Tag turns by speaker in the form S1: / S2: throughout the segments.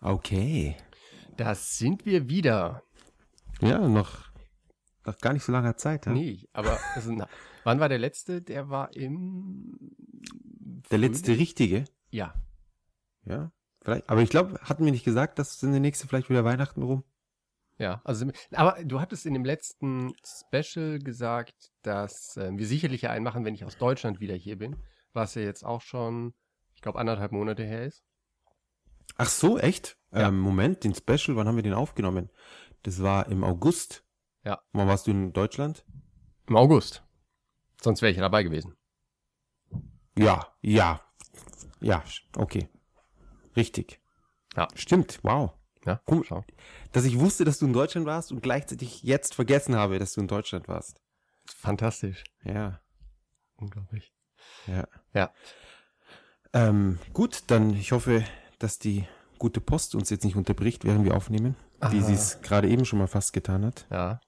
S1: Okay.
S2: Das sind wir wieder.
S1: Ja, noch, noch gar nicht so langer Zeit. Ja?
S2: Nee, aber also, na, wann war der letzte? Der war im.
S1: Der letzte richtige.
S2: Ja.
S1: Ja, vielleicht. Aber ich glaube, hatten wir nicht gesagt, dass in der nächste vielleicht wieder Weihnachten rum?
S2: Ja, also, aber du hattest in dem letzten Special gesagt, dass äh, wir sicherlich ja einen machen, wenn ich aus Deutschland wieder hier bin, was ja jetzt auch schon, ich glaube, anderthalb Monate her ist.
S1: Ach so, echt?
S2: Ja.
S1: Ähm, Moment, den Special, wann haben wir den aufgenommen? Das war im August.
S2: Ja.
S1: Wann warst du in Deutschland?
S2: Im August. Sonst wäre ich ja dabei gewesen.
S1: Ja, ja. Ja, okay. Richtig.
S2: Ja.
S1: Stimmt, wow.
S2: Ja,
S1: Guck-
S2: schau.
S1: Dass ich wusste, dass du in Deutschland warst und gleichzeitig jetzt vergessen habe, dass du in Deutschland warst.
S2: Fantastisch.
S1: Ja,
S2: Unglaublich.
S1: ja.
S2: Ja.
S1: Ähm, gut, dann ich hoffe, dass die gute Post uns jetzt nicht unterbricht, während wir aufnehmen, wie
S2: Aha.
S1: sie es gerade eben schon mal fast getan hat.
S2: Ja.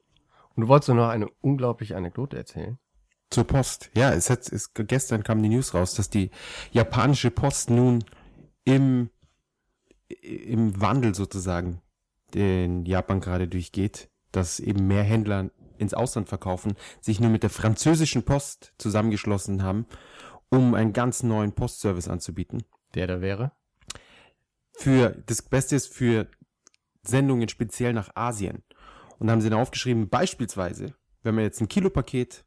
S2: Und du wolltest nur noch eine unglaubliche Anekdote erzählen.
S1: Zur Post. Ja, es hat, es, gestern kam die News raus, dass die japanische Post nun im, im Wandel sozusagen, den Japan gerade durchgeht, dass eben mehr Händler ins Ausland verkaufen, sich nur mit der französischen Post zusammengeschlossen haben, um einen ganz neuen Postservice anzubieten.
S2: Der da wäre?
S1: Für, das Beste ist für Sendungen speziell nach Asien. Und da haben sie dann aufgeschrieben, beispielsweise, wenn man jetzt ein Kilopaket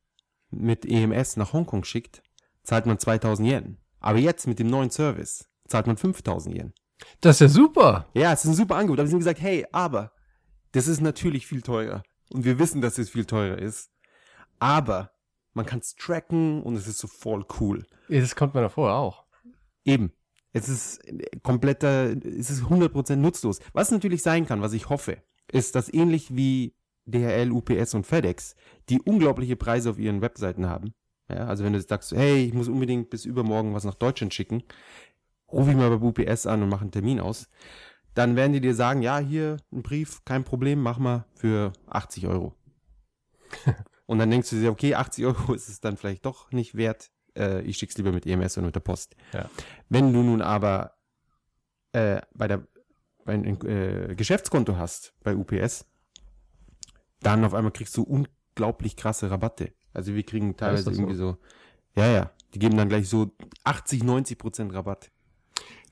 S1: mit EMS nach Hongkong schickt, zahlt man 2000 Yen. Aber jetzt mit dem neuen Service zahlt man 5000 Yen.
S2: Das ist ja super.
S1: Ja, es ist ein super Angebot. Aber sie haben gesagt, hey, aber das ist natürlich viel teurer. Und wir wissen, dass es viel teurer ist. Aber man kann es tracken und es ist so voll cool.
S2: Das kommt man da vorher auch.
S1: Eben. Es ist kompletter, es ist 100% nutzlos. Was natürlich sein kann, was ich hoffe, ist, dass ähnlich wie DHL, UPS und FedEx, die unglaubliche Preise auf ihren Webseiten haben. Ja, also wenn du sagst, hey, ich muss unbedingt bis übermorgen was nach Deutschland schicken, ruf ich mal bei UPS an und mache einen Termin aus. Dann werden die dir sagen, ja, hier ein Brief, kein Problem, mach mal für 80 Euro. und dann denkst du dir, okay, 80 Euro ist es dann vielleicht doch nicht wert. Äh, ich schick's lieber mit EMS oder mit der Post.
S2: Ja.
S1: Wenn du nun aber äh, bei der bei ein äh, Geschäftskonto hast bei UPS, dann auf einmal kriegst du unglaublich krasse Rabatte. Also wir kriegen teilweise
S2: so?
S1: irgendwie so, ja, ja, die geben dann gleich so 80, 90 Prozent Rabatt.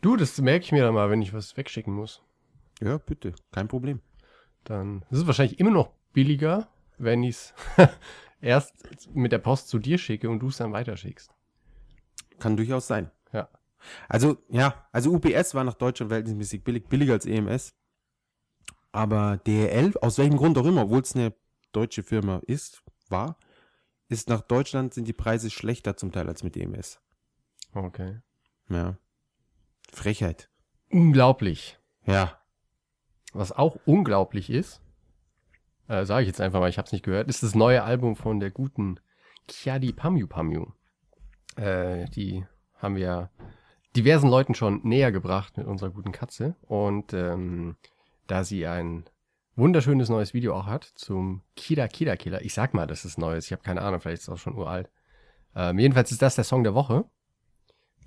S2: Du, das merke ich mir dann mal, wenn ich was wegschicken muss.
S1: Ja, bitte, kein Problem.
S2: Dann das ist wahrscheinlich immer noch billiger, wenn ich es erst mit der Post zu dir schicke und du es dann weiterschickst.
S1: Kann durchaus sein.
S2: Ja.
S1: Also, ja, also UPS war nach Deutschland verhältnismäßig billig, billiger als EMS. Aber DHL, aus welchem Grund auch immer, obwohl es eine deutsche Firma ist, war, ist nach Deutschland sind die Preise schlechter zum Teil als mit EMS.
S2: Okay.
S1: Ja. Frechheit.
S2: Unglaublich.
S1: Ja.
S2: Was auch unglaublich ist, äh, sage ich jetzt einfach mal, ich habe es nicht gehört, ist das neue Album von der guten Kiadi Pamyu Pamyu. Äh, die haben wir diversen Leuten schon näher gebracht mit unserer guten Katze. Und ähm, da sie ein wunderschönes neues Video auch hat zum Kida Kida Killer. Ich sag mal, das ist neues. Ich habe keine Ahnung, vielleicht ist es auch schon uralt. Ähm, jedenfalls ist das der Song der Woche,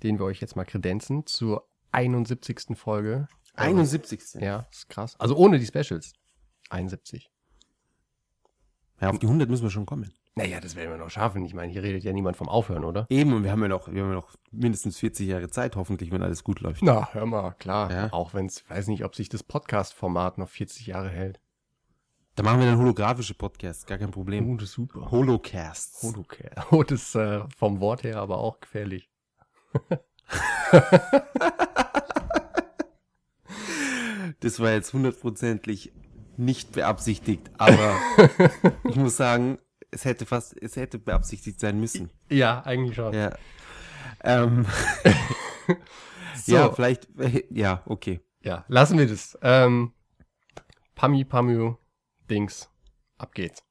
S2: den wir euch jetzt mal kredenzen zur 71. Folge
S1: 71.
S2: ja, ist krass. Also ohne die Specials. 71.
S1: Ja, auf die 100 müssen wir schon kommen.
S2: Naja, das werden wir noch schaffen. Ich meine, hier redet ja niemand vom Aufhören, oder?
S1: Eben, und wir haben ja noch, wir haben ja noch mindestens 40 Jahre Zeit, hoffentlich, wenn alles gut läuft.
S2: Na, hör mal, klar.
S1: Ja.
S2: Auch wenn es, weiß nicht, ob sich das Podcast-Format noch 40 Jahre hält.
S1: Da machen wir dann holographische Podcasts, gar kein Problem.
S2: Oh, das ist super.
S1: Holocasts.
S2: Holocare. Oh, das ist äh, vom Wort her aber auch gefährlich.
S1: Das war jetzt hundertprozentig nicht beabsichtigt, aber ich muss sagen, es hätte fast, es hätte beabsichtigt sein müssen.
S2: Ja, eigentlich schon.
S1: Ja. Ähm,
S2: So.
S1: Ja, vielleicht, äh, ja, okay.
S2: Ja, lassen wir das. Ähm, Pami Pamu Dings. Ab geht's.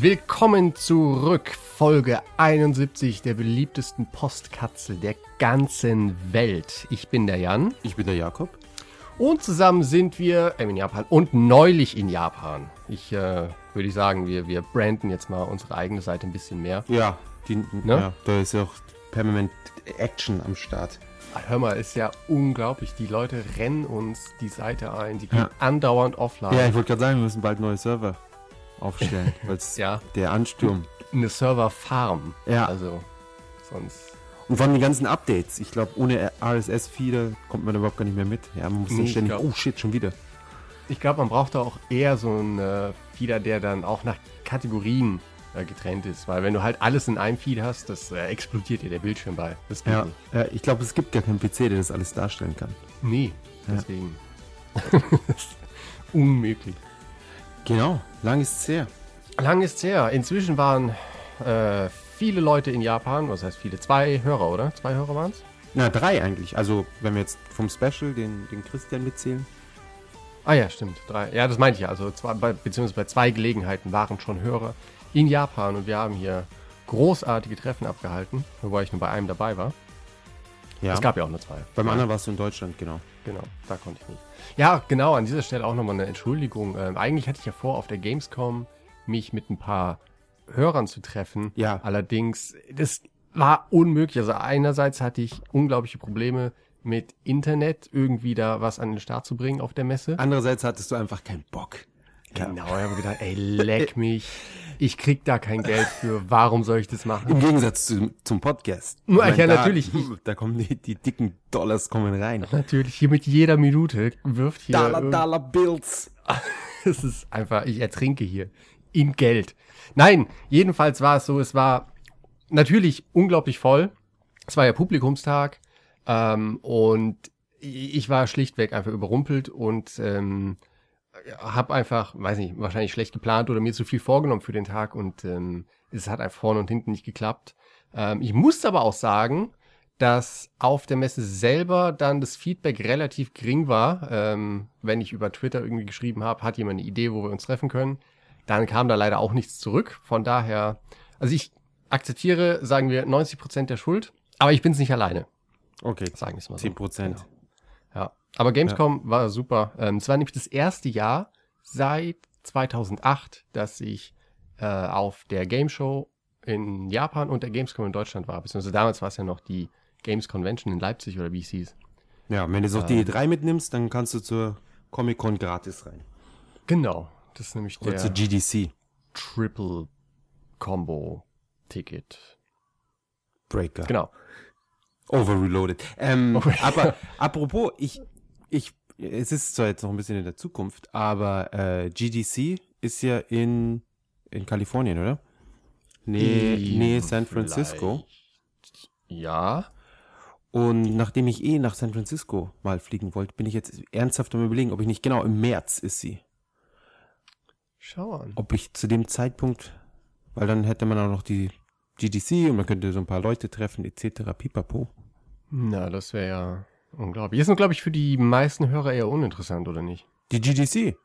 S2: Willkommen zurück, Folge 71 der beliebtesten Postkatzel der ganzen Welt. Ich bin der Jan
S1: Ich bin der Jakob.
S2: und zusammen sind wir äh, in Japan und neulich in Japan. Ich äh, würde sagen, wir, wir branden jetzt mal unsere eigene Seite ein bisschen mehr.
S1: Ja, die,
S2: Ne?
S1: ja, da ist ja auch permanent Action am Start.
S2: Ah, Hör mal, ist ja unglaublich. Die Leute rennen uns die Seite ein, die gehen
S1: Ja.
S2: andauernd offline.
S1: Ja, ich wollte gerade sagen, wir müssen bald neue Server aufstellen, weil
S2: Ja.
S1: der Ansturm.
S2: Eine Serverfarm.
S1: Ja.
S2: Also, sonst.
S1: Und von den ganzen Updates. Ich glaube, ohne RSS-Feeder kommt man überhaupt gar nicht mehr mit. Ja, man muss
S2: Nee,
S1: ständig,
S2: glaub-
S1: oh shit, schon wieder.
S2: Ich glaube, man braucht da auch eher so einen äh, Feeder, der dann auch nach Kategorien äh, getrennt ist. Weil wenn du halt alles in einem Feed hast, das äh, explodiert dir der Bildschirm bei. Das
S1: Ja, ja ich glaube, es gibt gar keinen PC, der das alles darstellen kann.
S2: Nee,
S1: Ja.
S2: deswegen. ist unmöglich.
S1: Genau, lang ist es her.
S2: Lang ist's her. Inzwischen waren äh, viele Leute in Japan, was heißt viele? Zwei Hörer, oder? Zwei Hörer waren's?
S1: Na, drei eigentlich. Also, wenn wir jetzt vom Special den, den Christian mitzählen.
S2: Ah ja, stimmt. Drei. Ja, das meinte ich ja. Also zwei, bei, beziehungsweise bei zwei Gelegenheiten waren schon Hörer in Japan und wir haben hier großartige Treffen abgehalten, wobei ich nur bei einem dabei war.
S1: Ja,
S2: Es gab ja auch nur zwei.
S1: beim
S2: Ja,
S1: anderen warst du in Deutschland, genau.
S2: Genau, da konnte ich nicht. Ja, genau, an dieser Stelle auch nochmal eine Entschuldigung. Ähm, eigentlich hatte ich ja vor, auf der Gamescom mich mit ein paar Hörern zu treffen.
S1: Ja.
S2: Allerdings, das war unmöglich. Also einerseits hatte ich unglaubliche Probleme mit Internet, irgendwie da was an den Start zu bringen auf der Messe.
S1: Andererseits hattest du einfach keinen Bock.
S2: Genau, ich habe gedacht, ey, leck mich. Ich krieg da kein Geld für. Warum soll ich das machen?
S1: Im Gegensatz zu, zum Podcast.
S2: Ja,
S1: Ich meine, da,
S2: natürlich.
S1: Da kommen die, die dicken Dollars kommen rein.
S2: Natürlich, hier mit jeder Minute wirft hier.
S1: Dollar,
S2: irgend-
S1: Dollar Bills.
S2: Es ist einfach, ich ertrinke hier in Geld. Nein, jedenfalls war es so, es war natürlich unglaublich voll. Es war ja Publikumstag ähm, und ich war schlichtweg einfach überrumpelt und ähm, habe einfach, weiß nicht, wahrscheinlich schlecht geplant oder mir zu viel vorgenommen für den Tag und ähm, es hat einfach vorne und hinten nicht geklappt. Ähm, ich muss aber auch sagen, dass auf der Messe selber dann das Feedback relativ gering war. Ähm, wenn ich über Twitter irgendwie geschrieben habe, hat jemand eine Idee, wo wir uns treffen können. Dann kam da leider auch nichts zurück. Von daher, also ich akzeptiere, sagen wir, 90 Prozent der Schuld, aber ich bin es nicht alleine,
S1: Okay,
S2: sagen wir es mal so.
S1: 10 Prozent.
S2: Ja, aber Gamescom war super. Ähm, es war nämlich das erste Jahr seit 2008, dass ich äh, auf der Game Show in Japan und der Gamescom in Deutschland war. Beziehungsweise damals war es ja noch die Games Convention in Leipzig oder wie es hieß.
S1: Ja, wenn du jetzt auch die E3 mitnimmst, dann kannst du zur Comic-Con gratis rein.
S2: Genau, das ist nämlich
S1: Oder
S2: der
S1: zur GDC.
S2: Triple Combo Ticket.
S1: Breaker.
S2: Genau.
S1: Overreloaded. Ähm, aber apropos, ich, ich, es ist zwar jetzt noch ein bisschen in der Zukunft, aber äh, GDC ist ja in, in Kalifornien, oder? Nee, nee, San Francisco.
S2: Vielleicht. Ja.
S1: Und nachdem ich eh nach San Francisco mal fliegen wollte, bin ich jetzt ernsthaft am überlegen, ob ich nicht genau im März ist sie.
S2: Schau an.
S1: Ob ich zu dem Zeitpunkt, weil dann hätte man auch noch die GDC und man könnte so ein paar Leute treffen, etc. Pipapo.
S2: Na, das wäre ja unglaublich. Ist nur, glaube ich, für die meisten Hörer eher uninteressant, oder nicht?
S1: Die GDC?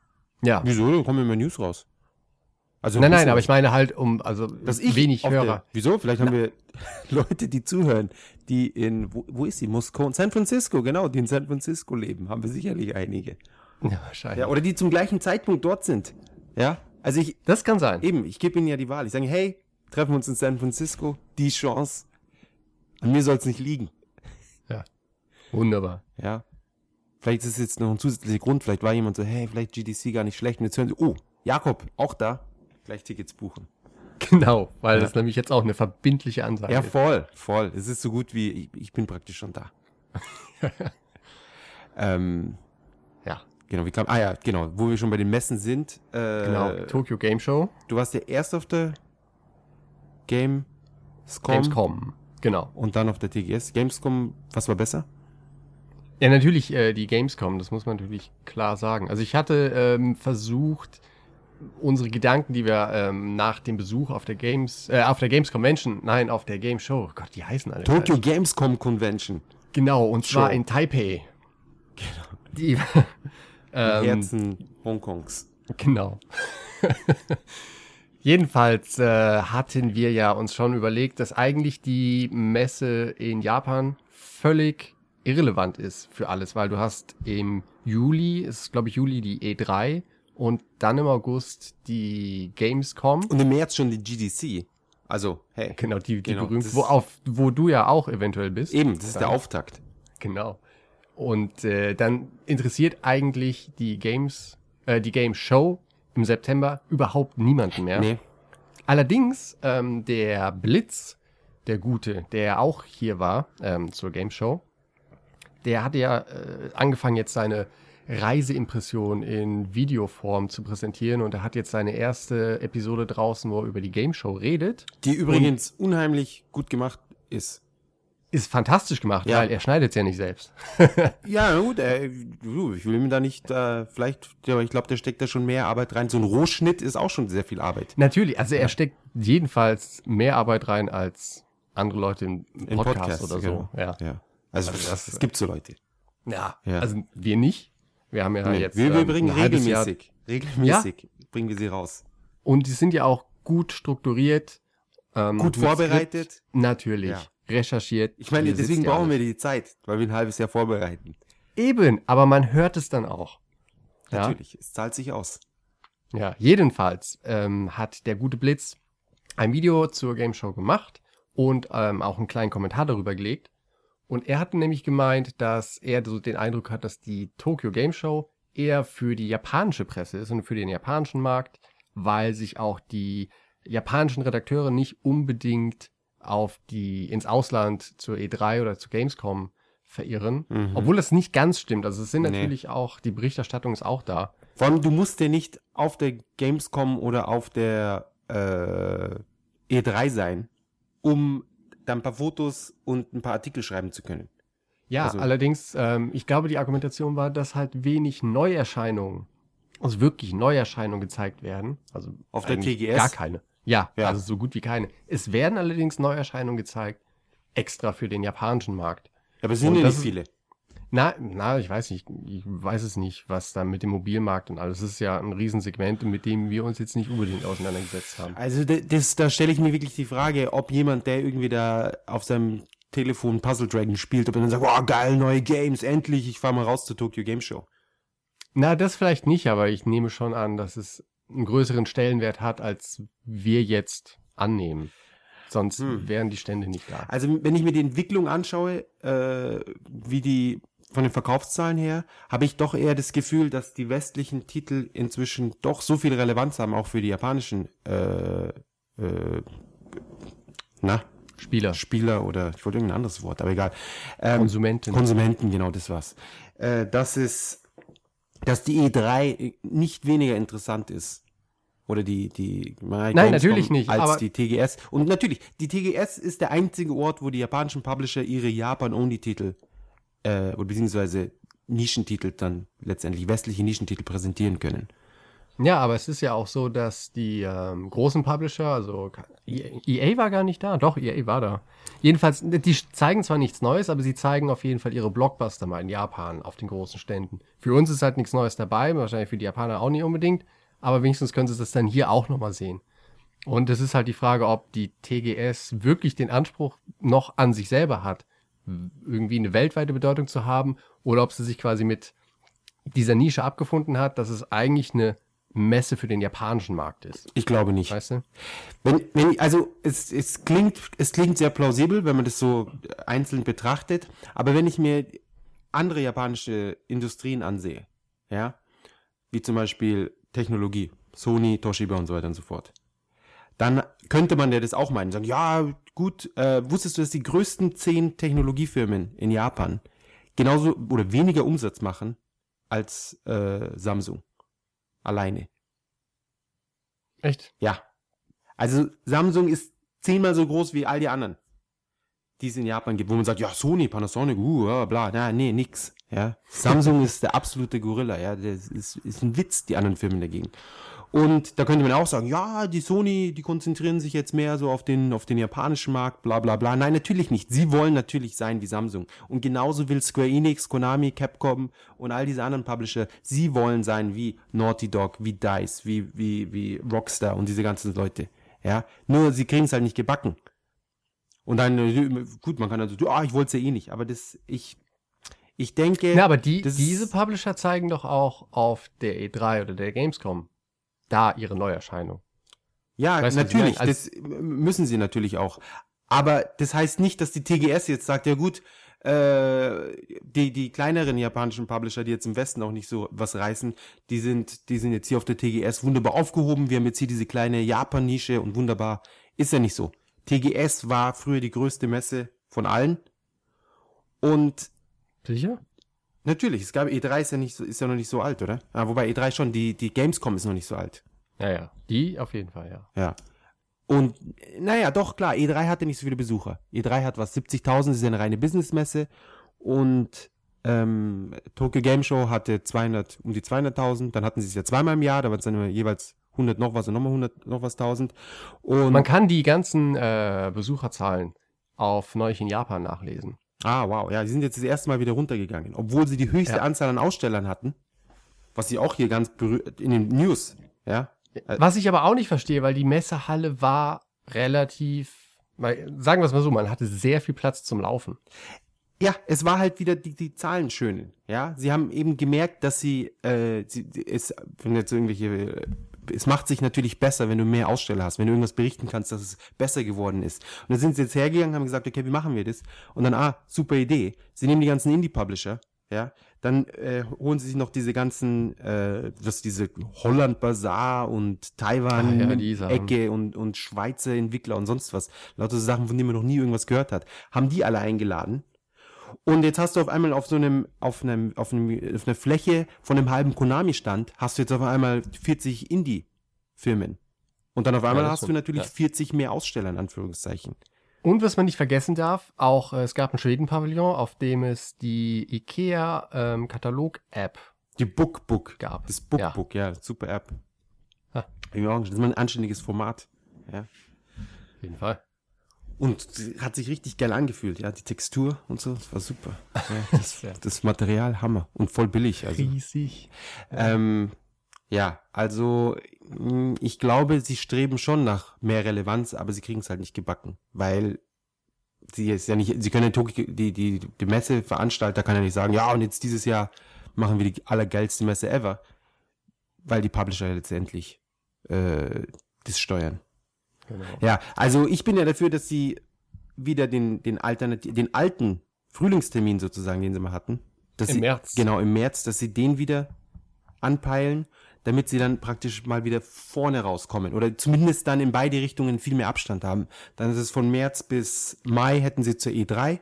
S2: Ja.
S1: Wieso? Da kommen immer News raus. Also
S2: Nein, nein, aber ich meine halt um, also
S1: dass ich
S2: wenig Hörer.
S1: Der, wieso? Vielleicht haben wir Leute, die zuhören, die in, wo, wo ist sie? Moskau und San Francisco, genau, die in San Francisco leben. Haben wir sicherlich einige.
S2: Ja, wahrscheinlich.
S1: Ja, oder die zum gleichen Zeitpunkt dort sind. Ja, also ich,
S2: das kann sein.
S1: eben, ich gebe ihnen ja die Wahl. Ich sage, hey, treffen wir uns in San Francisco, die Chance. An mir soll es nicht liegen.
S2: Wunderbar.
S1: Ja. Vielleicht ist es jetzt noch ein zusätzlicher Grund. Vielleicht war jemand so, hey, vielleicht GDC gar nicht schlecht. Und jetzt hören sie, oh, Jakob, auch da. Gleich Tickets buchen.
S2: Genau, weil
S1: Ja.
S2: das nämlich jetzt auch eine verbindliche Ansage
S1: Ja,
S2: ist.
S1: voll, voll. Es ist so gut wie, ich, ich bin praktisch schon da. ähm,
S2: Ja,
S1: genau, wie kam, ah ja, genau, wo wir schon bei den Messen sind. Äh,
S2: genau. Tokyo Game Show,
S1: Du warst der erste auf der Gamescom,
S2: Gamescom. Genau.
S1: und dann auf der TGS. Gamescom, was war besser?
S2: Ja, natürlich äh, die Gamescom, das muss man natürlich klar sagen. Also ich hatte ähm, versucht, unsere Gedanken, die wir ähm, nach dem Besuch auf der Games, äh, auf der Games Convention, nein, auf der Game Show, oh Gott, die heißen alle.
S1: Tokyo
S2: gleich.
S1: Gamescom Convention.
S2: Genau, und zwar
S1: Show.
S2: in Taipei. Genau. Die, ähm,
S1: Herzen Hongkongs.
S2: Genau. Jedenfalls äh, hatten wir ja uns schon überlegt, dass eigentlich die Messe in Japan völlig irrelevant ist für alles, weil du hast im Juli, es ist glaube ich Juli die E3 und dann im August die Gamescom.
S1: Und im März schon die GDC. Also, hey.
S2: Genau, die, die
S1: Genau,
S2: berühmte, wo, auf, wo du ja auch eventuell bist.
S1: Eben, das ist der Auftakt.
S2: Genau. Und äh, dann interessiert eigentlich die Games, äh, die Game Show im September überhaupt niemanden mehr.
S1: Nee.
S2: Allerdings, ähm, der Blitz, der Gute, der auch hier war ähm, zur Game Show, der hat ja äh, angefangen, jetzt seine Reiseimpression in Videoform zu präsentieren und er hat jetzt seine erste Episode draußen, wo er über die Game Show redet.
S1: Die übrigens unheimlich gut gemacht ist.
S2: Ist fantastisch gemacht,
S1: Ja.
S2: weil er schneidet es ja nicht selbst.
S1: Ja, gut, äh, ich will ihm da nicht, äh, vielleicht, ja, ich glaube, der steckt da schon mehr Arbeit rein. So ein Rohschnitt ist auch schon sehr viel Arbeit.
S2: Natürlich, also er steckt jedenfalls mehr Arbeit rein als andere Leute im
S1: Im
S2: Podcast,
S1: Podcast,
S2: oder
S1: genau.
S2: so. Ja.
S1: Ja. Also,
S2: Also das-
S1: es gibt so Leute.
S2: Ja,
S1: Ja.
S2: also wir nicht. Wir haben ja
S1: Nee,
S2: jetzt
S1: wir, wir
S2: ähm,
S1: bringen
S2: Jahr
S1: regelmäßig, regelmäßig bringen wir sie raus.
S2: Und die sind ja auch gut strukturiert. Ähm,
S1: Gut vorbereitet.
S2: Skript, natürlich.
S1: Ja.
S2: Recherchiert.
S1: Ich meine, deswegen
S2: ja
S1: brauchen wir die Zeit, weil wir ein halbes Jahr vorbereiten.
S2: Eben, aber man hört es dann auch. Ja,
S1: Natürlich, es zahlt sich aus.
S2: ja. jedenfalls ähm, hat der gute Blitz ein Video zur Game Show gemacht und ähm, auch einen kleinen Kommentar darüber gelegt. Und er hat nämlich gemeint, dass er so den Eindruck hat, dass die Tokyo Game Show eher für die japanische Presse ist und für den japanischen Markt, weil sich auch die japanischen Redakteure nicht unbedingt auf die ins Ausland zur E3 oder zur Gamescom verirren,
S1: Mhm.
S2: obwohl das nicht ganz stimmt. Also es sind
S1: Nee.
S2: natürlich auch die Berichterstattung ist auch da.
S1: Vor allem, du musst ja nicht auf der Gamescom oder auf der äh, E3 sein, um dann ein paar Fotos und ein paar Artikel schreiben zu können.
S2: Ja,
S1: Also-
S2: allerdings, ähm, ich glaube, die Argumentation war, dass halt wenig Neuerscheinungen, also wirklich Neuerscheinungen gezeigt werden. Also
S1: Auf der TGS?
S2: Gar keine. Ja,
S1: Ja.
S2: also so gut wie keine. Es werden allerdings Neuerscheinungen gezeigt, extra für den japanischen Markt.
S1: Aber es sind ja nicht viele.
S2: Na, na, ich weiß nicht, ich weiß es nicht, was da mit dem Mobilmarkt und alles. Das ist ja ein Riesensegment, mit dem wir uns jetzt nicht unbedingt auseinandergesetzt haben.
S1: Also da- das, da stelle ich mir wirklich die Frage, ob jemand, der irgendwie da auf seinem Telefon Puzzle Dragon spielt, ob er dann sagt, wow, geil, neue Games, endlich, ich fahre mal raus zur Tokyo Game Show.
S2: Na, das vielleicht nicht, aber ich nehme schon an, dass es einen größeren Stellenwert hat, als wir jetzt annehmen. Sonst
S1: Hm.
S2: wären die Stände nicht da.
S1: Also wenn ich mir die Entwicklung anschaue, äh, wie die von den Verkaufszahlen her, habe ich doch eher das Gefühl, dass die westlichen Titel inzwischen doch so viel Relevanz haben, auch für die japanischen äh, äh, na,
S2: Spieler,
S1: Spieler oder ich wollte irgendein anderes Wort, aber egal. Ähm,
S2: Konsumenten.
S1: Konsumenten, genau, das war's. Äh, dass es, dass die E3 nicht weniger interessant ist. Oder die, die,
S2: Nein, natürlich nicht,
S1: Als die TGS. Und natürlich, die TGS ist der einzige Ort, wo die japanischen Publisher ihre Japan-Only-Titel, äh, oder beziehungsweise Nischentitel dann letztendlich, westliche Nischentitel präsentieren können.
S2: ja, aber es ist ja auch so, dass die ähm, großen Publisher, also EA EA war gar nicht da, doch, EA war da. Jedenfalls, die zeigen zwar nichts Neues, aber sie zeigen auf jeden Fall ihre Blockbuster mal in Japan auf den großen Ständen. Für uns ist halt nichts Neues dabei, wahrscheinlich für die Japaner auch nicht unbedingt, aber wenigstens können sie das dann hier auch nochmal sehen. Und es ist halt die Frage, ob die TGS wirklich den Anspruch noch an sich selber hat, irgendwie eine weltweite Bedeutung zu haben, oder ob sie sich quasi mit dieser Nische abgefunden hat, dass es eigentlich eine Messe für den japanischen Markt ist.
S1: Ich glaube nicht.
S2: Weißt du?
S1: Wenn, wenn, also es, es, klingt, es klingt sehr plausibel, wenn man das so einzeln betrachtet, aber wenn ich mir andere japanische Industrien ansehe, ja, wie zum Beispiel Technologie, Sony, Toshiba und so weiter und so fort, dann könnte man ja das auch meinen, sagen, ja, gut, äh, wusstest du, dass die größten zehn Technologiefirmen in Japan genauso oder weniger Umsatz machen als äh, Samsung alleine?
S2: Echt?
S1: Ja. Also Samsung ist zehnmal so groß wie all die anderen, die es in Japan gibt, wo man sagt, ja, Sony, Panasonic, uh, bla, na, nee, nix. Ja. Samsung ist der absolute Gorilla, ja. Das ist, ist ein Witz, die anderen Firmen dagegen. Und da könnte man auch sagen, ja, die Sony, die konzentrieren sich jetzt mehr so auf den, auf den japanischen Markt, bla bla bla. Nein, natürlich nicht. Sie wollen natürlich sein wie Samsung. Und genauso will Square Enix, Konami, Capcom und all diese anderen Publisher, sie wollen sein wie Naughty Dog, wie DICE, wie, wie, wie Rockstar und diese ganzen Leute. Ja, nur sie kriegen es halt nicht gebacken. Und dann, äh, gut, man kann also, ah, ich wollte es ja eh nicht, aber das, ich, ich denke.
S2: Ja, aber die, diese Publisher zeigen doch auch auf der E3 oder der Gamescom da ihre Neuerscheinung.
S1: Ja,
S2: Weißt
S1: natürlich,
S2: meine?
S1: das müssen sie natürlich auch. Aber das heißt nicht, dass die TGS jetzt sagt, ja gut, äh, die, die kleineren japanischen Publisher, die jetzt im Westen auch nicht so was reißen, die sind, die sind jetzt hier auf der TGS wunderbar aufgehoben. Wir haben jetzt hier diese kleine Japan-Nische und wunderbar. Ist ja nicht so. TGS war früher die größte Messe von allen. Und
S2: Sicher?
S1: Natürlich, es gab E3 ist ja nicht so, ist ja noch nicht so alt, oder? Ah, wobei E3 schon, die, die Gamescom ist noch nicht so alt.
S2: Ja, ja. Die auf jeden Fall, ja.
S1: Ja. Und naja, doch klar, E3 hatte nicht so viele Besucher. E3 hat was, 70.000, das ist ja eine reine Businessmesse. Und ähm, Tokyo Game Show hatte 200, um die 200.000. Dann hatten sie es ja zweimal im Jahr, da waren es dann immer jeweils 100 noch was und nochmal 100 noch was 1000. Und
S2: Man kann die ganzen äh, Besucherzahlen auf neulich in Japan nachlesen.
S1: Ah, wow, ja, die sind jetzt das erste Mal wieder runtergegangen, obwohl sie die höchste
S2: Ja.
S1: Anzahl an Ausstellern hatten. Was sie auch hier ganz berührt in den News, ja. Äh,
S2: Was ich aber auch nicht verstehe, weil die Messehalle war relativ, sagen wir es mal so, man hatte sehr viel Platz zum Laufen.
S1: Ja, es war halt wieder die, die Zahlen schönen. Ja, sie haben eben gemerkt, dass sie, äh, sie es, wenn jetzt irgendwelche, äh, es macht sich natürlich besser, wenn du mehr Aussteller hast, wenn du irgendwas berichten kannst, dass es besser geworden ist. Und dann sind sie jetzt hergegangen, haben gesagt, okay, wie machen wir das? Und dann, ah, super Idee. Sie nehmen die ganzen Indie-Publisher, ja, dann äh, holen sie sich noch diese ganzen, äh, was diese Holland Bazaar und Taiwan
S2: ja.
S1: Ecke und, und Schweizer Entwickler und sonst was. Lauter Sachen, von denen man noch nie irgendwas gehört hat. Haben die alle eingeladen. Und jetzt hast du auf einmal auf so einem, auf einem, auf einem, auf einer Fläche von einem halben Konami-Stand, hast du jetzt auf einmal 40 Indie-Firmen. Und dann auf einmal
S2: das
S1: hast du
S2: stimmt,
S1: natürlich
S2: ja.
S1: 40 mehr Aussteller, in Anführungszeichen.
S2: Und was man nicht vergessen darf, auch äh, es gab ein Schweden-Pavillon, auf dem es die IKEA ähm,
S1: Die Bookbook.
S2: gab.
S1: Das Bookbook, ja, super App.
S2: Ha.
S1: Ja, Das ist mal ein anständiges Format. Ja.
S2: Auf jeden Fall.
S1: Und sie hat sich richtig geil angefühlt, ja. Die Textur und so, das war super. Ja, das, das Material, Hammer. Und voll billig. Also.
S2: Riesig.
S1: Ähm, ja, also mh, ich glaube, sie streben schon nach mehr Relevanz, aber sie kriegen es halt nicht gebacken, weil sie ist ja nicht, sie können ja Tokio, die, die, die Messeveranstalter kann ja nicht sagen, ja, und jetzt dieses Jahr machen wir die allergeilste Messe ever, weil die Publisher ja letztendlich äh, das steuern.
S2: Genau.
S1: Ja, also ich bin ja dafür, dass sie wieder den, den, Alternati den alten Frühlingstermin sozusagen, den sie mal hatten,
S2: Im
S1: sie,
S2: März.
S1: Genau, im März, dass sie den wieder anpeilen, damit sie dann praktisch mal wieder vorne rauskommen oder zumindest dann in beide Richtungen viel mehr Abstand haben. Dann ist es von März bis Mai hätten sie zur E3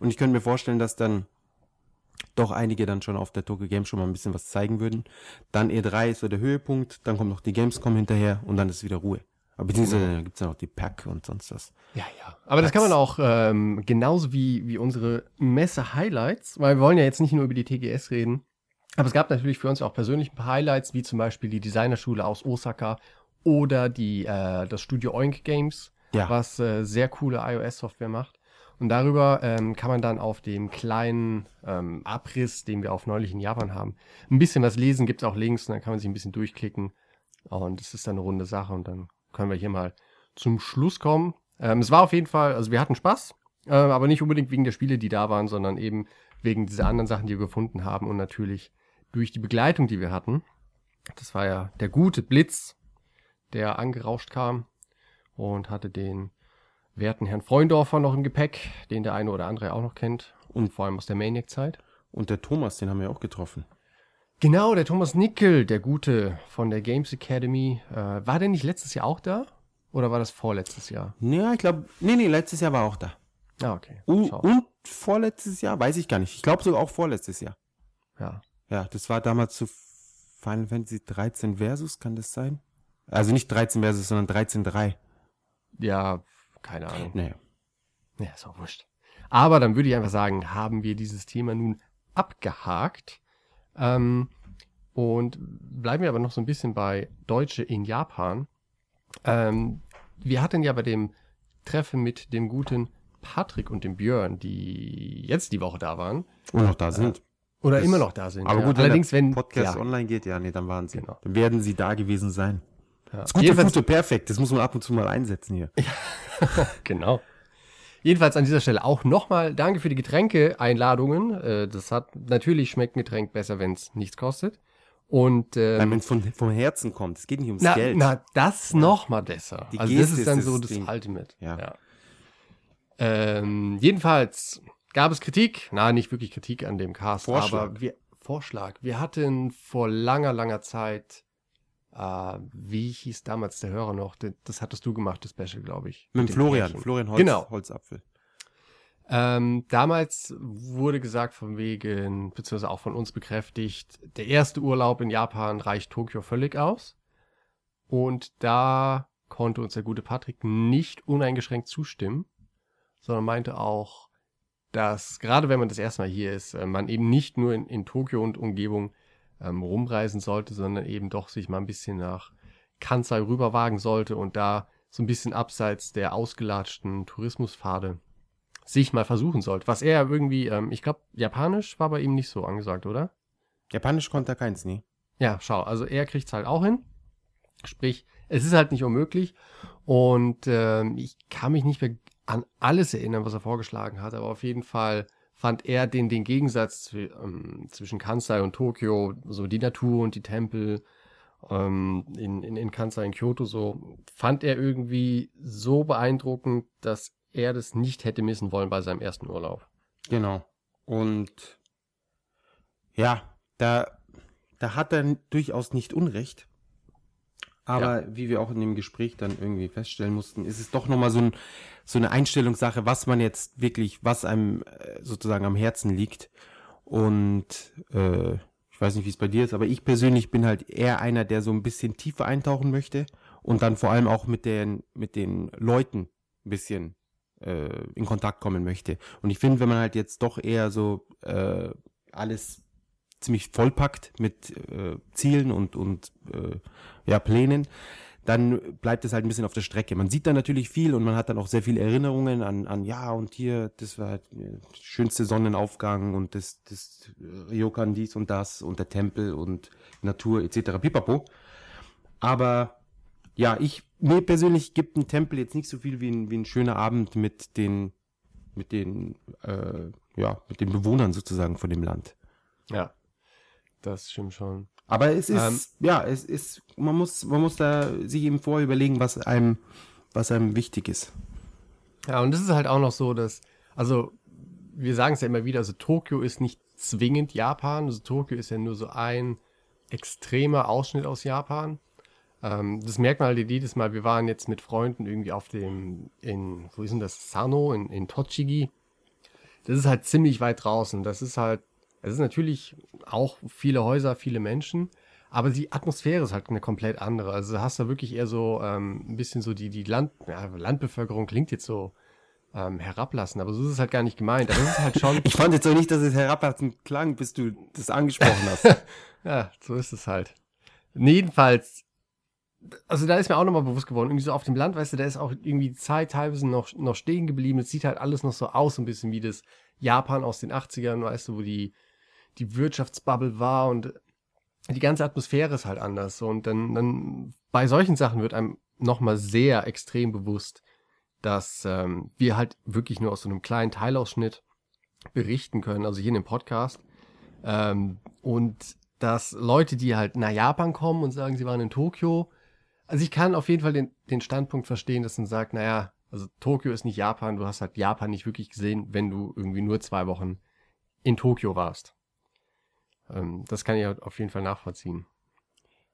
S1: und ich könnte mir vorstellen, dass dann doch einige dann schon auf der Tokyo Game schon mal ein bisschen was zeigen würden. Dann E3 ist so der Höhepunkt, dann kommt noch die Gamescom hinterher und dann ist wieder Ruhe. Aber beziehungsweise
S2: Genau.
S1: dann gibt's ja noch die Pack und sonst was.
S2: Ja, ja. Aber das kann man auch ähm, genauso wie, wie unsere Messe-Highlights, weil wir wollen ja jetzt nicht nur über die TGS reden, aber es gab natürlich für uns auch persönlich ein paar Highlights, wie zum Beispiel die Designerschule aus Osaka oder die, äh, das Studio Oink Games,
S1: Ja.
S2: was äh, sehr coole iOS-Software macht. Und darüber ähm, kann man dann auf dem kleinen ähm, Abriss, den wir auf neulich in Japan haben, ein bisschen was lesen, gibt es auch Links und dann kann man sich ein bisschen durchklicken. Und es ist dann eine runde Sache und dann können wir hier mal zum Schluss kommen. Ähm, es war auf jeden Fall, also wir hatten Spaß, äh, aber nicht unbedingt wegen der Spiele, die da waren, sondern eben wegen dieser anderen Sachen, die wir gefunden haben und natürlich durch die Begleitung, die wir hatten. Das war ja der gute Blitz, der angerauscht kam und hatte den werten Herrn Freundorfer noch im Gepäck, den der eine oder andere auch noch kennt und vor allem aus der Maniac-Zeit.
S1: Und der Thomas, den haben wir auch getroffen.
S2: Genau, der Thomas Nickel, der Gute von der Games Academy. Äh, war der nicht letztes Jahr auch da? Oder war das vorletztes Jahr?
S1: Ja, ich glaube, nee, nee, letztes Jahr war auch da.
S2: Ah, okay.
S1: Und, und vorletztes Jahr, weiß ich gar nicht. Ich glaube sogar auch vorletztes Jahr.
S2: Ja.
S1: Ja, das war damals zu Final Fantasy 13 Versus, kann das sein? Also nicht 13 Versus, sondern 13.3.
S2: Ja, keine Ahnung.
S1: Naja.
S2: Ja, ist auch wurscht. Aber dann würde ich einfach sagen, haben wir dieses Thema nun abgehakt. Ähm, Und bleiben wir aber noch so ein bisschen bei Deutsche in Japan. Ähm, wir hatten ja bei dem Treffen mit dem guten Patrick und dem Björn, die jetzt die Woche da waren.
S1: Und noch da sind.
S2: Oder
S1: Das-
S2: immer noch da sind.
S1: Aber
S2: ja.
S1: gut,
S2: allerdings,
S1: wenn Podcast
S2: ja,
S1: online geht, ja, nee, dann waren sie.
S2: Genau.
S1: Dann werden sie da gewesen sein.
S2: ja.
S1: Das gute
S2: Jedenfalls-
S1: Foto, perfekt. Das muss man ab und zu mal einsetzen hier.
S2: Genau. Jedenfalls an dieser Stelle auch nochmal danke für die Getränke-Einladungen. Äh, das hat natürlich schmeckt ein Getränk besser, wenn es nichts kostet. Und ähm,
S1: wenn es von, vom Herzen kommt. Es geht nicht ums
S2: na,
S1: Geld.
S2: na, das noch mal besser.
S1: Die
S2: also das
S1: Geste
S2: ist dann
S1: ist
S2: so
S1: das
S2: das. Ultimate.
S1: Ja.
S2: Ähm, jedenfalls gab es Kritik. Na, nicht wirklich Kritik an dem Cast,
S1: Vorschlag.
S2: aber wir, Vorschlag. Wir hatten vor langer, langer Zeit, äh, wie hieß damals der Hörer noch? Das, hattest du gemacht, das Special, glaube ich.
S1: Mit dem Florian.
S2: Pärchen.
S1: Florian Holz,
S2: Genau.
S1: Holzapfel.
S2: Ähm, damals wurde gesagt von wegen, beziehungsweise auch von uns bekräftigt, der erste Urlaub in Japan reicht Tokio völlig aus. Und da konnte uns der gute Patrick nicht uneingeschränkt zustimmen, sondern meinte auch, dass gerade wenn man das erste Mal hier ist, äh, man eben nicht nur in, in Tokio und Umgebung ähm, rumreisen sollte, sondern eben doch sich mal ein bisschen nach Kansai rüberwagen sollte und da so ein bisschen abseits der ausgelatschten Tourismuspfade sich mal versuchen sollte. Was er irgendwie, ähm, ich glaube, Japanisch war bei ihm nicht so angesagt, oder?
S1: Japanisch konnte er keins, nee.
S2: Ja, schau, also er kriegt es halt auch hin. Sprich, es ist halt nicht unmöglich. Und ähm, ich kann mich nicht mehr an alles erinnern, was er vorgeschlagen hat, aber auf jeden Fall fand er den, den Gegensatz ähm, zwischen Kansai und Tokio, so die Natur und die Tempel ähm, in, in, in Kansai, in Kyoto, so, fand er irgendwie so beeindruckend, dass er das nicht hätte missen wollen bei seinem ersten Urlaub.
S1: Genau. Und ja, da, da hat er durchaus nicht Unrecht. Aber wie wir auch in dem Gespräch dann irgendwie feststellen mussten, ist es doch nochmal so, ein, so eine Einstellungssache, was man jetzt wirklich, was einem äh, sozusagen am Herzen liegt. Und äh, ich weiß nicht, wie es bei dir ist, aber ich persönlich bin halt eher einer, der so ein bisschen tiefer eintauchen möchte und dann vor allem auch mit den, mit den Leuten ein bisschen äh, in Kontakt kommen möchte. Und ich finde, wenn man halt jetzt doch eher so äh, alles ziemlich vollpackt mit äh, Zielen und, und äh, ja, Plänen, dann bleibt es halt ein bisschen auf der Strecke. Man sieht da natürlich viel und man hat dann auch sehr viele Erinnerungen an, an ja und hier, das war halt der schönste Sonnenaufgang und das, das äh, Ryokan dies und das und der Tempel und Natur etc. Pipapo. Aber ja, ich, mir persönlich gibt ein Tempel jetzt nicht so viel wie ein, wie ein schöner Abend mit den, mit den, äh, ja, mit den Bewohnern sozusagen von dem Land.
S2: Ja, das stimmt schon.
S1: Aber es ist,
S2: Ähm,
S1: ja, es ist, man muss, man muss da sich eben vorher überlegen, was einem, was einem wichtig ist.
S2: Ja, und das ist halt auch noch so, dass, also, wir sagen es ja immer wieder, also Tokio ist nicht zwingend Japan, also Tokio ist ja nur so ein extremer Ausschnitt aus Japan. Ähm, das merkt man halt jedes Mal, wir waren jetzt mit Freunden irgendwie auf dem, in, wo ist denn das, Sano, in, in Tochigi. Das ist halt ziemlich weit draußen. Das ist halt, es ist natürlich auch viele Häuser, viele Menschen, aber die Atmosphäre ist halt eine komplett andere. Also du hast da wirklich eher so ähm, ein bisschen so die, die Land, ja, Landbevölkerung klingt jetzt so ähm, herablassen, aber so ist es halt gar nicht gemeint. Aber es ist halt schon,
S1: Ich fand jetzt auch nicht, dass es herablassend klang, bis du das angesprochen hast.
S2: ja, so ist es halt. Jedenfalls, also da ist mir auch nochmal bewusst geworden, irgendwie so auf dem Land, weißt du, da ist auch irgendwie die Zeit teilweise noch, noch stehen geblieben. Es sieht halt alles noch so aus, so ein bisschen wie das Japan aus den 80ern, weißt du, wo die, die Wirtschaftsbubble war und die ganze Atmosphäre ist halt anders. Und dann, dann bei solchen Sachen wird einem nochmal sehr extrem bewusst, dass ähm, wir halt wirklich nur aus so einem kleinen Teilausschnitt berichten können, also hier in dem Podcast. Ähm, und dass Leute, die halt nach Japan kommen und sagen, sie waren in Tokio, also ich kann auf jeden Fall den, den Standpunkt verstehen, dass man sagt, naja, also Tokio ist nicht Japan, du hast halt Japan nicht wirklich gesehen, wenn du irgendwie nur zwei Wochen in Tokio warst. Ähm, das kann ich halt auf jeden Fall nachvollziehen.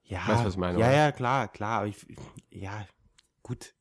S1: Ja,
S2: Weißt was ich meine,
S1: ja,
S2: oder?
S1: ja, klar, klar. Aber ich, ja, gut.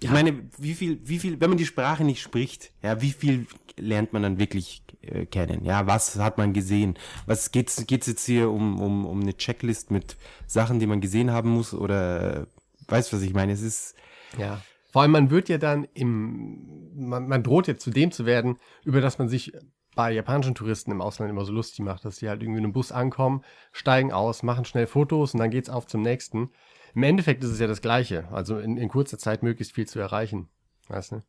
S1: Ich
S2: Ja.
S1: meine, wie viel, wie viel, wenn man die Sprache nicht spricht, ja, wie viel lernt man dann wirklich äh, kennen? Ja, was hat man gesehen? Was geht's, geht's jetzt hier um, um, um eine Checklist mit Sachen, die man gesehen haben muss? Oder, äh, weißt du, was ich meine? Es ist,
S2: Ja. Vor allem, man wird ja dann im, man, man droht ja zu dem zu werden, über das man sich bei japanischen Touristen im Ausland immer so lustig macht, dass die halt irgendwie in einem Bus ankommen, steigen aus, machen schnell Fotos und dann geht's auf zum nächsten. Im Endeffekt ist es ja das Gleiche. Also in, in kurzer Zeit möglichst viel zu erreichen. Weißt du?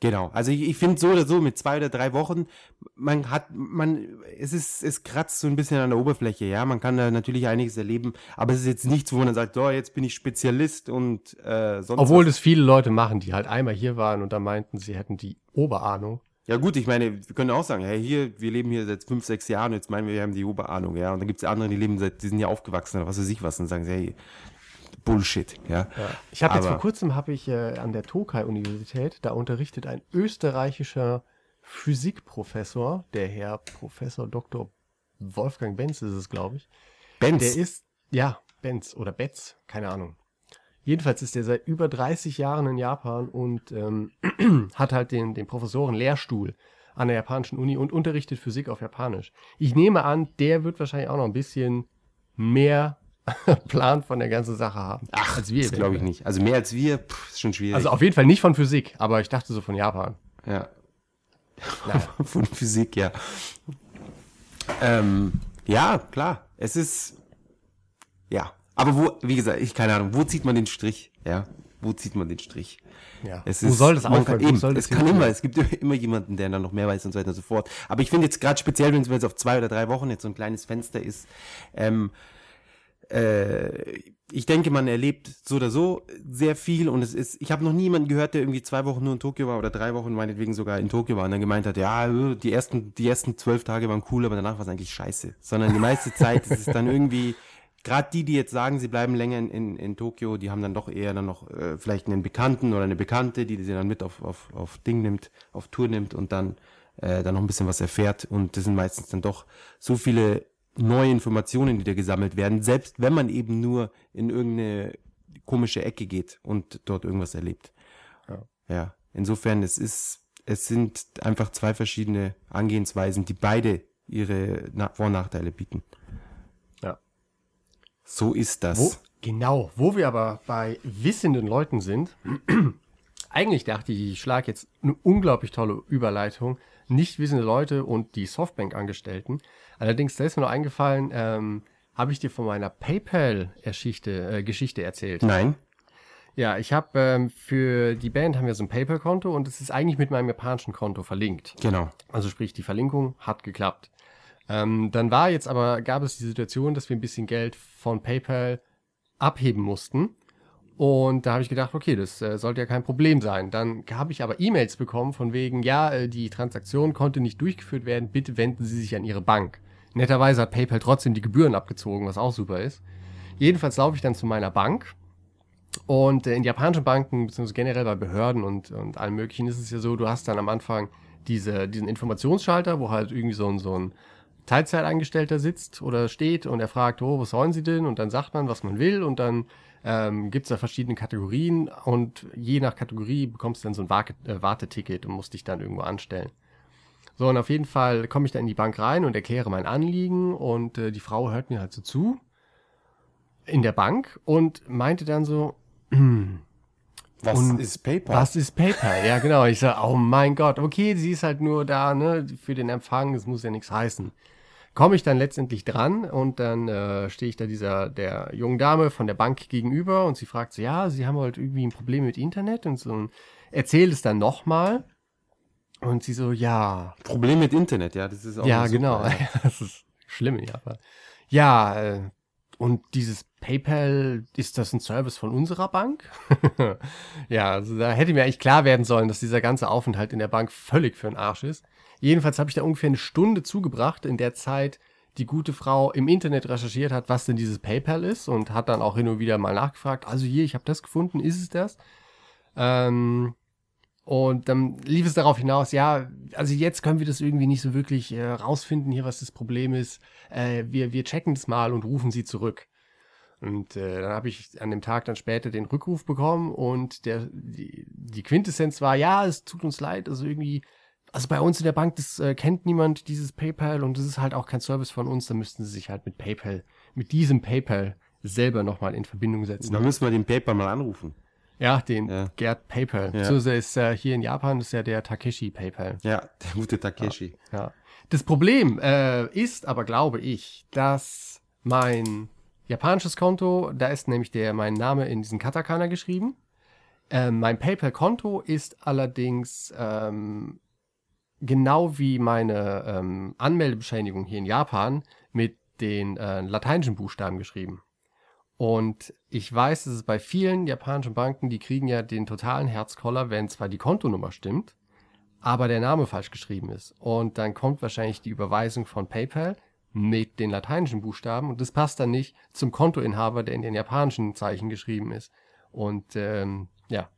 S1: Genau. Also ich, ich finde so oder so mit zwei oder drei Wochen, man hat, man, es ist, es kratzt so ein bisschen an der Oberfläche, ja. Man kann da natürlich einiges erleben, aber es ist jetzt nichts, wo man sagt, so, jetzt bin ich Spezialist und äh, sonst.
S2: Obwohl
S1: was.
S2: das viele Leute machen, die halt einmal hier waren und da meinten, sie hätten die Oberahnung.
S1: Ja gut, ich meine, wir können auch sagen, hey, hier, wir leben hier seit fünf, sechs Jahren, jetzt meinen wir, wir haben die Oberahnung, ja. Und dann gibt es andere, die leben seit, die sind ja aufgewachsen oder was weiß ich was und sagen, hey, Bullshit, ja.
S2: Ich habe jetzt vor kurzem habe ich äh, an der Tokai-Universität, da unterrichtet ein österreichischer Physikprofessor, der Herr Professor Dr. Wolfgang Benz ist es, glaube ich.
S1: Benz.
S2: Der ist, ja, Benz oder Betz, keine Ahnung. Jedenfalls ist der seit über 30 Jahren in Japan und ähm, hat halt den, den Professoren-Lehrstuhl an der japanischen Uni und unterrichtet Physik auf Japanisch. Ich nehme an, der wird wahrscheinlich auch noch ein bisschen mehr Plan von der ganzen Sache haben.
S1: Ach,
S2: als wir.
S1: das glaube ich nicht. Also mehr als wir, pff, ist schon schwierig.
S2: Also auf jeden Fall nicht von Physik, aber ich dachte so von Japan.
S1: ja. Von Physik, ja. Ähm, ja, klar. Es ist, ja. Aber wo, wie gesagt, ich keine Ahnung, wo zieht man den Strich? Ja. Wo zieht man den Strich?
S2: Ja.
S1: Es
S2: Wo
S1: ist,
S2: soll das aufhören?
S1: kann,
S2: Wo
S1: eben,
S2: soll
S1: es
S2: das
S1: kann
S2: hinführen?
S1: immer, es gibt immer jemanden, der dann noch mehr weiß und so weiter und so fort. Aber ich finde jetzt gerade speziell, wenn es jetzt auf zwei oder drei Wochen jetzt so ein kleines Fenster ist, ähm, äh, ich denke, man erlebt so oder so sehr viel und es ist, ich habe noch nie jemanden gehört, der irgendwie zwei Wochen nur in Tokio war oder drei Wochen meinetwegen sogar in Tokio war und dann gemeint hat, ja, die ersten, die ersten zwölf Tage waren cool, aber danach war es eigentlich scheiße. Sondern die meiste Zeit ist es dann irgendwie, gerade die, die jetzt sagen, sie bleiben länger in, in, in Tokio, die haben dann doch eher dann noch äh, vielleicht einen Bekannten oder eine Bekannte, die sie dann mit auf, auf, auf Ding nimmt, auf Tour nimmt und dann, äh, dann noch ein bisschen was erfährt. Und das sind meistens dann doch so viele neue Informationen, die da gesammelt werden, selbst wenn man eben nur in irgendeine komische Ecke geht und dort irgendwas erlebt.
S2: Ja.
S1: ja. Insofern, es ist, es sind einfach zwei verschiedene Angehensweisen, die beide ihre Na Vor- und Nachteile bieten. So ist das.
S2: Wo, genau, wo wir aber bei wissenden Leuten sind, eigentlich dachte ich, ich schlage jetzt eine unglaublich tolle Überleitung, nicht wissende Leute und die Softbank-Angestellten. Allerdings, da ist mir noch eingefallen, ähm, habe ich dir von meiner PayPal-Geschichte äh, Geschichte erzählt.
S1: Nein.
S2: Ja, ich habe ähm, für die Band haben wir so ein PayPal-Konto und es ist eigentlich mit meinem japanischen Konto verlinkt.
S1: Genau.
S2: Also sprich, die Verlinkung hat geklappt. Ähm, dann war jetzt aber, gab es die Situation, dass wir ein bisschen Geld von PayPal abheben mussten. Und da habe ich gedacht, okay, das äh, sollte ja kein Problem sein. Dann habe ich aber E-Mails bekommen von wegen, ja, äh, die Transaktion konnte nicht durchgeführt werden, bitte wenden Sie sich an Ihre Bank. Netterweise hat PayPal trotzdem die Gebühren abgezogen, was auch super ist. Jedenfalls laufe ich dann zu meiner Bank und äh, in japanischen Banken, beziehungsweise generell bei Behörden und, und allem möglichen ist es ja so, du hast dann am Anfang diese, diesen Informationsschalter, wo halt irgendwie so ein, so ein Teilzeitangestellter sitzt oder steht und er fragt, oh, was sollen Sie denn? Und dann sagt man, was man will und dann ähm, gibt es da verschiedene Kategorien und je nach Kategorie bekommst du dann so ein äh, Warteticket und musst dich dann irgendwo anstellen. So, und auf jeden Fall komme ich dann in die Bank rein und erkläre mein Anliegen und äh, die Frau hört mir halt so zu in der Bank und meinte dann so,
S1: Was
S2: Und
S1: ist PayPal?
S2: was ist PayPal? Ja, genau. Ich sage, oh mein Gott, okay, sie ist halt nur da, ne, für den Empfang, das muss ja nichts heißen. Komme ich dann letztendlich dran und dann äh, stehe ich da dieser der jungen Dame von der Bank gegenüber und sie fragt so, ja, sie haben halt irgendwie ein Problem mit Internet und so und erzählt es dann nochmal und sie so, ja,
S1: Problem mit Internet, ja, das ist auch
S2: ja, genau.
S1: ja.
S2: das ist schlimm in Japan. Ja, äh, und dieses PayPal, ist das ein Service von unserer Bank? ja, also da hätte mir eigentlich klar werden sollen, dass dieser ganze Aufenthalt in der Bank völlig für den Arsch ist. Jedenfalls habe ich da ungefähr eine Stunde zugebracht, in der Zeit die gute Frau im Internet recherchiert hat, was denn dieses PayPal ist und hat dann auch hin und wieder mal nachgefragt, also hier, ich habe das gefunden, ist es das? Ähm, und dann lief es darauf hinaus, ja, also jetzt können wir das irgendwie nicht so wirklich äh, rausfinden hier, was das Problem ist. Äh, wir, wir checken das mal und rufen sie zurück. Und äh, dann habe ich an dem Tag dann später den Rückruf bekommen und der, die, die Quintessenz war, ja, es tut uns leid, also irgendwie, also bei uns in der Bank, das äh, kennt niemand, dieses PayPal und das ist halt auch kein Service von uns, da müssten sie sich halt mit PayPal, mit diesem PayPal selber nochmal in Verbindung setzen.
S1: Da müssen wir den PayPal mal anrufen.
S2: Ja, den
S1: Ja.
S2: Gerd PayPal.
S1: Ja.
S2: So ist äh, hier in Japan ist ja der Takeshi PayPal.
S1: Ja, der gute Takeshi.
S2: Ja. Das Problem äh, ist aber, glaube ich, dass mein japanisches Konto, da ist nämlich der mein Name in diesen Katakana geschrieben. Ähm, mein PayPal-Konto ist allerdings ähm, genau wie meine ähm, Anmeldebescheinigung hier in Japan mit den äh, lateinischen Buchstaben geschrieben. Und ich weiß, dass es bei vielen japanischen Banken, die kriegen ja den totalen Herzkoller, wenn zwar die Kontonummer stimmt, aber der Name falsch geschrieben ist. Und dann kommt wahrscheinlich die Überweisung von PayPal mit den lateinischen Buchstaben und das passt dann nicht zum Kontoinhaber, der in den japanischen Zeichen geschrieben ist. Und ähm, ja,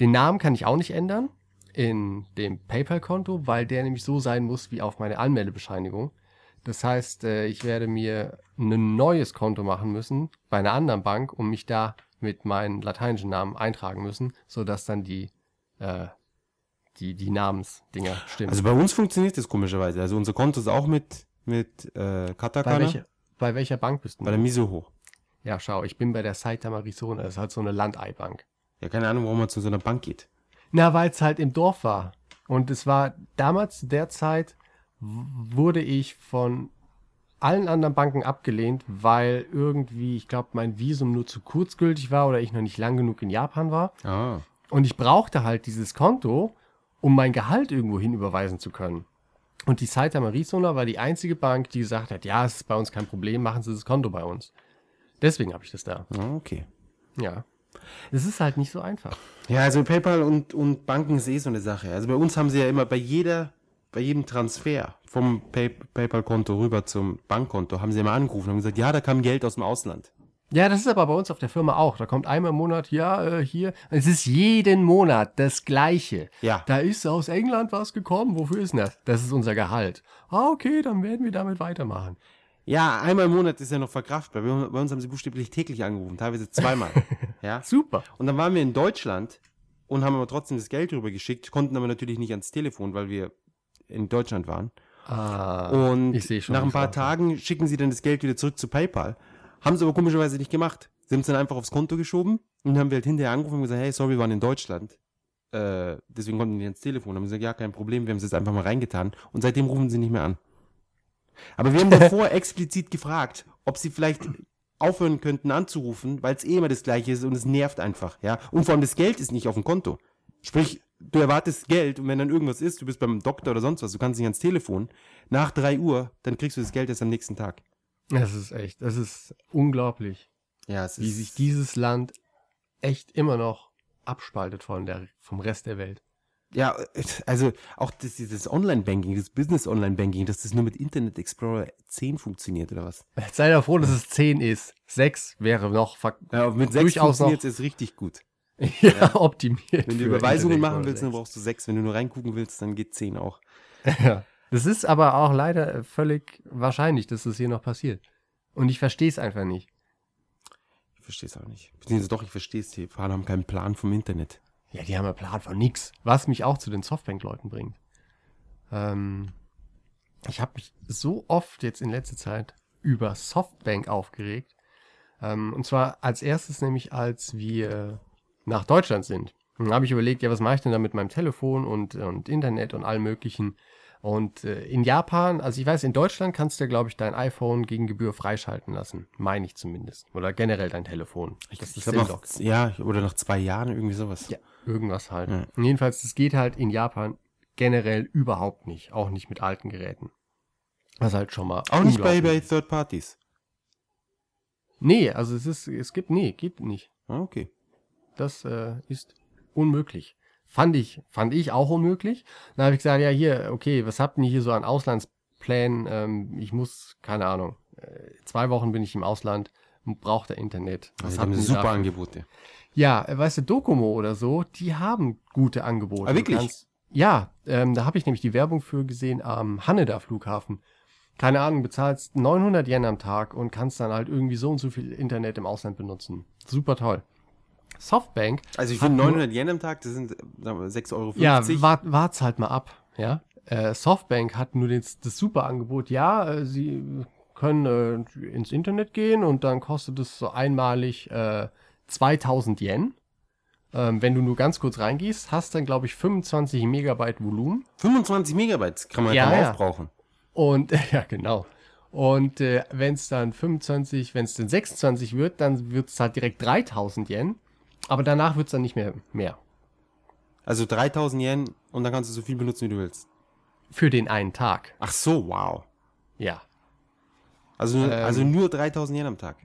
S2: den Namen kann ich auch nicht ändern in dem PayPal-Konto, weil der nämlich so sein muss wie auf meine Anmeldebescheinigung. Das heißt, äh, ich werde mir ein neues Konto machen müssen bei einer anderen Bank und mich da mit meinen lateinischen Namen eintragen müssen, sodass dann die, äh, die, die Namensdinger stimmen.
S1: Also bei uns funktioniert das komischerweise. Also unser Konto ist auch mit, mit äh,
S2: bei,
S1: Katakana.
S2: welcher, bei welcher Bank bist du?
S1: Bei der Misoho.
S2: Ja, schau, ich bin bei der Saitama Arizona. Das ist halt so eine Landeibank.
S1: Ja, keine Ahnung, warum man zu so einer Bank geht.
S2: Na, weil es halt im Dorf war. Und es war damals zu der Zeit wurde ich von allen anderen Banken abgelehnt, weil irgendwie, ich glaube, mein Visum nur zu kurzgültig war oder ich noch nicht lang genug in Japan war.
S1: Ah.
S2: Und ich brauchte halt dieses Konto, um mein Gehalt irgendwo hin überweisen zu können. Und die Saitama Arizona war die einzige Bank, die gesagt hat, ja, es ist bei uns kein Problem, machen Sie das Konto bei uns. Deswegen habe ich das da.
S1: ah, okay.
S2: Ja. Es ist halt nicht so einfach.
S1: Ja, also PayPal und, und Banken ist eh so eine Sache. Also bei uns haben sie ja immer bei jeder, bei jedem Transfer vom Pay, PayPal-Konto rüber zum Bankkonto, haben sie immer angerufen und gesagt, ja, da kam Geld aus dem Ausland.
S2: Ja, das ist aber bei uns auf der Firma auch. Da kommt einmal im Monat, ja, äh, hier. Es ist jeden Monat das Gleiche.
S1: Ja.
S2: Da ist aus England was gekommen. Wofür ist denn das? Das ist unser Gehalt. Ah, okay, dann werden wir damit weitermachen.
S1: Ja, einmal im Monat ist ja noch verkraftbar. Bei, bei uns haben sie buchstäblich täglich angerufen, teilweise zweimal. ja.
S2: Super.
S1: Und dann waren wir in Deutschland und haben aber trotzdem das Geld rübergeschickt, konnten aber natürlich nicht ans Telefon, weil wir in Deutschland waren.
S2: Ah,
S1: Und
S2: ich sehe schon,
S1: nach ein paar
S2: aussieht.
S1: Tagen schicken sie dann das Geld wieder zurück zu PayPal. Haben sie aber komischerweise nicht gemacht. Sie haben es dann einfach aufs Konto geschoben und haben wir halt hinterher angerufen und gesagt, hey, sorry, wir waren in Deutschland. Äh, deswegen konnten wir nicht ans Telefon. Haben gesagt, ja, kein Problem, wir haben es jetzt einfach mal reingetan. Und seitdem rufen sie nicht mehr an. Aber wir haben davor explizit gefragt, ob sie vielleicht aufhören könnten anzurufen, weil es eh immer das gleiche ist und es nervt einfach, ja. Und vor allem das Geld ist nicht auf dem Konto. Sprich, du erwartest Geld und wenn dann irgendwas ist, du bist beim Doktor oder sonst was, du kannst nicht ans Telefon, nach drei Uhr, dann kriegst du das Geld erst am nächsten Tag.
S2: Das ist echt, das ist unglaublich,
S1: Ja, es
S2: wie sich dieses Land echt immer noch abspaltet von der, vom Rest der Welt.
S1: Ja, also auch das, dieses Online-Banking, das Business-Online-Banking, dass das nur mit Internet Explorer 10 funktioniert oder was?
S2: Sei doch froh, dass es 10 ist. 6 wäre noch
S1: Ja, mit 6
S2: Durchaus noch-
S1: funktioniert es richtig gut.
S2: ja, optimiert.
S1: Wenn du Überweisungen machen willst, dann
S2: 6.
S1: brauchst du 6. Wenn du nur reingucken willst, dann geht 10 auch.
S2: Ja. Das ist aber auch leider völlig wahrscheinlich, dass das hier noch passiert. Und ich verstehe es einfach nicht.
S1: Ich verstehe es auch nicht. Beziehungsweise doch, ich verstehe es. Die Fahrer haben keinen Plan vom Internet.
S2: Ja, die haben ja Plan von nix. Was mich auch zu den Softbank-Leuten bringt. Ähm, ich habe mich so oft jetzt in letzter Zeit über Softbank aufgeregt. Ähm, und zwar als erstes nämlich, als wir nach Deutschland sind. Dann habe ich überlegt, ja, was mache ich denn da mit meinem Telefon und, und Internet und allem möglichen. Und äh, in Japan, also ich weiß, in Deutschland kannst du, glaube ich, dein iPhone gegen Gebühr freischalten lassen. Meine ich zumindest. Oder generell dein Telefon. Das
S1: Ich glaube noch, ja, oder nach zwei Jahren irgendwie sowas.
S2: Ja, irgendwas halt.
S1: Ja.
S2: Jedenfalls, das geht halt in Japan generell überhaupt nicht. Auch nicht mit alten Geräten. Was halt schon mal.
S1: Auch nicht bei, bei
S2: ist.
S1: Third Parties.
S2: Nee, also es ist, es gibt, nee, geht nicht.
S1: Ah, okay.
S2: Das äh, ist unmöglich. Fand ich, fand ich auch unmöglich. Dann habe ich gesagt, ja hier, okay, was habt ihr hier so an Auslandsplänen? Ähm, ich muss, keine Ahnung, äh, zwei Wochen bin ich im Ausland, braucht der Internet. Was
S1: Also, die
S2: habt
S1: haben super
S2: dafür?
S1: Angebote.
S2: Ja, äh, weißt du, Docomo oder so, die haben gute Angebote.
S1: Ah, wirklich?
S2: Kannst, ja, ähm, da habe ich nämlich die Werbung für gesehen am Haneda Flughafen. Keine Ahnung, bezahlst 900 Yen am Tag und kannst dann halt irgendwie so und so viel Internet im Ausland benutzen. Super toll. Softbank,
S1: Also ich finde
S2: nur-
S1: 900 Yen am Tag, das sind sagen wir, 6,50 Euro.
S2: ja, wart, wart's halt mal ab, ja. Äh, Softbank hat nur das, das super Angebot, ja, äh, sie können äh, ins Internet gehen und dann kostet es so einmalig äh, 2000 Yen. Ähm, wenn du nur ganz kurz reingehst, hast dann, glaube ich, 25 Megabyte Volumen.
S1: 25 Megabyte kann man
S2: Ja,
S1: ja,
S2: ja.
S1: aufbrauchen.
S2: Und, ja, genau. Und äh, wenn es dann 25, wenn es dann 26 wird, dann wird es halt direkt 3000 Yen. Aber danach wird es dann nicht mehr mehr.
S1: Also 3000 Yen und dann kannst du so viel benutzen, wie du willst.
S2: Für den einen Tag.
S1: Ach so, wow.
S2: Ja,
S1: Also, nur-
S2: Ähm.
S1: also nur 3000 Yen am Tag.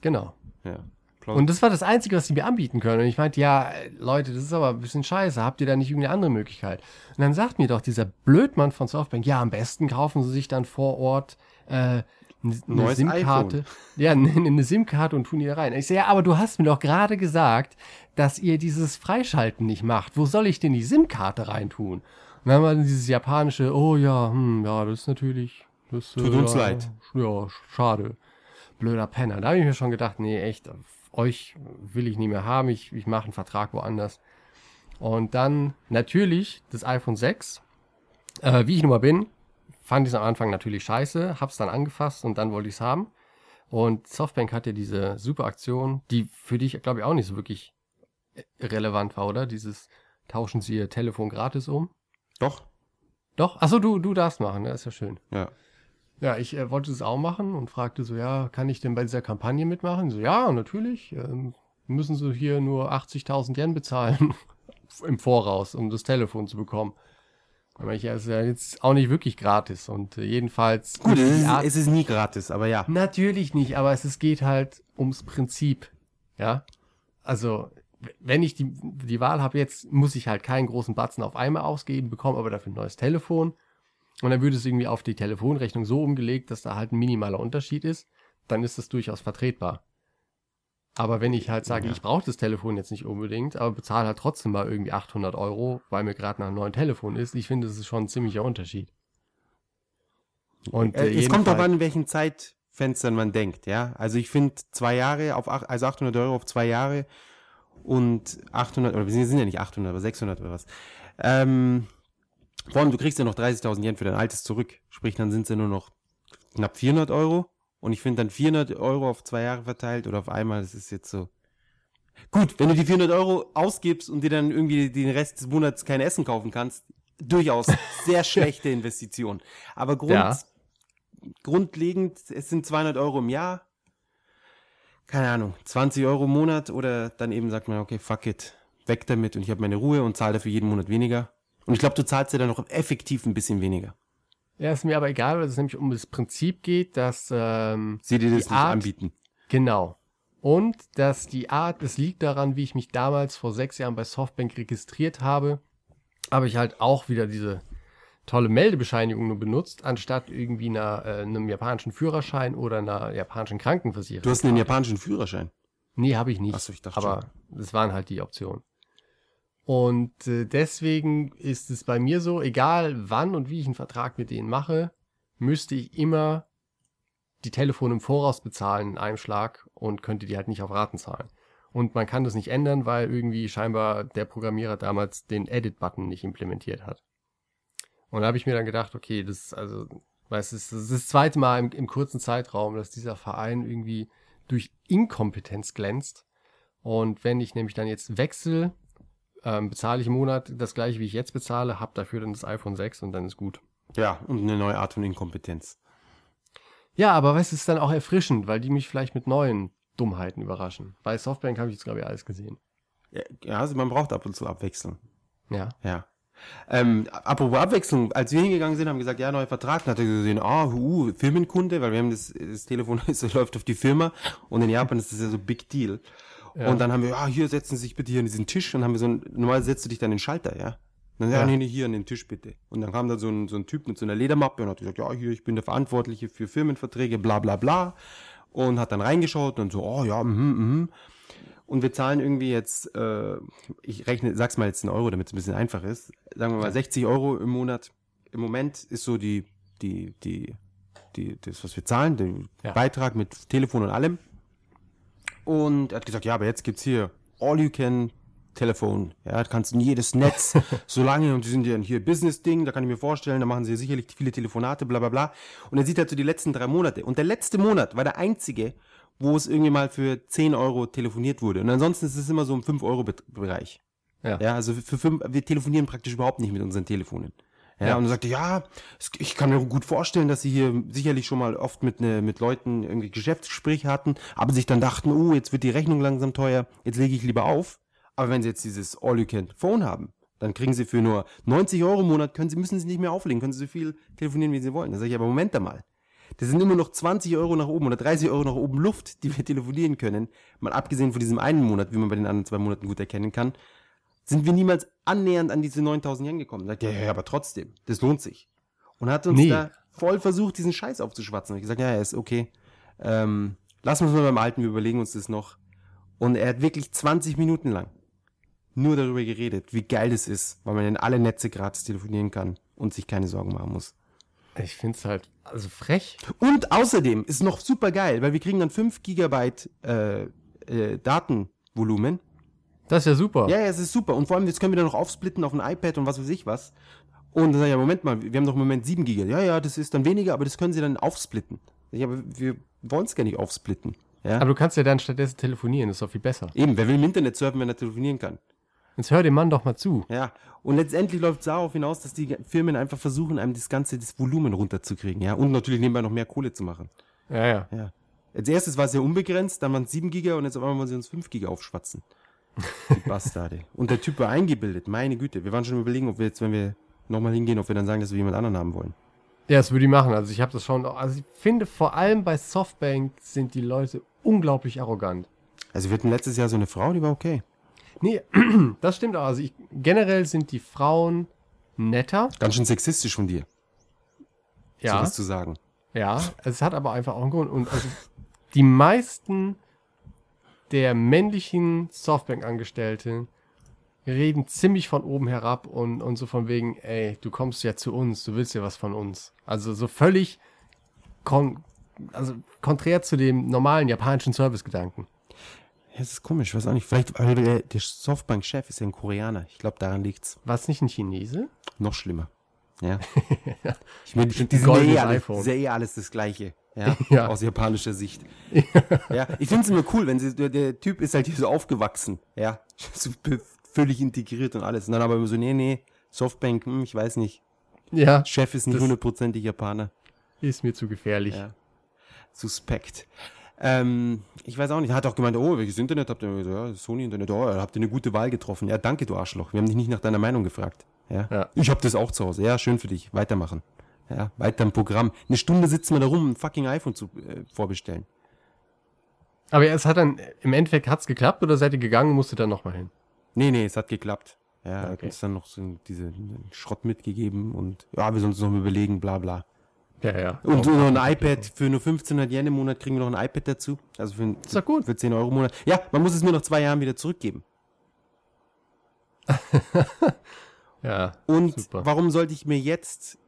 S2: genau.
S1: Ja.
S2: Und das war das Einzige, was sie mir anbieten können. Und ich meinte, ja, Leute, das ist aber ein bisschen scheiße. Habt ihr da nicht irgendeine andere Möglichkeit? Und dann sagt mir doch dieser Blödmann von Softbank, ja, am besten kaufen sie sich dann vor Ort äh, eine, SIM-Karte. Ja, eine, eine SIM-Karte und tun die da rein. Ich so, ja, aber du hast mir doch gerade gesagt, dass ihr dieses Freischalten nicht macht. Wo soll ich denn die SIM-Karte reintun? Und dann haben wir dieses japanische, oh ja, hm, ja, das ist natürlich, das
S1: Tut uns
S2: ja,
S1: leid.
S2: Ja, schade. Blöder Penner. Da habe ich mir schon gedacht, nee, echt, euch will ich nicht mehr haben. Ich, ich mache einen Vertrag woanders. Und dann natürlich das iPhone 6. Äh, wie ich nun mal bin, fand ich es am Anfang natürlich scheiße, hab's dann angefasst und dann wollte ich es haben. Und Softbank hatte diese super Aktion, die für dich, glaube ich, auch nicht so wirklich äh, relevant war, oder? Dieses tauschen Sie Ihr Telefon gratis um.
S1: Doch?
S2: Doch? Achso, du, du darfst machen, das ist ja schön.
S1: Ja.
S2: Ja, ich äh, wollte es auch machen und fragte so, ja, kann ich denn bei dieser Kampagne mitmachen? So, ja, natürlich. Ähm, müssen Sie hier nur 80.000 Yen bezahlen im Voraus, um das Telefon zu bekommen. Aber ich, ist ja jetzt auch nicht wirklich gratis und äh, jedenfalls.
S1: Gut, es ist, es ist nie gratis, aber ja.
S2: Natürlich nicht, aber es, es geht halt ums Prinzip. Ja. Also, wenn ich die, die Wahl habe, jetzt muss ich halt keinen großen Batzen auf einmal ausgeben, bekomme aber dafür ein neues Telefon. Und dann würde es irgendwie auf die Telefonrechnung so umgelegt, dass da halt ein minimaler Unterschied ist, dann ist das durchaus vertretbar. Aber wenn ich halt sage,
S1: Ja.
S2: ich brauche das Telefon jetzt nicht unbedingt, aber bezahle halt trotzdem mal irgendwie 800 Euro, weil mir gerade nach einem neuen Telefon ist, ich finde, das ist schon ein ziemlicher Unterschied. Und
S1: Äh,
S2: äh,
S1: es kommt darauf an, in welchen Zeitfenstern man denkt, ja. Also ich finde zwei Jahre auf, ach- also 800 Euro auf zwei Jahre und 800, oder wir sind ja nicht 800, aber 600 oder was. Ähm, vor allem, du kriegst ja noch 30.000 Yen für dein altes zurück. Sprich, dann sind es ja nur noch knapp 400 Euro. Und ich finde dann 400 Euro auf zwei Jahre verteilt oder auf einmal, das ist jetzt so. Gut, wenn du die 400 Euro ausgibst und dir dann irgendwie den Rest des Monats kein Essen kaufen kannst, durchaus sehr schlechte Investition. Aber Grund,
S2: Ja.
S1: grundlegend, es sind 200 Euro im Jahr. Keine Ahnung, 20 Euro im Monat oder dann eben sagt man, okay, fuck it, weg damit und ich habe meine Ruhe und zahle dafür jeden Monat weniger. Und ich glaube, du zahlst ja dann noch effektiv ein bisschen weniger.
S2: Ja, ist mir aber egal, weil es nämlich um das Prinzip geht, dass, ähm,
S1: Sie dir das nicht
S2: Art-
S1: anbieten.
S2: genau. Und dass die Art, es liegt daran, wie ich mich damals vor sechs Jahren bei Softbank registriert habe, habe ich halt auch wieder diese tolle Meldebescheinigung nur benutzt, anstatt irgendwie einer, äh, einem japanischen Führerschein oder einer japanischen Krankenversicherung.
S1: Du hast einen japanischen Führerschein.
S2: Nee, habe ich nicht.
S1: Ach so, ich dachte
S2: aber das waren halt die Optionen. Und äh, deswegen ist es bei mir so, egal wann und wie ich einen Vertrag mit denen mache, müsste ich immer die Telefone im Voraus bezahlen in einem Schlag und könnte die halt nicht auf Raten zahlen. Und man kann das nicht ändern, weil irgendwie scheinbar der Programmierer damals den Edit-Button nicht implementiert hat. Und da habe ich mir dann gedacht, okay, das ist also, weißt du, das ist das zweite Mal im, im kurzen Zeitraum, dass dieser Verein irgendwie durch Inkompetenz glänzt. Und wenn ich nämlich dann jetzt wechsle, ähm, bezahle ich im Monat das gleiche, wie ich jetzt bezahle, habe dafür dann das iPhone 6 und dann ist gut.
S1: Ja, und eine neue Art von Inkompetenz.
S2: Ja, aber weißt du, es ist dann auch erfrischend, weil die mich vielleicht mit neuen Dummheiten überraschen. Bei Softbank habe ich jetzt, glaube ich, alles gesehen.
S1: Ja, also man braucht ab und zu Abwechslung.
S2: Ja.
S1: Ja. Ähm, apropos Abwechslung, als wir hingegangen sind, haben wir gesagt, ja, neuer Vertrag. Dann hat er gesehen, ah, uh, Firmenkunde, weil wir haben das, das Telefon das läuft auf die Firma und in Japan ist das ja so Big Deal.
S2: Ja.
S1: Und dann haben wir, ah, hier setzen Sie sich bitte hier an diesen Tisch und haben wir so ein, normal setzt du dich dann in den Schalter, ja. Dann, ja,
S2: Ja.
S1: nee, nee, hier an den Tisch bitte. Und dann kam da so ein, so ein Typ mit so einer Ledermappe und hat gesagt, ja, hier, ich bin der Verantwortliche für Firmenverträge, bla, bla, bla. Und hat dann reingeschaut und so, oh, ja, mhm, mhm. Und wir zahlen irgendwie jetzt, äh, ich rechne, sag's mal jetzt in Euro, damit es ein bisschen einfach ist. Sagen wir mal 60 Euro im Monat. Im Moment ist so die, die, die, die, das, was wir zahlen, den
S2: Ja.
S1: Beitrag mit Telefon und allem. Und er hat gesagt, ja, aber jetzt gibt's hier All You Can Telefon. Ja, da kannst du in jedes Netz, solange, und die sind ja hier Business-Ding, da kann ich mir vorstellen, da machen sie sicherlich viele Telefonate, bla bla bla. Und er sieht halt so die letzten drei Monate. Und der letzte Monat war der einzige, wo es irgendwie mal für 10 Euro telefoniert wurde. Und ansonsten ist es immer so im 5-Euro-Bereich.
S2: Ja.
S1: ja. also für fünf, wir telefonieren praktisch überhaupt nicht mit unseren Telefonen. Ja,
S2: Ja.
S1: und er sagte, ja, ich kann mir gut vorstellen, dass sie hier sicherlich schon mal oft mit, ne, mit Leuten irgendwie Geschäftsgespräche hatten, aber sich dann dachten, oh, jetzt wird die Rechnung langsam teuer, jetzt lege ich lieber auf. Aber wenn sie jetzt dieses All-You-Can-Phone haben, dann kriegen sie für nur 90 Euro im Monat, können sie, müssen sie nicht mehr auflegen, können sie so viel telefonieren, wie sie wollen. Da sage ich, aber Moment einmal. Das sind immer noch 20 Euro nach oben oder 30 Euro nach oben Luft, die wir telefonieren können. Mal abgesehen von diesem einen Monat, wie man bei den anderen zwei Monaten gut erkennen kann, sind wir niemals annähernd an diese 9000 Yen gekommen. Sagt er, ja, aber trotzdem, das lohnt sich. Und hat uns
S2: Nee.
S1: da voll versucht, diesen Scheiß aufzuschwatzen. Und ich gesagt, ja, ja, ist okay. Ähm, lassen wir uns mal beim Alten, wir überlegen uns das noch. Und er hat wirklich 20 Minuten lang nur darüber geredet, wie geil das ist, weil man in alle Netze gratis telefonieren kann und sich keine Sorgen machen muss.
S2: Ich finde es halt, also frech.
S1: Und außerdem ist noch super geil, weil wir kriegen dann 5 Gigabyte äh, äh, Datenvolumen.
S2: Das ist ja super.
S1: Ja, ja, es ist super. Und vor allem, jetzt können wir dann noch aufsplitten auf ein iPad und was weiß ich was. Und dann sag ich, ja, Moment mal, wir haben doch im Moment 7 Giga. Ja, ja, das ist dann weniger, aber das können sie dann aufsplitten. Ich, aber wir wollen es gar nicht aufsplitten. Ja?
S2: Aber du kannst ja dann stattdessen telefonieren, das ist doch viel besser.
S1: Eben, wer will im Internet surfen, wenn er telefonieren kann?
S2: Jetzt hör dem Mann doch mal zu.
S1: Ja, und letztendlich läuft es darauf hinaus, dass die Firmen einfach versuchen, einem das ganze das Volumen runterzukriegen, ja, und natürlich nebenbei noch mehr Kohle zu machen.
S2: Ja, ja.
S1: Ja. Als erstes war es ja unbegrenzt, dann waren es 7 Giga und jetzt auf einmal wollen sie uns 5 Giga aufschwatzen. Die Bastarde. Und der Typ war eingebildet, meine Güte. Wir waren schon überlegen, ob wir jetzt, wenn wir nochmal hingehen, ob wir dann sagen, dass wir jemand anderen haben wollen.
S2: Ja, das würde ich machen. Also ich habe das schon. Also ich finde vor allem bei Softbank sind die Leute unglaublich arrogant.
S1: Also wir hatten letztes Jahr so eine Frau, die war okay.
S2: Nee, das stimmt auch. Also ich, generell sind die Frauen netter.
S1: Ganz schön sexistisch von dir,
S2: Ja.
S1: sowas zu sagen.
S2: Ja, es hat aber einfach auch einen Grund. Und also die meisten der männlichen Softbank-Angestellten reden ziemlich von oben herab und, und so von wegen, ey, du kommst ja zu uns, du willst ja was von uns. Also so völlig kon also konträr zu dem normalen japanischen Servicegedanken.
S1: Ja, das ist komisch, weiß auch nicht. Vielleicht, weil der, der Softbank-Chef ist ja ein Koreaner. Ich glaube, daran liegt's.
S2: War es nicht ein Chinese?
S1: Noch schlimmer. Ja. Ich meine, die, die sind ja eh, alles, ja eh alles das Gleiche. Ja.
S2: Ja.
S1: Aus japanischer Sicht. ja. Ich finde es immer cool, wenn sie, der, Typ ist halt hier so aufgewachsen. Ja. So völlig integriert und alles. Und dann aber immer so, nee, nee, Softbank, hm, ich weiß nicht.
S2: Ja,
S1: Chef ist nicht hundertprozentig Japaner.
S2: ist mir zu gefährlich.
S1: Ja. Suspekt. Ähm, ich weiß auch nicht. Er hat auch gemeint, oh, welches Internet habt ihr? So, Ja, Sony Internet. Oh, habt ihr eine gute Wahl getroffen. Ja, danke, du Arschloch. Wir haben dich nicht nach deiner Meinung gefragt. Ja.
S2: Ja.
S1: Ich hab das auch zu Hause. Ja, schön für dich. Weitermachen. Ja, weiter im Programm. Eine Stunde sitzen wir da rum, ein fucking iPhone zu äh, vorbestellen.
S2: Aber es hat dann, im Endeffekt hat's geklappt oder seid ihr gegangen und musstet dann nochmal hin?
S1: Nee, nee, es hat geklappt. Ja, hat
S2: Okay.
S1: uns dann noch so diese Schrott mitgegeben und ja, wir sollen uns noch mal überlegen, bla bla.
S2: Ja, ja.
S1: Und so noch ein iPad für nur 1500 Yen im Monat kriegen wir noch ein iPad dazu. Also für,
S2: Ist doch gut.
S1: für 10 Euro im Monat. Ja, man muss es nur nach zwei Jahren wieder zurückgeben.
S2: Ja.
S1: Und
S2: Super.
S1: warum sollte ich mir jetzt,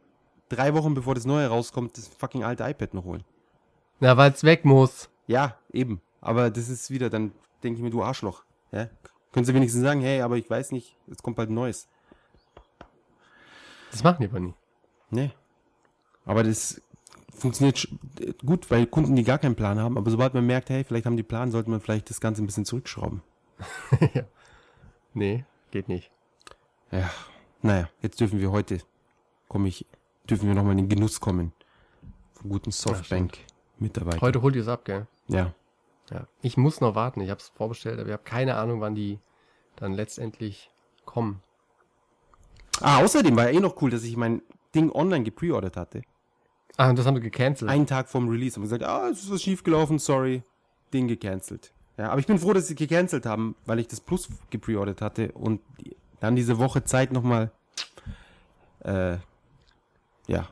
S1: drei Wochen bevor das neue rauskommt, das fucking alte iPad noch holen?
S2: Na, weil's weg muss.
S1: Ja, eben. Aber das ist wieder, dann denke ich mir, du Arschloch. Ja? Können Sie wenigstens sagen, hey, aber ich weiß nicht, es kommt bald ein neues.
S2: Das machen die aber nie.
S1: Nee. Aber das funktioniert gut, weil Kunden, die gar keinen Plan haben, aber sobald man merkt, hey, vielleicht haben die Plan, sollte man vielleicht das Ganze ein bisschen zurückschrauben.
S2: Nee, geht nicht.
S1: Ja. Naja, jetzt dürfen wir heute, komme ich, dürfen wir nochmal in den Genuss kommen. Von guten Softbank-Mitarbeitern.
S2: Heute holt ihr es ab, gell?
S1: Ja.
S2: Ja. Ich muss noch warten. Ich habe es vorbestellt, aber ich habe keine Ahnung, wann die dann letztendlich kommen.
S1: Ah, außerdem war ja eh noch cool, dass ich mein Ding online gepreordert hatte.
S2: Ah, und das haben wir gecancelt.
S1: Einen Tag vorm Release haben wir gesagt, ah, es ist was schiefgelaufen, sorry, Ding gecancelt. Ja, aber ich bin froh, dass sie gecancelt haben, weil ich das Plus gepreordert hatte und dann diese Woche Zeit nochmal, äh, ja.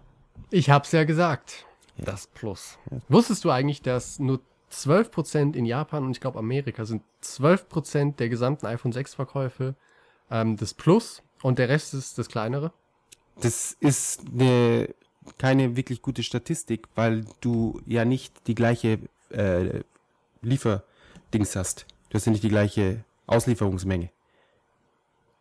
S2: Ich hab's ja gesagt.
S1: Ja.
S2: Das Plus. Wusstest du eigentlich, dass nur 12% in Japan und ich glaube Amerika sind 12% der gesamten iPhone 6 Verkäufe ähm, das Plus und der Rest ist das kleinere?
S1: Das ist eine, keine wirklich gute Statistik, weil du ja nicht die gleiche äh, Lieferdings hast. Du hast ja nicht die gleiche Auslieferungsmenge.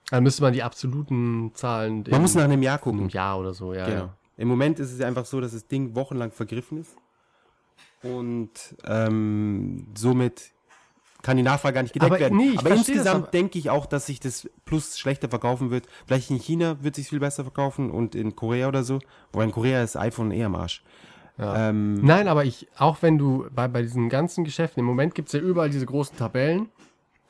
S2: Dann müsste man die absoluten Zahlen
S1: Man muss nach einem Jahr
S2: einem
S1: gucken.
S2: Jahr oder so, ja.
S1: Genau.
S2: ja.
S1: Im Moment ist es einfach so, dass das Ding wochenlang vergriffen ist. und ähm, somit kann die Nachfrage gar nicht gedeckt
S2: Aber
S1: werden.
S2: nee,
S1: aber insgesamt denke ich auch, dass sich das Plus schlechter verkaufen wird. Vielleicht in China wird sich viel besser verkaufen und in Korea oder so. Wobei in Korea ist iPhone eher am Arsch.
S2: Ja.
S1: Ähm,
S2: Nein, aber ich, auch wenn du bei, bei diesen ganzen Geschäften, im Moment gibt es ja überall diese großen Tabellen,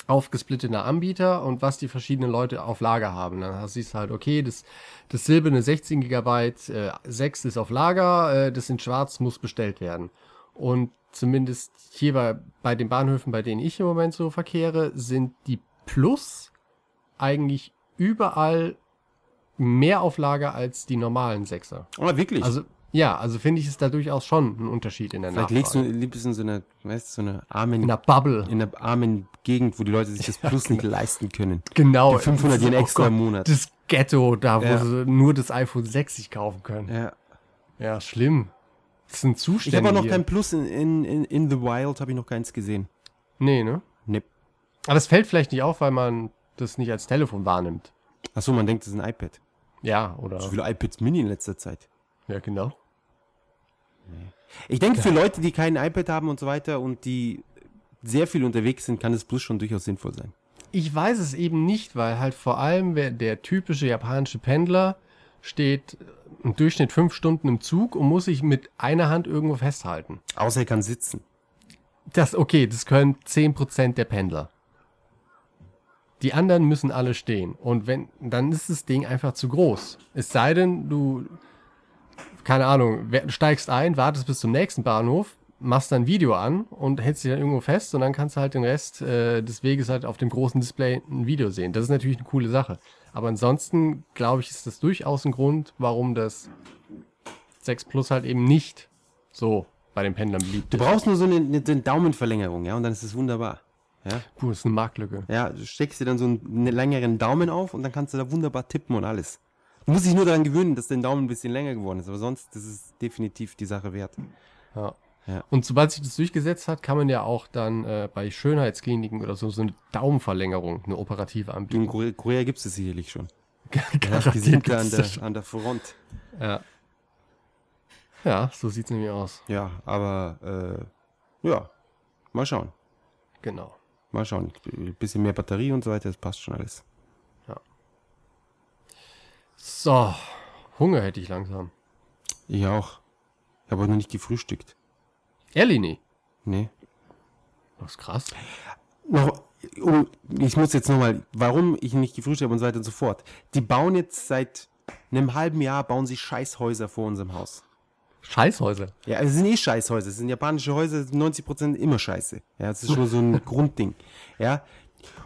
S2: aufgesplitteter Anbieter und was die verschiedenen Leute auf Lager haben. Dann siehst du halt, okay, das, das silberne 16 GB, äh, 6 ist auf Lager, äh, das in schwarz muss bestellt werden. Und zumindest hier bei, bei den Bahnhöfen, bei denen ich im Moment so verkehre, sind die Plus eigentlich überall mehr auf Lager als die normalen Sechser.
S1: aber wirklich.
S2: Also, ja, also finde ich es da durchaus schon ein Unterschied in der
S1: Vielleicht
S2: Nachfrage.
S1: legst du liebst in so einer, weißt, du, so einer armen,
S2: in einer Bubble.
S1: in einer armen Gegend, wo die Leute sich das Plus nicht leisten können.
S2: genau.
S1: Die 500 Yen
S2: Oh
S1: extra im Monat.
S2: Das Ghetto, da wo
S1: Ja.
S2: sie nur das iPhone 6 sich kaufen können.
S1: Ja.
S2: Ja, schlimm. Das sind Zustände
S1: Ich habe auch noch kein Plus in, in, in, in The Wild, habe ich noch keins gesehen.
S2: Nee, ne?
S1: Nee.
S2: Aber das fällt vielleicht nicht auf, weil man das nicht als Telefon wahrnimmt.
S1: Achso, man denkt, das ist ein iPad.
S2: Ja, oder?
S1: So viele iPads Mini in letzter Zeit.
S2: Ja, genau.
S1: Ich denke, für Leute, die kein iPad haben und so weiter und die sehr viel unterwegs sind, kann das Plus schon durchaus sinnvoll sein.
S2: Ich weiß es eben nicht, weil halt vor allem der typische japanische Pendler steht im Durchschnitt fünf Stunden im Zug und muss sich mit einer Hand irgendwo festhalten.
S1: Außer er kann sitzen.
S2: Das, okay, das können 10% der Pendler. Die anderen müssen alle stehen. Und wenn, dann ist das Ding einfach zu groß. Es sei denn, du, keine Ahnung, steigst ein, wartest bis zum nächsten Bahnhof, machst dann ein Video an und hältst dich dann irgendwo fest und dann kannst du halt den Rest äh, des Weges halt auf dem großen Display ein Video sehen. Das ist natürlich eine coole Sache. Aber ansonsten, glaube ich, ist das durchaus ein Grund, warum das 6 Plus halt eben nicht so bei den Pendlern beliebt
S1: Du brauchst nur so eine, eine, eine Daumenverlängerung, ja, und dann ist es wunderbar. Ja,
S2: Puh, das ist eine Marktlücke.
S1: ja, du steckst dir dann so einen längeren Daumen auf und dann kannst du da wunderbar tippen und alles. Du musst dich nur daran gewöhnen, dass dein Daumen ein bisschen länger geworden ist, aber sonst, das ist definitiv die Sache wert.
S2: Ja.
S1: Ja.
S2: Und sobald sich das durchgesetzt hat, kann man ja auch dann äh, bei Schönheitskliniken oder so so eine Daumenverlängerung, eine operative
S1: In
S2: anbieten.
S1: Korea, Korea gibt es das sicherlich schon. Ja, die sind da an der, an der Front.
S2: Ja. Ja, so sieht's nämlich aus.
S1: Ja, aber äh, ja, mal schauen.
S2: Genau.
S1: Mal schauen. Ein bisschen mehr Batterie und so weiter, das passt schon alles.
S2: So, Hunger hätte ich langsam.
S1: Ich auch. Ich habe auch noch nicht gefrühstückt.
S2: Ehrlich nicht.
S1: Nee.
S2: Das ist krass.
S1: Noch, um, ich muss jetzt nochmal, warum ich nicht gefrühstückt habe und so weiter und so fort. Die bauen jetzt seit einem halben Jahr, bauen sie Scheißhäuser vor unserem Haus.
S2: Scheißhäuser.
S1: Ja, es sind eh Scheißhäuser. Es sind japanische Häuser, 90% immer scheiße. Ja, es ist schon so ein Grundding. Ja.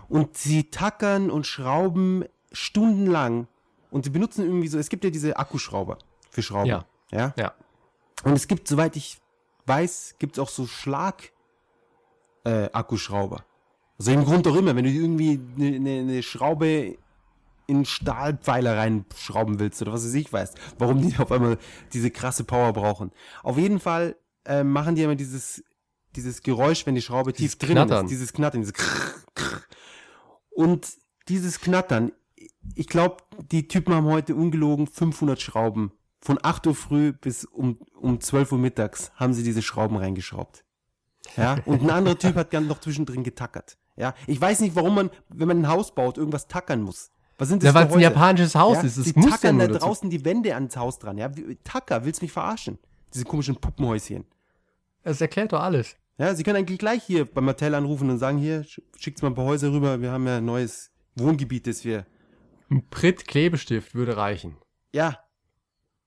S1: Und sie tackern und schrauben stundenlang und sie benutzen irgendwie so, es gibt ja diese Akkuschrauber für Schrauben.
S2: Ja.
S1: Ja.
S2: Ja.
S1: Und es gibt, soweit ich weiß, gibt es auch so Schlag äh, Akkuschrauber. Also im Grund auch immer, wenn du irgendwie eine ne, ne Schraube in Stahlpfeiler reinschrauben willst oder was weiß ich weiß, warum die auf einmal diese krasse Power brauchen. Auf jeden Fall äh, machen die immer dieses, dieses Geräusch, wenn die Schraube
S2: Dieses
S1: tief drin
S2: Knattern.
S1: ist. Dieses Knattern, dieses krrr, krrr. Und dieses Knattern, ich glaube, die Typen haben heute ungelogen 500 Schrauben. Von 8 Uhr früh bis um, um 12 Uhr mittags haben sie diese Schrauben reingeschraubt. Ja, und ein anderer Typ hat gern noch zwischendrin getackert. Ja, ich weiß nicht, warum man, wenn man ein Haus baut, irgendwas tackern muss. Was sind das
S2: Ja, weil es ein japanisches Haus
S1: ja,
S2: ist. Das
S1: die
S2: muss
S1: tackern da draußen die Wände ans Haus dran. Ja, Tacker, willst mich verarschen? Diese komischen Puppenhäuschen.
S2: Das erklärt doch alles.
S1: Ja, Sie können eigentlich gleich hier bei Mattel anrufen und sagen, hier, sch- schickt's mal ein paar Häuser rüber, wir haben ja ein neues Wohngebiet, das wir,
S2: Ein Pritt-Klebestift würde reichen.
S1: ja.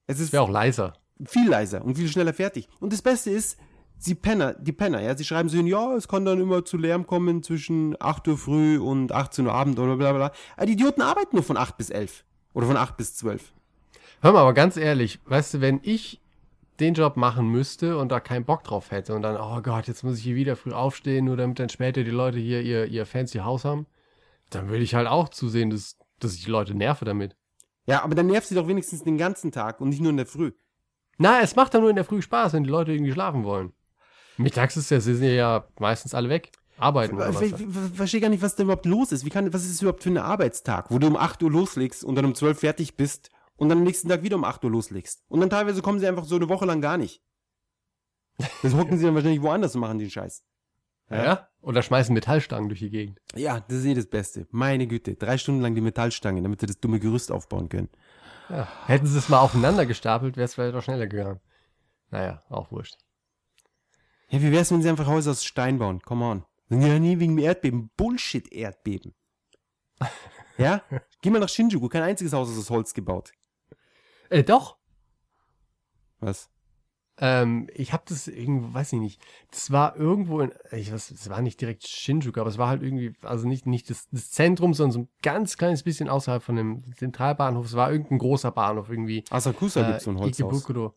S1: Es ist
S2: Wäre auch leiser.
S1: viel leiser und viel schneller fertig. Und das Beste ist, sie Penner, die Penner, ja, sie schreiben so hin, ja, es kann dann immer zu Lärm kommen zwischen 8 Uhr früh und 18 Uhr Abend oder bla bla bla. Aber die Idioten arbeiten nur von 8 bis 11. Oder von 8 bis 12.
S2: Hör mal, aber ganz ehrlich, weißt du, wenn ich den Job machen müsste und da keinen Bock drauf hätte und dann, oh Gott, jetzt muss ich hier wieder früh aufstehen, nur damit dann später die Leute hier ihr, ihr fancy Haus haben, dann würde ich halt auch zusehen, dass, dass ich die Leute nerve damit.
S1: Ja, aber dann nervt sie doch wenigstens den ganzen Tag und nicht nur in der Früh.
S2: Na, es macht dann nur in der Früh Spaß, wenn die Leute irgendwie schlafen wollen. Mittags ist ja, sie sind ja meistens alle weg. Arbeiten oder
S1: Ich
S2: was.
S1: ver- ver- verstehe gar nicht, was da überhaupt los ist. Wie kann, was ist es überhaupt für ein Arbeitstag, wo du um 8 Uhr loslegst und dann um 12 fertig bist und dann am nächsten Tag wieder um 8 Uhr loslegst. Und dann teilweise kommen sie einfach so eine Woche lang gar nicht. Das hocken sie dann wahrscheinlich woanders und machen den Scheiß.
S2: Ja. Oder schmeißen Metallstangen durch die Gegend.
S1: Ja, das ist eh das Beste. Meine Güte. Drei Stunden lang die Metallstange, damit sie das dumme Gerüst aufbauen können.
S2: Ja. Hätten sie es mal aufeinander gestapelt, wäre es vielleicht auch schneller gegangen. Naja, auch wurscht.
S1: Ja, wie wär's, wenn sie einfach Häuser aus Stein bauen? Come on. Ja, nie wegen dem Erdbeben. Bullshit-Erdbeben. Ja? Geh mal nach Shinjuku. Kein einziges Haus ist aus Holz gebaut.
S2: Äh, doch.
S1: Was?
S2: Ähm, ich habe das irgendwo, weiß ich nicht. Das war irgendwo in, ich weiß, es war nicht direkt Shinjuku, aber es war halt irgendwie, also nicht, nicht das, das Zentrum, sondern so ein ganz kleines bisschen außerhalb von dem Zentralbahnhof. Es war irgendein großer Bahnhof irgendwie.
S1: Asakusa
S2: Äh,
S1: gibt's so ein Holzhaus.
S2: Ikebukuro.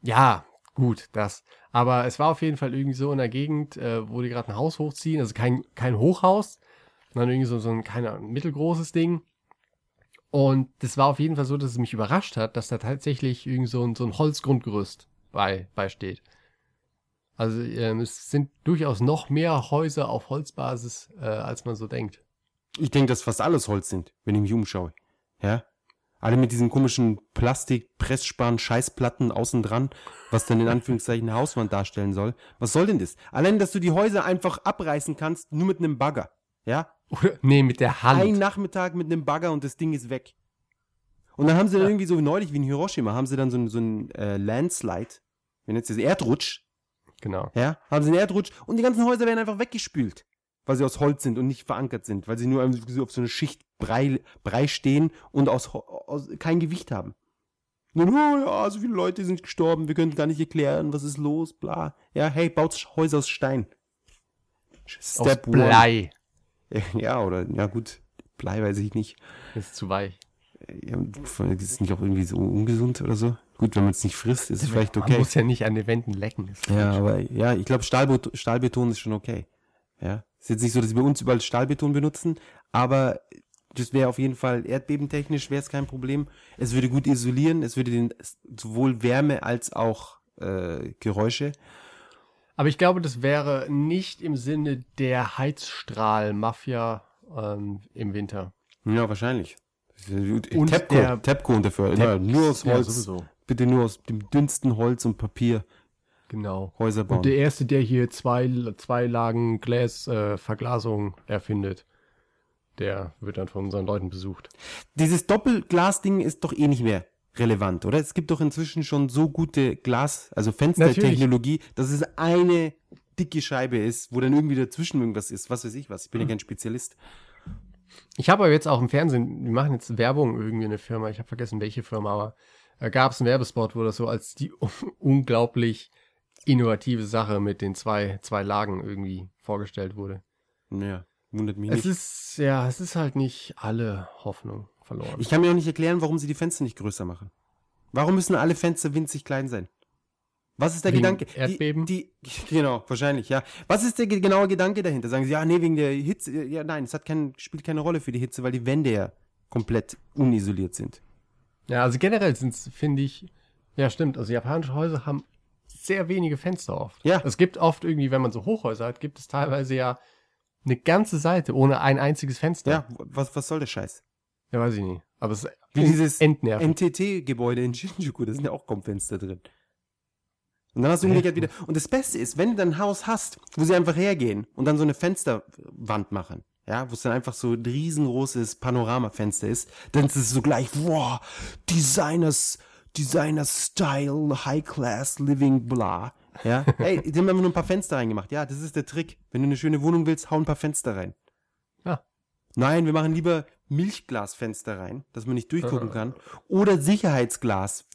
S2: Ja, gut, das. Aber es war auf jeden Fall irgendwie so in der Gegend, äh, wo die gerade ein Haus hochziehen. Also kein, kein Hochhaus, sondern irgendwie so, so ein, keine mittelgroßes Ding. Und das war auf jeden Fall so, dass es mich überrascht hat, dass da tatsächlich irgendwie so ein, so ein Holzgrundgerüst bei, beisteht. Also ähm, es sind durchaus noch mehr Häuser auf Holzbasis, äh, als man so denkt.
S1: Ich denke, dass fast alles Holz sind, wenn ich mich umschaue. Ja? Alle mit diesen komischen Plastik, Pressspan, Scheißplatten außen dran, was dann in Anführungszeichen eine Hauswand darstellen soll. Was soll denn das? Allein, dass du die Häuser einfach abreißen kannst, nur mit einem Bagger. Ja?
S2: Oder, nee, mit der Hand.
S1: Ein Nachmittag mit einem Bagger und das Ding ist weg. Und dann haben sie dann irgendwie so neulich wie in Hiroshima, haben sie dann so, ein- so ein äh, Landslide, nennt sich das, Erdrutsch,
S2: Genau.
S1: ja, haben sie einen Erdrutsch und die ganzen Häuser werden einfach weggespült, weil sie aus Holz sind und nicht verankert sind, weil sie nur auf so eine Schicht Brei, Brei stehen und aus, aus kein Gewicht haben. Nur, oh ja, so viele Leute sind gestorben, wir können gar nicht erklären, was ist los, bla. Ja, hey, baut Häuser aus Stein.
S2: Aus Blei.
S1: Ja, oder, ja gut, Blei weiß ich nicht.
S2: Ist zu weich.
S1: Ja, ist es nicht auch irgendwie so ungesund oder so? Gut, wenn man es nicht frisst, ist es vielleicht
S2: Man
S1: okay.
S2: muss ja nicht an den Wänden lecken.
S1: Ja, aber ja, ich glaube, Stahlbeton, ist schon okay. Ja. Ist jetzt nicht so, dass bei uns überall Stahlbeton benutzen, aber das wäre auf jeden Fall erdbebentechnisch wäre es kein Problem. Es würde gut isolieren, es würde den sowohl Wärme als auch äh, Geräusche.
S2: Aber ich glaube, das wäre nicht im Sinne der Heizstrahl-Mafia ähm, im Winter.
S1: Ja, wahrscheinlich.
S2: Und
S1: Tepco,
S2: der-
S1: Tepco dafür. Ja, nur aus
S2: Ja,
S1: Holz.
S2: sowieso.
S1: Bitte nur aus dem dünnsten Holz und Papier
S2: Genau.
S1: Häuser bauen.
S2: Und der Erste, der hier zwei, zwei Lagen Glasverglasung äh, Verglasung erfindet, der wird dann von unseren Leuten besucht.
S1: Dieses Doppelglas-Ding ist doch eh nicht mehr relevant, oder? Es gibt doch inzwischen schon so gute Glas, also Fenstertechnologie, dass es eine dicke Scheibe ist, wo dann irgendwie dazwischen irgendwas ist. Was weiß ich was. Ich bin ja kein Spezialist.
S2: Ich habe aber jetzt auch im Fernsehen, wir machen jetzt Werbung irgendwie in eine Firma, ich habe vergessen welche Firma, aber äh, gab es einen Werbespot, wo das so als die unglaublich innovative Sache mit den zwei, zwei Lagen irgendwie vorgestellt wurde.
S1: Ja, wundert mich
S2: Es
S1: nicht.
S2: ist, ja, es ist halt nicht alle Hoffnung verloren.
S1: Ich kann mir auch nicht erklären, warum sie die Fenster nicht größer machen. Warum müssen alle Fenster winzig klein sein? Was ist der
S2: Wegen
S1: Gedanke?
S2: Erdbeben?
S1: Die, die, genau, wahrscheinlich, ja. Was ist der ge- genaue Gedanke dahinter? Sagen sie, ja, nee, wegen der Hitze. Ja, nein, es hat kein, spielt keine Rolle für die Hitze, weil die Wände ja komplett unisoliert sind.
S2: Ja, also generell sind es, finde ich, ja stimmt, also japanische Häuser haben sehr wenige Fenster oft.
S1: Ja.
S2: Es gibt oft irgendwie, wenn man so Hochhäuser hat, gibt es teilweise ja eine ganze Seite ohne ein einziges Fenster.
S1: Ja, was, was soll der Scheiß?
S2: Ja, weiß ich nicht. Aber es ist
S1: Wie dieses. NTT-Gebäude in Shinjuku, da sind ja auch kaum Fenster drin. Und dann hast du umgekehrt wieder. Und das Beste ist, wenn du dann ein Haus hast, wo sie einfach hergehen und dann so eine Fensterwand machen, ja, wo es dann einfach so ein riesengroßes Panoramafenster ist, dann ist es so gleich, wow, Designers, Designer-Style, High-Class, Living, bla. Ja, ey, die haben einfach nur ein paar Fenster reingemacht. Ja, das ist der Trick. Wenn du eine schöne Wohnung willst, hau ein paar Fenster rein.
S2: Ja.
S1: Nein, wir machen lieber Milchglasfenster rein, dass man nicht durchgucken kann. Oder Sicherheitsglas,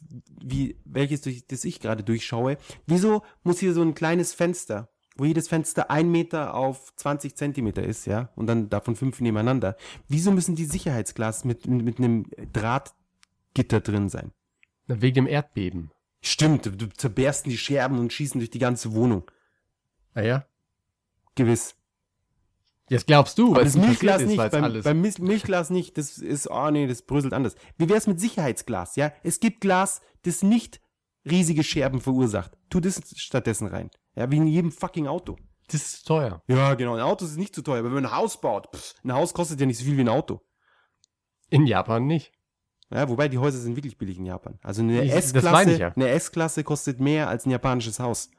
S1: wie welches durch das ich gerade durchschaue. Wieso muss hier so ein kleines Fenster, wo jedes Fenster ein Meter auf 20 Zentimeter ist, ja, und dann davon fünf nebeneinander. Wieso müssen die Sicherheitsglas mit, mit einem Drahtgitter drin sein?
S2: Na, Wegen dem Erdbeben.
S1: Stimmt, du, zerbersten die Scherben und schießen durch die ganze Wohnung.
S2: Ah ja?
S1: Gewiss.
S2: Jetzt glaubst du, weil
S1: das Milchglas
S2: ist,
S1: nicht, beim,
S2: alles.
S1: beim Mil- Milchglas nicht, das ist, oh nee, das bröselt anders. Wie wär's mit Sicherheitsglas, ja? Es gibt Glas, das nicht riesige Scherben verursacht. Tu das stattdessen rein. Ja, wie in jedem fucking Auto.
S2: das ist teuer.
S1: Ja, genau, ein Auto ist nicht zu teuer, aber wenn man ein Haus baut, pff, ein Haus kostet ja nicht so viel wie ein Auto.
S2: In Japan nicht.
S1: Ja, wobei die Häuser sind wirklich billig in Japan. Also eine
S2: Ich- das meine
S1: S-Klasse,
S2: ich ja.
S1: eine S-Klasse kostet mehr als ein japanisches Haus.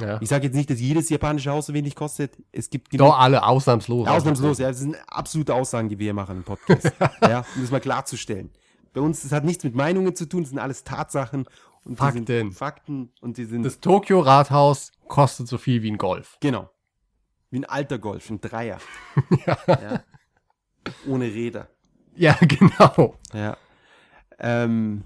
S2: Ja.
S1: Ich sage jetzt nicht, dass jedes japanische Haus so wenig kostet. Es gibt genug-
S2: Doch, alle ausnahmslos.
S1: Ausnahmslos, ja. Das sind absolute Aussagen, die wir hier machen im Podcast. ja, um das mal klarzustellen. Bei uns, das hat nichts mit Meinungen zu tun, das sind alles Tatsachen. Und die
S2: Fakten.
S1: Sind Fakten und die sind,
S2: Das Tokio Rathaus kostet so viel wie ein Golf.
S1: genau. Wie ein alter Golf, ein Dreier. ja. Ohne Räder.
S2: Ja, genau.
S1: Ja. Ähm,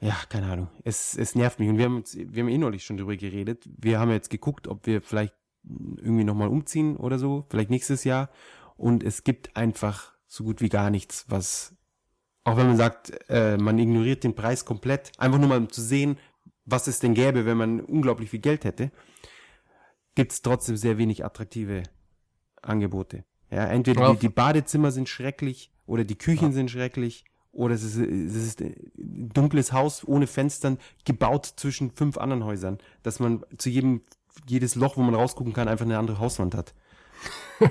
S1: ja, keine Ahnung. Es, es nervt mich. Und wir haben, uns, wir haben eh neulich schon drüber geredet. Wir haben jetzt geguckt, ob wir vielleicht irgendwie nochmal umziehen oder so. Vielleicht nächstes Jahr. Und es gibt einfach so gut wie gar nichts, was, auch wenn man sagt, äh, man ignoriert den Preis komplett, einfach nur mal um zu sehen, was es denn gäbe, wenn man unglaublich viel Geld hätte, gibt es trotzdem sehr wenig attraktive Angebote. Ja, entweder
S2: Ja.
S1: die, die Badezimmer sind schrecklich oder die Küchen sind schrecklich oder es ist, es ist ein dunkles Haus ohne Fenstern gebaut zwischen fünf anderen Häusern, dass man zu jedem jedes Loch, wo man rausgucken kann, einfach eine andere Hauswand hat.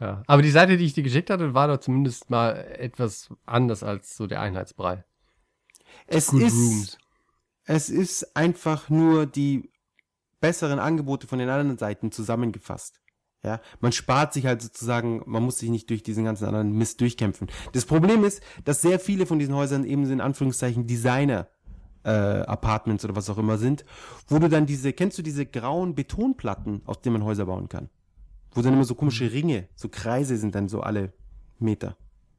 S2: Ja. Aber die Seite, die ich dir geschickt hatte, war doch zumindest mal etwas anders als so der Einheitsbrei.
S1: Es
S2: Good
S1: ist
S2: Rooms.
S1: es ist einfach nur die besseren Angebote von den anderen Seiten zusammengefasst. Ja, man spart sich halt sozusagen, man muss sich nicht durch diesen ganzen anderen Mist durchkämpfen. Das Problem ist, dass sehr viele von diesen Häusern eben so in Anführungszeichen Designer äh, Apartments oder was auch immer sind, wo du dann diese, kennst du diese grauen Betonplatten, aus denen man Häuser bauen kann? Wo dann immer so komische Ringe, so Kreise sind dann so alle Meter.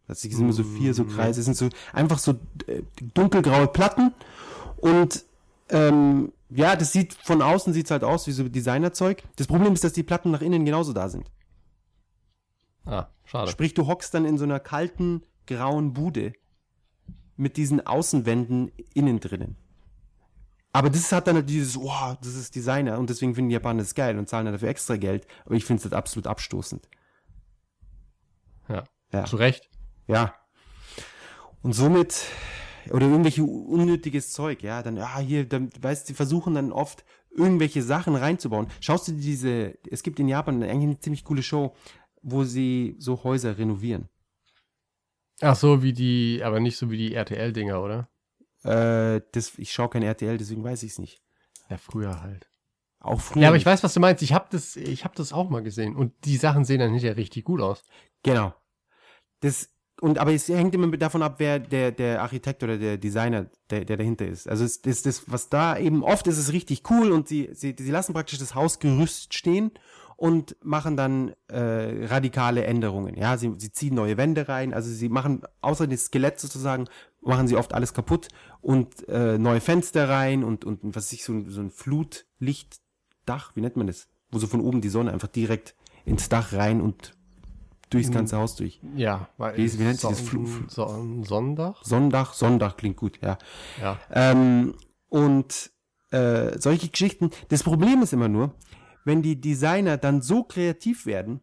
S1: Das sind immer so vier so Kreise, sind so einfach so äh, dunkelgraue Platten und ähm, ja, das sieht von außen sieht's halt aus wie so Designerzeug. Das Problem ist, dass die Platten nach innen genauso da sind.
S2: Ah, schade.
S1: Sprich, du hockst dann in so einer kalten, grauen Bude mit diesen Außenwänden innen drinnen. Aber das hat dann halt dieses, wow, das ist Designer und deswegen finden die Japaner das geil und zahlen dann dafür extra Geld. Aber ich finde es halt absolut abstoßend.
S2: Ja.
S1: Ja.
S2: Zu Recht.
S1: Ja. Und somit, oder irgendwelche unnötiges Zeug, ja, dann, ja, hier, dann, weißt du, versuchen dann oft irgendwelche Sachen reinzubauen. Schaust du diese, es gibt in Japan eigentlich eine ziemlich coole Show, wo sie so Häuser renovieren.
S2: Ach so, wie die, aber nicht so wie die RTL-Dinger, oder?
S1: Äh, das, ich schaue kein RTL, deswegen weiß ich es nicht.
S2: Ja, früher halt.
S1: Auch früher.
S2: Ja, aber ich weiß, was du meinst. Ich habe das, ich habe das auch mal gesehen. Und die Sachen sehen dann hinterher richtig gut aus.
S1: Genau. Das, und aber es hängt immer davon ab, wer der, der Architekt oder der Designer, der, der dahinter ist. Also es, das, das, was da eben oft ist, ist richtig cool und sie, sie, sie lassen praktisch das Hausgerüst stehen und machen dann äh, radikale Änderungen. Ja, sie, sie ziehen neue Wände rein, also sie machen außer das Skelett sozusagen, machen sie oft alles kaputt und äh, neue Fenster rein und, und was weiß ich, so, ein- so ein Flutlichtdach, wie nennt man das? Wo so von oben die Sonne einfach direkt ins Dach rein und durchs ganze Haus durch.
S2: Ja, weil
S1: Wie- wie nennt sich das? Flu-
S2: Son- Sonntag?
S1: Sonntag, Sonntag klingt gut, ja.
S2: Ja.
S1: Ähm, und äh, solche Geschichten. Das Problem ist immer nur, wenn die Designer dann so kreativ werden,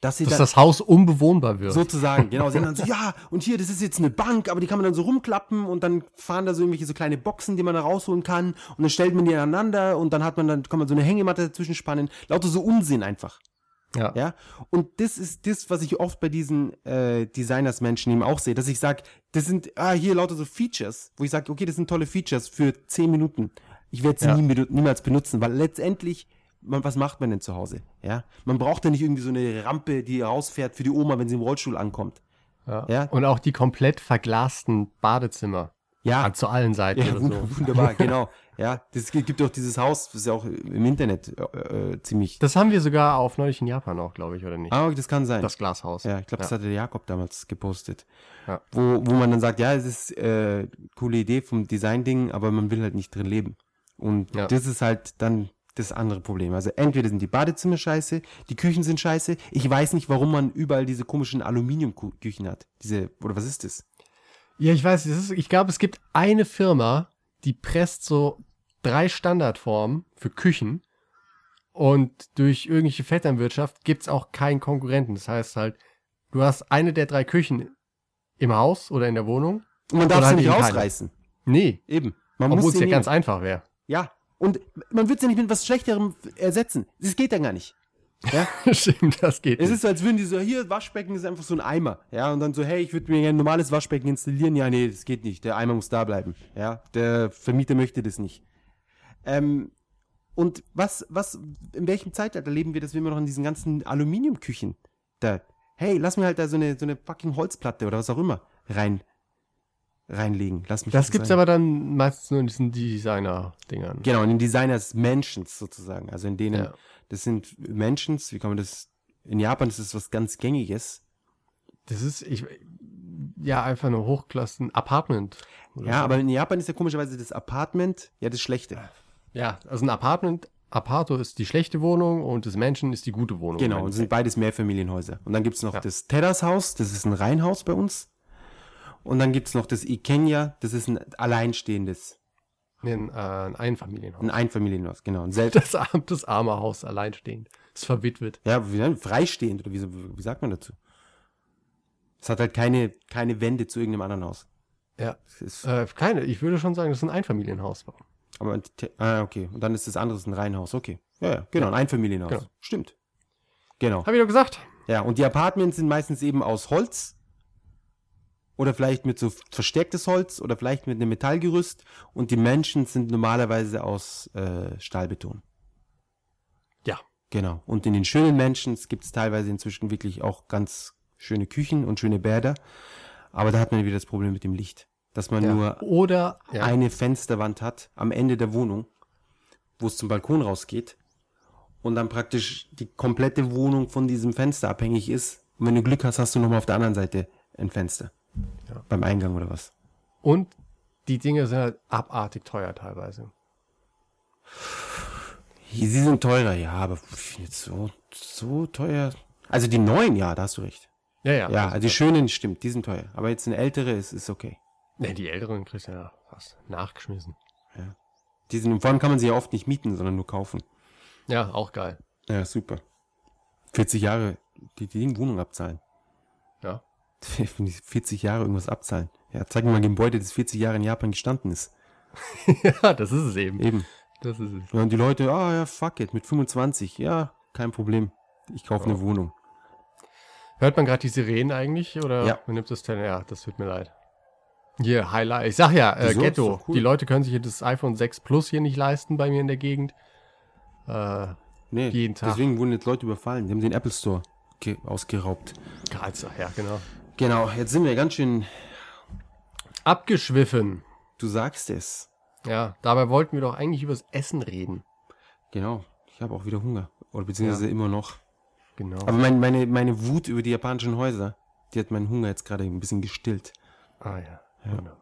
S1: dass
S2: Dass das Haus unbewohnbar wird.
S1: sozusagen, genau, sie haben dann so, ja, und hier, das ist jetzt eine Bank, aber die kann man dann so rumklappen und dann fahren da so irgendwelche so kleine Boxen, die man da rausholen kann und dann stellt man die aneinander und dann hat man dann, kann man so eine Hängematte dazwischen spannen. Lauter so Unsinn einfach.
S2: ja.
S1: Ja, und das ist das, was ich oft bei diesen äh, Designers-Menschen eben auch sehe, dass ich sage, das sind, ah, hier lauter so Features, wo ich sage, okay, das sind tolle Features für 10 Minuten. Ich werde sie
S2: Ja.
S1: nie, niemals benutzen, weil letztendlich, man, was macht man denn zu Hause? Ja, man braucht ja nicht irgendwie so eine Rampe, die rausfährt für die Oma, wenn sie im Rollstuhl ankommt.
S2: Ja.
S1: Ja.
S2: Und auch die komplett verglasten Badezimmer.
S1: Ja,
S2: zu allen Seiten
S1: ja
S2: oder
S1: wund-
S2: so.
S1: wunderbar, genau. Ja, das gibt auch dieses Haus, das ist ja auch im Internet äh, äh, ziemlich.
S2: Das haben wir sogar auf neulich in Japan auch, glaube ich, oder nicht?
S1: Ah, das kann sein.
S2: Das Glashaus.
S1: Ja, ich glaube, das
S2: Ja.
S1: hatte der Jakob damals gepostet.
S2: Ja.
S1: Wo, wo man dann sagt, ja, es ist äh, coole Idee vom Design-Ding, aber man will halt nicht drin leben. Und
S2: Ja.
S1: das ist halt dann das andere Problem. Also entweder sind die Badezimmer scheiße, die Küchen sind scheiße. Ich weiß nicht, warum man überall diese komischen Aluminiumküchen hat. Diese, oder was ist das?
S2: Ja, ich weiß, ist, ich glaube, es gibt eine Firma, die presst so drei Standardformen für Küchen und durch irgendwelche Vetternwirtschaft gibt's auch keinen Konkurrenten. Das heißt halt, du hast eine der drei Küchen im Haus oder in der Wohnung.
S1: Und man darf sie
S2: halt
S1: nicht
S2: eben keine.
S1: rausreißen.
S2: Nee,
S1: Eben. Man
S2: obwohl
S1: muss
S2: es ja ganz
S1: nehmen.
S2: einfach wäre.
S1: Ja. Und man wird sie nicht mit was Schlechterem ersetzen. Das geht ja gar nicht. Ja.
S2: Stimmt, das geht.
S1: Es
S2: nicht.
S1: ist so, als würden die so, hier, Waschbecken ist einfach so ein Eimer. Ja, und dann so, hey, ich würde mir gerne ein normales Waschbecken installieren. Ja, nee, das geht nicht. Der Eimer muss da bleiben. Ja, der Vermieter möchte das nicht. Ähm, Und was, was, in welchem Zeitalter leben wir, dass wir immer noch in diesen ganzen Aluminiumküchen da, hey, lass mir halt da so eine, so eine fucking Holzplatte oder was auch immer rein, reinlegen. Lass mich
S2: Das
S1: das
S2: gibt's
S1: sein.
S2: aber dann meistens nur in diesen Designer-Dingern.
S1: Genau, in den Designers Mansions sozusagen. Also in denen,
S2: Ja.
S1: das sind Mansions, wie kann man das, in Japan ist das was ganz Gängiges.
S2: Das ist, ich, ja, einfach eine Hochklassen-Apartment. oder
S1: Ja,
S2: so.
S1: aber in Japan ist ja komischerweise das Apartment ja das Schlechte.
S2: Ja, also ein Apartment, Aparto ist die schlechte Wohnung und das Mansion ist die gute Wohnung.
S1: Genau, und sind beides Mehrfamilienhäuser. Und dann gibt's noch
S2: Ja.
S1: das Terrace-Haus, das ist ein Reihenhaus bei uns. Und dann gibt's noch das Ikenya, das ist ein alleinstehendes.
S2: Nee, ein, äh, ein Einfamilienhaus.
S1: ein Einfamilienhaus, genau. Ein selbst,
S2: Das, das arme Haus alleinstehend. Ist verwitwet.
S1: ja, wie, freistehend, oder wie, wie sagt man dazu? Es hat halt keine, keine Wände zu irgendeinem anderen Haus.
S2: Ja.
S1: Es
S2: Äh, keine, ich würde schon sagen, das ist ein Einfamilienhaus.
S1: aber, ah, okay. Und dann ist das andere ein Reihenhaus, okay. Ja, ja, genau, ein Einfamilienhaus.
S2: Genau.
S1: Stimmt. Genau.
S2: Hab ich doch gesagt.
S1: Ja, und die Apartments sind meistens eben aus Holz oder vielleicht mit so verstärktes Holz oder vielleicht mit einem Metallgerüst und die Menschen sind normalerweise aus äh, Stahlbeton.
S2: Ja.
S1: Genau. Und in den schönen Menschen gibt es teilweise inzwischen wirklich auch ganz schöne Küchen und schöne Bäder. Aber da hat man wieder das Problem mit dem Licht. Dass man
S2: Ja.
S1: nur
S2: Oder, ja,
S1: eine Fensterwand hat am Ende der Wohnung, wo es zum Balkon rausgeht und dann praktisch die komplette Wohnung von diesem Fenster abhängig ist. Und wenn du Glück hast, hast du nochmal auf der anderen Seite ein Fenster.
S2: Ja.
S1: Beim Eingang oder was.
S2: und die Dinge sind halt abartig teuer teilweise.
S1: Sie sind teurer, ja, aber jetzt so, so teuer. Also die neuen, ja, da hast du recht.
S2: Ja, ja.
S1: Ja, also die schönen stimmt, die sind teuer. Aber jetzt eine ältere ist, ist okay.
S2: Nee, die älteren kriegst du ja fast nachgeschmissen.
S1: Die sind, vor allem kann man sie ja oft nicht mieten, sondern nur kaufen.
S2: Ja, auch geil.
S1: Ja, super. 40 Jahre die, die Wohnung abzahlen.
S2: Ja.
S1: Wenn die 40 Jahre irgendwas abzahlen. Ja, zeig mir mal ein Gebäude, das 40 Jahre in Japan gestanden ist.
S2: ja, das ist es eben.
S1: Eben.
S2: Das ist es.
S1: Ja, und die Leute, ah ja, fuck it, mit 25, ja, kein Problem. Ich kaufe eine Wohnung.
S2: Hört man gerade die Sirenen eigentlich? Oder
S1: Ja.
S2: man nimmt das Tele- Ja, das tut mir leid. Hier, Highlight. Ich sag ja, äh, Ghetto.
S1: cool.
S2: Die Leute können sich das iPhone 6 Plus hier nicht leisten bei mir in der Gegend. Äh,
S1: Nee,
S2: Jeden Tag.
S1: deswegen wurden jetzt Leute überfallen. Die haben den Apple Store ge- ausgeraubt.
S2: Karlsruhe, ja, genau.
S1: Genau, jetzt sind wir ganz schön,
S2: Abgeschwiffen.
S1: du sagst es.
S2: Ja, dabei wollten wir doch eigentlich übers Essen reden.
S1: Genau, ich habe auch wieder Hunger. Oder beziehungsweise immer noch.
S2: Genau.
S1: Aber mein, meine, meine Wut über die japanischen Häuser, die hat meinen Hunger jetzt gerade ein bisschen gestillt.
S2: Ah ja, wunderbar.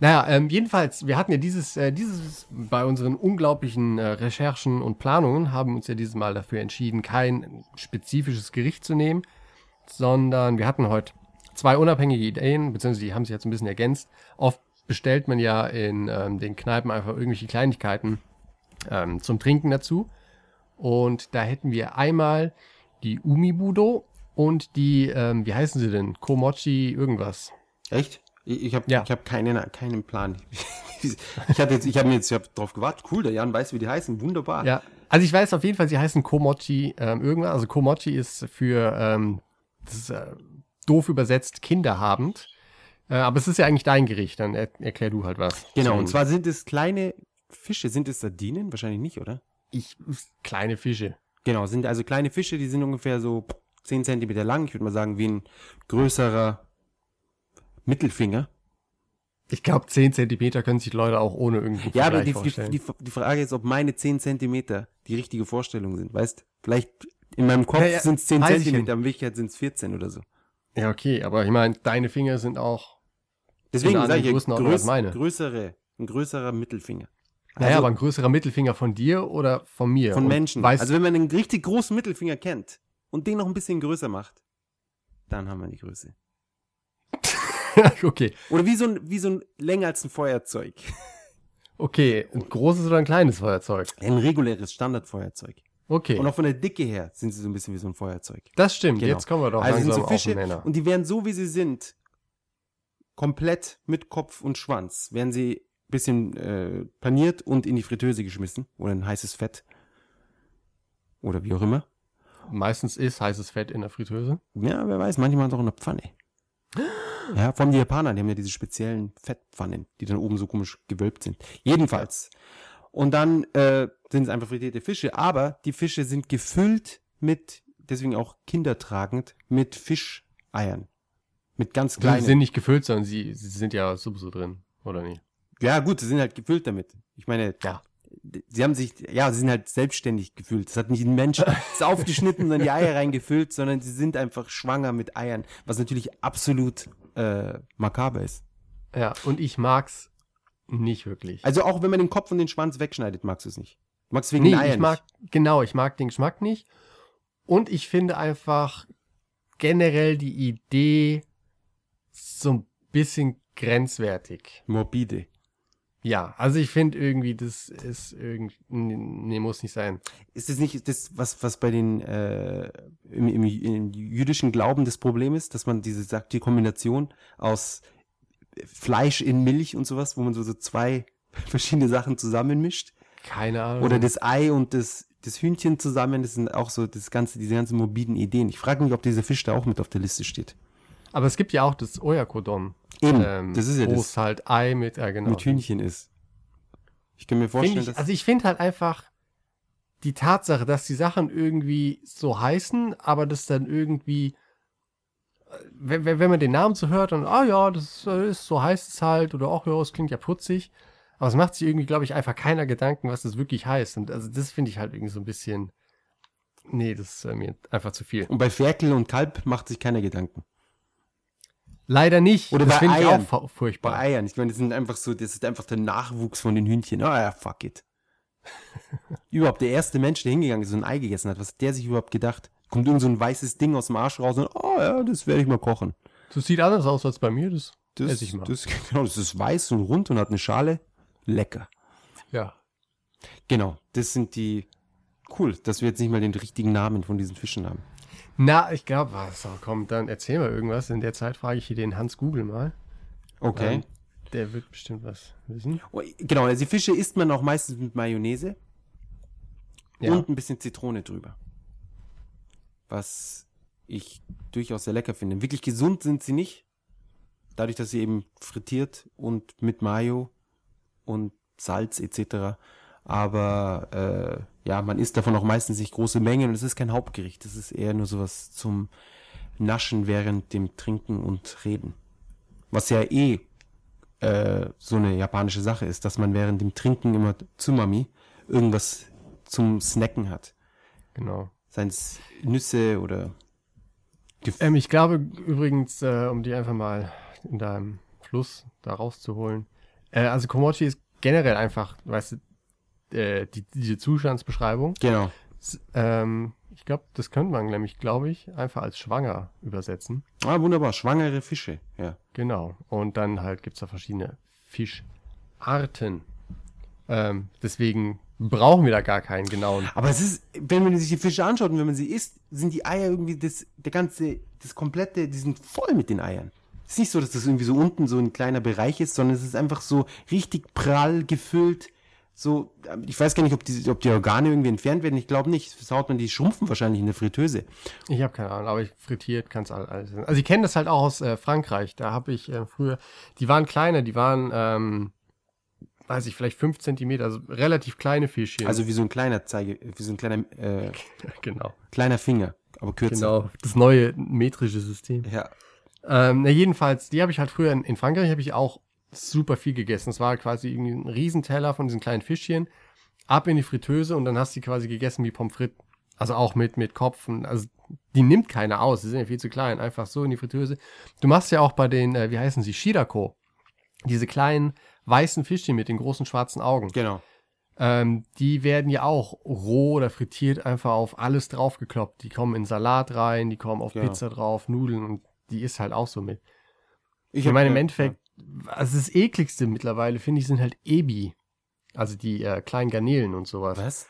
S2: Naja, ähm, jedenfalls, wir hatten ja dieses, äh, dieses, bei unseren unglaublichen äh, Recherchen und Planungen haben uns ja dieses Mal dafür entschieden, kein spezifisches Gericht zu nehmen, sondern wir hatten heute zwei unabhängige Ideen, beziehungsweise die haben sich jetzt ein bisschen ergänzt. Oft bestellt man ja in ähm, den Kneipen einfach irgendwelche Kleinigkeiten ähm, zum Trinken dazu. Und da hätten wir einmal die Umibudo und die, ähm, wie heißen sie denn? Komochi irgendwas.
S1: Echt? Ich, ich habe
S2: Ja.
S1: ich hab keinen, keinen Plan. ich hatte jetzt, ich habe mir jetzt, ich hab drauf gewartet. Cool, der Jan weiß, wie die heißen. Wunderbar.
S2: Ja, also ich weiß auf jeden Fall, sie heißen Komochi ähm, irgendwas. Also Komochi ist für, ähm, das ist, äh, doof übersetzt, kinderhabend. Äh, aber es ist ja eigentlich dein Gericht, dann er, erklär du halt was.
S1: Genau, und zwar sind es kleine Fische. Sind es Sardinen? Wahrscheinlich nicht, oder?
S2: Ich, kleine Fische.
S1: Genau, sind also kleine Fische, die sind ungefähr so 10 Zentimeter lang. Ich würde mal sagen, wie ein größerer Mittelfinger.
S2: Ich glaube, 10 Zentimeter können sich Leute auch ohne irgendeinen
S1: Ja, aber die, die, die, die Frage ist, ob meine 10 Zentimeter die richtige Vorstellung sind. Weißt, vielleicht in meinem Kopf
S2: Ja, ja,
S1: sind es 10
S2: weiß ich
S1: Zentimeter, in Wirklichkeit sind es 14 oder so.
S2: ja, okay, aber ich meine, deine Finger sind auch.
S1: Deswegen sage ich ja, größ,
S2: meine.
S1: größere, ein größerer Mittelfinger.
S2: naja,
S1: Also
S2: aber ein größerer Mittelfinger von dir oder von mir?
S1: von
S2: Und
S1: Menschen.
S2: Weißt,
S1: Also wenn man einen richtig großen Mittelfinger kennt und den noch ein bisschen größer macht, dann haben wir die Größe.
S2: okay,
S1: Oder wie so ein, wie so ein länger als ein Feuerzeug.
S2: okay, ein großes oder ein kleines Feuerzeug?
S1: Ein reguläres Standardfeuerzeug.
S2: Okay,
S1: Und auch von der Dicke her sind sie so ein bisschen wie so ein Feuerzeug.
S2: das stimmt.
S1: Genau.
S2: Jetzt kommen wir doch
S1: Also sind
S2: langsam
S1: so Fische und die werden so wie sie sind, komplett mit Kopf und Schwanz, werden sie ein bisschen äh, paniert und in die Fritteuse geschmissen oder in heißes Fett. Oder wie auch immer.
S2: Meistens ist heißes Fett in der Fritteuse.
S1: Ja, wer weiß, manchmal auch in der Pfanne. Ja, vor allem die Japaner, die haben ja diese speziellen Fettpfannen, die dann oben so komisch gewölbt sind. Jedenfalls. Und dann äh, sind es einfach frittierte Fische, aber die Fische sind gefüllt mit, deswegen auch kindertragend, mit Fischeiern. Mit ganz
S2: Die
S1: kleinen.
S2: sind nicht gefüllt, sondern sie, sie sind ja sowieso drin, oder nicht?
S1: ja, gut, sie sind halt gefüllt damit. Ich meine,
S2: Ja.
S1: sie haben sich, ja, sie sind halt selbstständig gefüllt. Das hat nicht ein Mensch das aufgeschnitten und dann die Eier reingefüllt, sondern sie sind einfach schwanger mit Eiern, was natürlich absolut äh, makaber ist.
S2: Ja, und ich mag's nicht wirklich.
S1: Also auch wenn man den Kopf und den Schwanz wegschneidet, magst du es nicht. Du magst es wegen
S2: nee,
S1: den Eiern
S2: ich mag,
S1: nicht.
S2: genau, ich mag den Geschmack nicht. Und ich finde einfach generell die Idee so ein bisschen grenzwertig.
S1: Morbide.
S2: Ja, also ich finde irgendwie, das ist irgendwie, nee, muss nicht sein.
S1: Ist das nicht das, was, was bei den äh, im, im, im jüdischen Glauben das Problem ist, dass man diese sagt, die Kombination aus Fleisch in Milch und sowas, wo man so, so zwei verschiedene Sachen zusammenmischt?
S2: Keine Ahnung.
S1: Oder das Ei und das, das Hühnchen zusammen, das sind auch so das ganze, diese ganzen morbiden Ideen. Ich frage mich, ob dieser Fisch da auch mit auf der Liste steht.
S2: Aber es gibt ja auch das Oyakodon.
S1: Eben,
S2: ähm,
S1: das ist ja
S2: wo
S1: das,
S2: es halt Ei mit, äh, genau.
S1: mit Hühnchen ist. Ich kann mir vorstellen,
S2: ich,
S1: dass
S2: also ich finde halt einfach die Tatsache, dass die Sachen irgendwie so heißen, aber das dann irgendwie, wenn, wenn wenn man den Namen so hört, dann, ah ja, das äh, ist, so heißt es halt, oder auch, ja, es klingt ja putzig. Aber es macht sich irgendwie, glaube ich, einfach keiner Gedanken, was das wirklich heißt. Und also das finde ich halt irgendwie so ein bisschen, nee, das ist äh, mir einfach zu viel.
S1: und bei Ferkel und Kalb macht sich keiner Gedanken.
S2: Leider nicht.
S1: Oder
S2: das
S1: bei
S2: finde ich auch
S1: Eiern.
S2: fu-
S1: Bei
S2: furchtbar.
S1: Eiern. Ich meine, das sind einfach so, das ist einfach der Nachwuchs von den Hühnchen. Ah ja, fuck it. überhaupt der erste Mensch, der hingegangen ist und ein Ei gegessen hat, was hat der sich überhaupt gedacht? Kommt irgend so ein weißes Ding aus dem Arsch raus und, oh ja, das werde ich mal kochen.
S2: Das sieht anders aus als bei mir, das,
S1: Das,
S2: esse ich mal.
S1: Das, genau, das ist weiß und rund und hat eine Schale. Lecker.
S2: ja.
S1: Genau, das sind die. Cool, dass wir jetzt nicht mal den richtigen Namen von diesen Fischen haben.
S2: Na, ich glaube, was, komm, dann erzähl mal irgendwas. In der Zeit frage ich hier den Hans Google mal.
S1: Okay.
S2: Ähm, der wird bestimmt was wissen.
S1: Oh, genau, also die Fische isst man auch meistens mit Mayonnaise
S2: Ja.
S1: und ein bisschen Zitrone drüber. Was ich durchaus sehr lecker finde. Wirklich gesund sind sie nicht. Dadurch, dass sie eben frittiert und mit Mayo und Salz etc. Aber äh, ja, man isst davon auch meistens nicht große Mengen und es ist kein Hauptgericht. Es ist eher nur sowas zum Naschen während dem Trinken und Reden. Was ja eh äh, so eine japanische Sache ist, dass man während dem Trinken immer Tsumami irgendwas zum Snacken hat.
S2: Genau.
S1: Seien es Nüsse oder
S2: Ähm, ich glaube übrigens, äh, um die einfach mal in deinem Fluss da rauszuholen. Äh, also Komochi ist generell einfach, weißt du, äh, die, diese Zustandsbeschreibung.
S1: Genau.
S2: S- ähm, ich glaube, das könnte man nämlich, glaube ich, einfach als schwanger übersetzen.
S1: Ah, wunderbar. Schwangere Fische. Ja.
S2: Genau. Und dann halt gibt es da verschiedene Fischarten. Ähm, deswegen brauchen wir da gar keinen genauen.
S1: Aber es ist, wenn man sich die Fische anschaut und wenn man sie isst, sind die Eier irgendwie das, der ganze, das komplette, die sind voll mit den Eiern. Es ist nicht so, dass das irgendwie so unten so ein kleiner Bereich ist, sondern es ist einfach so richtig prall gefüllt. So, ich weiß gar nicht, ob die, ob die Organe irgendwie entfernt werden. Ich glaube nicht. Das haut man, die schrumpfen wahrscheinlich in der Fritteuse.
S2: Ich habe keine Ahnung, aber ich frittiert kann es alles. Also ich kenne das halt auch aus äh, Frankreich. Da habe ich äh, früher, die waren kleiner, die waren, ähm, weiß ich, vielleicht fünf Zentimeter, also relativ kleine Fischchen.
S1: Also wie so ein kleiner Zeige, wie so ein kleiner, äh,
S2: genau.
S1: kleiner Finger, aber kürzer.
S2: Genau, das neue metrische System.
S1: Ja.
S2: Ähm, na jedenfalls, die habe ich halt früher in, in Frankreich habe ich auch super viel gegessen. Es war quasi irgendwie ein Riesenteller von diesen kleinen Fischchen, ab in die Fritteuse und dann hast du die quasi gegessen wie Pommes frites. Also auch mit, mit Kopf. Und, also die nimmt keiner aus, die sind ja viel zu klein. Einfach so in die Fritteuse. Du machst ja auch bei den, äh, wie heißen sie, Shirako. Diese kleinen weißen Fischchen mit den großen schwarzen Augen.
S1: Genau.
S2: Ähm, die werden ja auch roh oder frittiert einfach auf alles draufgekloppt. Die kommen in Salat rein, die kommen auf
S1: Ja.
S2: Pizza drauf, Nudeln und die ist halt auch so mit.
S1: Ich
S2: meine, im
S1: ja,
S2: Endeffekt, also das ekligste mittlerweile, finde ich, sind halt Ebi. Also die äh, kleinen Garnelen und sowas.
S1: Was?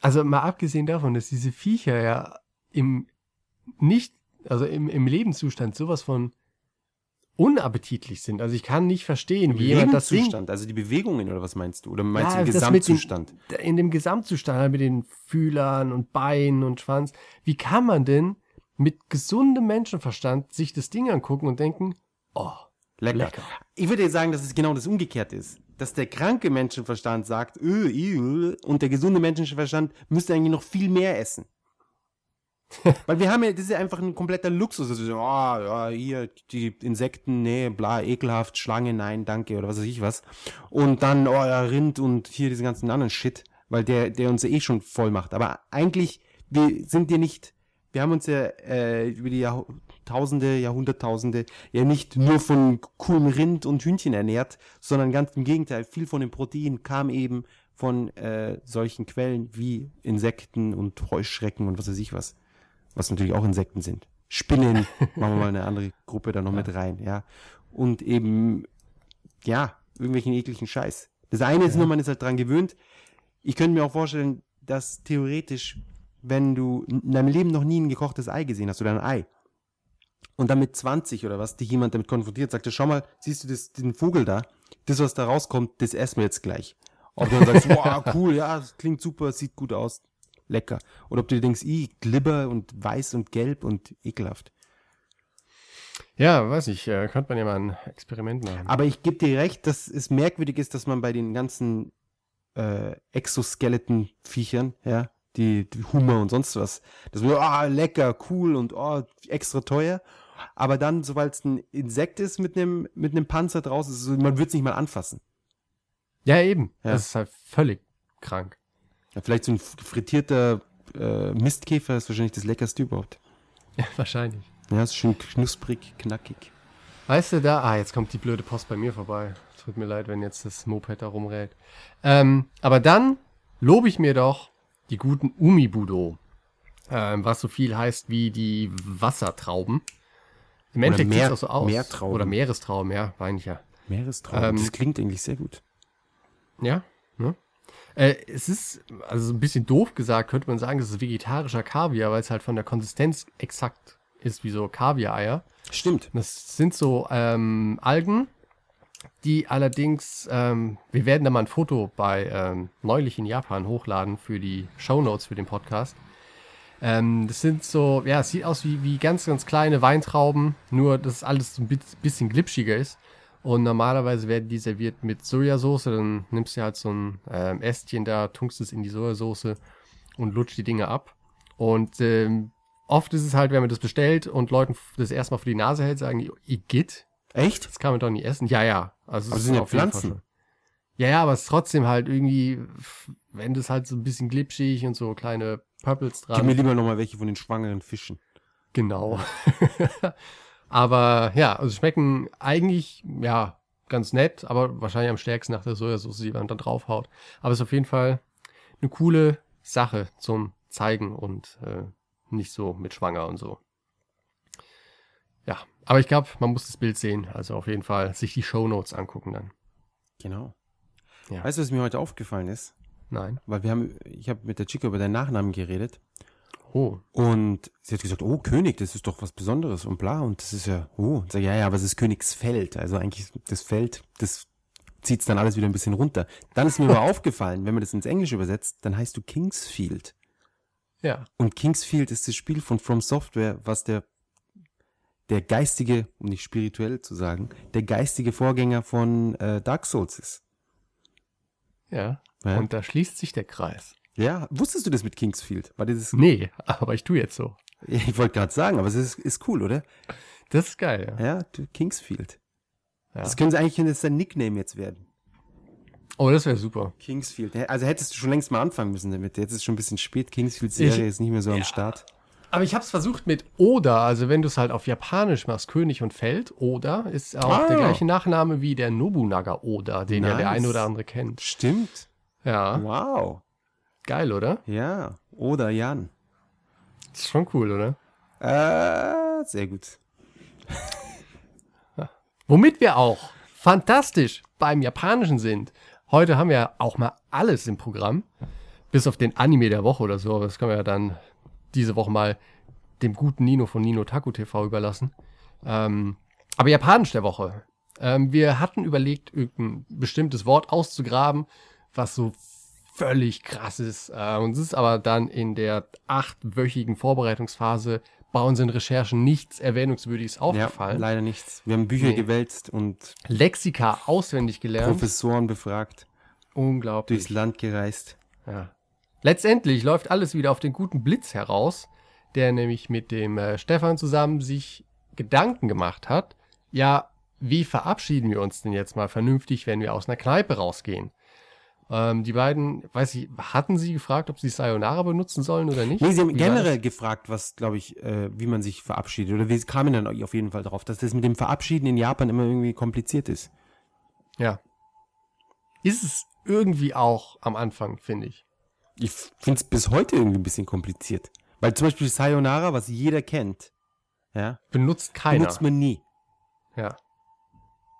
S2: Also mal abgesehen davon, dass diese Viecher ja im nicht, also im, im Lebenszustand sowas von unappetitlich sind. Also ich kann nicht verstehen, wie jemand das
S1: Lebenszustand, also die Bewegungen oder was meinst du? Oder meinst
S2: Ja,
S1: du den
S2: mit den-
S1: Gesamtzustand?
S2: in dem Gesamtzustand halt mit den Fühlern und Beinen und Schwanz. Wie kann man denn mit gesundem Menschenverstand sich das Ding angucken und denken, oh,
S1: Lecker.
S2: Lecker.
S1: Ich würde jetzt sagen, dass es genau das Umgekehrte ist. Dass der kranke Menschenverstand sagt, öh, öh, und der gesunde Menschenverstand müsste eigentlich noch viel mehr essen. Weil wir haben ja, das ist ja einfach ein kompletter Luxus. Also, so, ah, ja, hier, die Insekten, nee, bla, ekelhaft, Schlange, nein, danke, oder was weiß ich was. Und dann, oh ja, Rind und hier diesen ganzen anderen Shit, weil der, der uns ja eh schon voll macht. Aber eigentlich, wir sind ja nicht, wir haben uns ja äh, über die Jahrtausende, Jahrhunderttausende ja nicht nur von coolem Rind und Hühnchen ernährt, sondern ganz im Gegenteil, viel von dem Protein kam eben von äh, solchen Quellen wie Insekten und Heuschrecken und was weiß ich was was natürlich auch Insekten sind. Spinnen, machen wir mal eine andere Gruppe da noch mit rein, ja. Und eben, ja, irgendwelchen ekligen Scheiß. Das eine ist nur, man ist halt dran gewöhnt. Ich könnte mir auch vorstellen, dass theoretisch, wenn du in deinem Leben noch nie ein gekochtes Ei gesehen hast oder ein Ei, und dann mit 20 oder was dich jemand damit konfrontiert, sagt schau mal, siehst du das, den Vogel da? Das, was da rauskommt, das essen wir jetzt gleich. Ob du dann sagst, wow, cool, ja, das klingt super, sieht gut aus lecker. Oder ob du dir denkst, i, glibber und weiß und gelb und ekelhaft.
S2: Ja, weiß ich, äh, könnte man ja mal ein Experiment machen.
S1: Aber ich gebe dir recht, dass es merkwürdig ist, dass man bei den ganzen äh, Exoskeleton-Viechern, ja, die, die Hummer und sonst was, dass man, ah, lecker, cool und oh, extra teuer. Aber dann, sobald es ein Insekt ist mit einem mit einem Panzer draußen, man wird es nicht mal anfassen.
S2: Ja, eben.
S1: Ja.
S2: Das ist halt völlig krank.
S1: Ja, vielleicht so ein frittierter äh, Mistkäfer ist wahrscheinlich das leckerste überhaupt.
S2: Ja, wahrscheinlich.
S1: Ja, ist schön knusprig, knackig.
S2: Weißt du, da, ah, jetzt kommt die blöde Post bei mir vorbei. Tut mir leid, wenn jetzt das Moped da rumrät. Ähm, aber dann lobe ich mir doch die guten Umibudo. Ähm, was so viel heißt wie die Wassertrauben. Im Endeffekt sieht auch so aus.
S1: Meertrauben.
S2: Oder Meerestrauben, ja, meine ich ja.
S1: Meerestraum.
S2: Ähm,
S1: das klingt eigentlich sehr gut.
S2: Ja, ne? Äh, es ist, also so ein bisschen doof gesagt, könnte man sagen, es ist vegetarischer Kaviar, weil es halt von der Konsistenz exakt ist wie so Kaviar-Eier.
S1: Stimmt.
S2: Das sind so ähm, Algen, die allerdings, ähm, wir werden da mal ein Foto bei ähm, neulich in Japan hochladen für die Shownotes für den Podcast. Ähm, das sind so, ja, es sieht aus wie, wie ganz, ganz kleine Weintrauben, nur dass alles so ein bi- bisschen glitschiger ist. Und normalerweise werden die serviert mit Sojasauce. Dann nimmst du halt so ein ähm, Ästchen da, tunkst es in die Sojasauce und lutscht die Dinge ab. Und ähm, oft ist es halt, wenn man das bestellt und Leuten das erstmal vor die Nase hält, sagen die, Igitt,
S1: Echt?
S2: das kann man doch nicht essen. Ja, ja. Also
S1: Aber
S2: es
S1: sind ja Pflanzen.
S2: Ja, ja, aber es ist trotzdem halt irgendwie, wenn das halt so ein bisschen glitschig und so kleine Purples dran.
S1: Gib mir lieber nochmal welche von den schwangeren Fischen.
S2: Genau. aber ja, also schmecken eigentlich, ja, ganz nett, aber wahrscheinlich am stärksten nach der Sojasauce, die man dann draufhaut. Aber es ist auf jeden Fall eine coole Sache zum Zeigen und äh, nicht so mit Schwanger und so. Ja, aber ich glaube, man muss das Bild sehen. Also auf jeden Fall sich die Shownotes angucken dann.
S1: Genau.
S2: Ja.
S1: Weißt du, was mir heute aufgefallen ist?
S2: Nein.
S1: Weil wir haben, ich habe mit der Chica über deinen Nachnamen geredet
S2: Oh,
S1: und sie hat gesagt, oh König, das ist doch was Besonderes und bla und das ist ja, oh, und sag, ja, ja, aber es ist Königsfeld, also eigentlich das Feld, das zieht's dann alles wieder ein bisschen runter. Dann ist mir aber aufgefallen, wenn man das ins Englische übersetzt, dann heißt du Kingsfield.
S2: ja.
S1: Und Kingsfield ist das Spiel von From Software, was der, der geistige, um nicht spirituell zu sagen, der geistige Vorgänger von äh, Dark Souls ist.
S2: Ja.
S1: Ja.
S2: Und da schließt sich der Kreis.
S1: Ja, wusstest du das mit Kingsfield? War das,
S2: Nee, aber ich tue jetzt so.
S1: ich wollte gerade sagen, aber es ist, ist cool, oder?
S2: Das ist geil, ja.
S1: Ja, Kingsfield.
S2: Ja.
S1: Das können sie eigentlich, das dein Nickname jetzt werden.
S2: Oh, das wäre super.
S1: Kingsfield. Also hättest du schon längst mal anfangen müssen damit. Jetzt ist schon ein bisschen spät. Kingsfield-Serie ist nicht mehr so am Start.
S2: Aber ich habe es versucht mit Oda, also wenn du es halt auf Japanisch machst, König und Feld, Oda ist auch
S1: Ah.
S2: der gleiche Nachname wie der Nobunaga Oda, den ja der
S1: Nice.
S2: eine oder andere kennt.
S1: Stimmt.
S2: Ja,
S1: Wow.
S2: Geil, oder?
S1: Ja. Oder Jan.
S2: Das ist schon cool, oder?
S1: Äh, sehr gut.
S2: Womit wir auch fantastisch beim Japanischen sind. Heute haben wir auch mal alles im Programm, bis auf den Anime der Woche oder so. aber Das können wir ja dann diese Woche mal dem guten Nino von Nino Taku TV überlassen. Ähm, aber Japanisch der Woche. Ähm, wir hatten überlegt, irgendein bestimmtes Wort auszugraben, was so völlig krass ist. Äh, und es ist aber dann in der achtwöchigen Vorbereitungsphase bei unseren Recherchen nichts Erwähnungswürdiges
S1: Ja,
S2: aufgefallen.
S1: leider nichts. Wir haben Bücher
S2: Nee.
S1: gewälzt und
S2: Lexika auswendig gelernt.
S1: Professoren befragt,
S2: Unglaublich.
S1: durchs Land gereist.
S2: Ja. Letztendlich läuft alles wieder auf den guten Blitz heraus, der nämlich mit dem äh, Stefan zusammen sich Gedanken gemacht hat. Ja, wie verabschieden wir uns denn jetzt mal vernünftig, wenn wir aus einer Kneipe rausgehen? Ähm, die beiden, weiß ich, hatten sie gefragt, ob sie Sayonara benutzen sollen oder nicht?
S1: Nee, sie haben
S2: Wie
S1: generell gefragt, was, glaube ich, äh, wie man sich verabschiedet. Oder wir kamen dann auf jeden Fall drauf, dass das mit dem Verabschieden in Japan immer irgendwie kompliziert ist.
S2: Ja. Ist es irgendwie auch am Anfang, finde ich.
S1: Ich finde es bis heute irgendwie ein bisschen kompliziert. Weil zum Beispiel Sayonara, was jeder kennt, ja,
S2: Benutzt keiner.
S1: benutzt man nie.
S2: ja.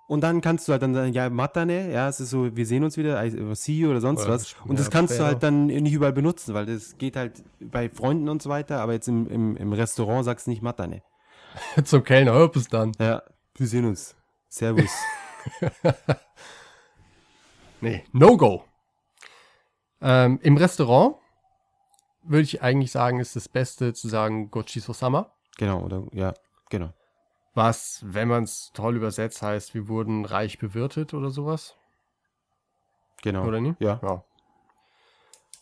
S1: Und dann kannst du halt dann sagen, ja, Matane, ja, es ist so, wir sehen uns wieder, I- see you oder sonst
S2: Oder
S1: was. Und das kannst du halt dann nicht überall benutzen, weil das geht halt bei Freunden und so weiter, aber jetzt im, im, im Restaurant sagst du nicht Matane.
S2: Zum Kellner, hör bis dann.
S1: Ja, wir sehen uns. Servus.
S2: Nee, No-Go. Ähm, Im Restaurant würde ich eigentlich sagen, ist das Beste zu sagen Gochiso-sama.
S1: genau, oder, ja, genau.
S2: Was, wenn man es toll übersetzt, heißt, wir wurden reich bewirtet oder sowas.
S1: Genau.
S2: Oder nicht?
S1: Ja.
S2: ja.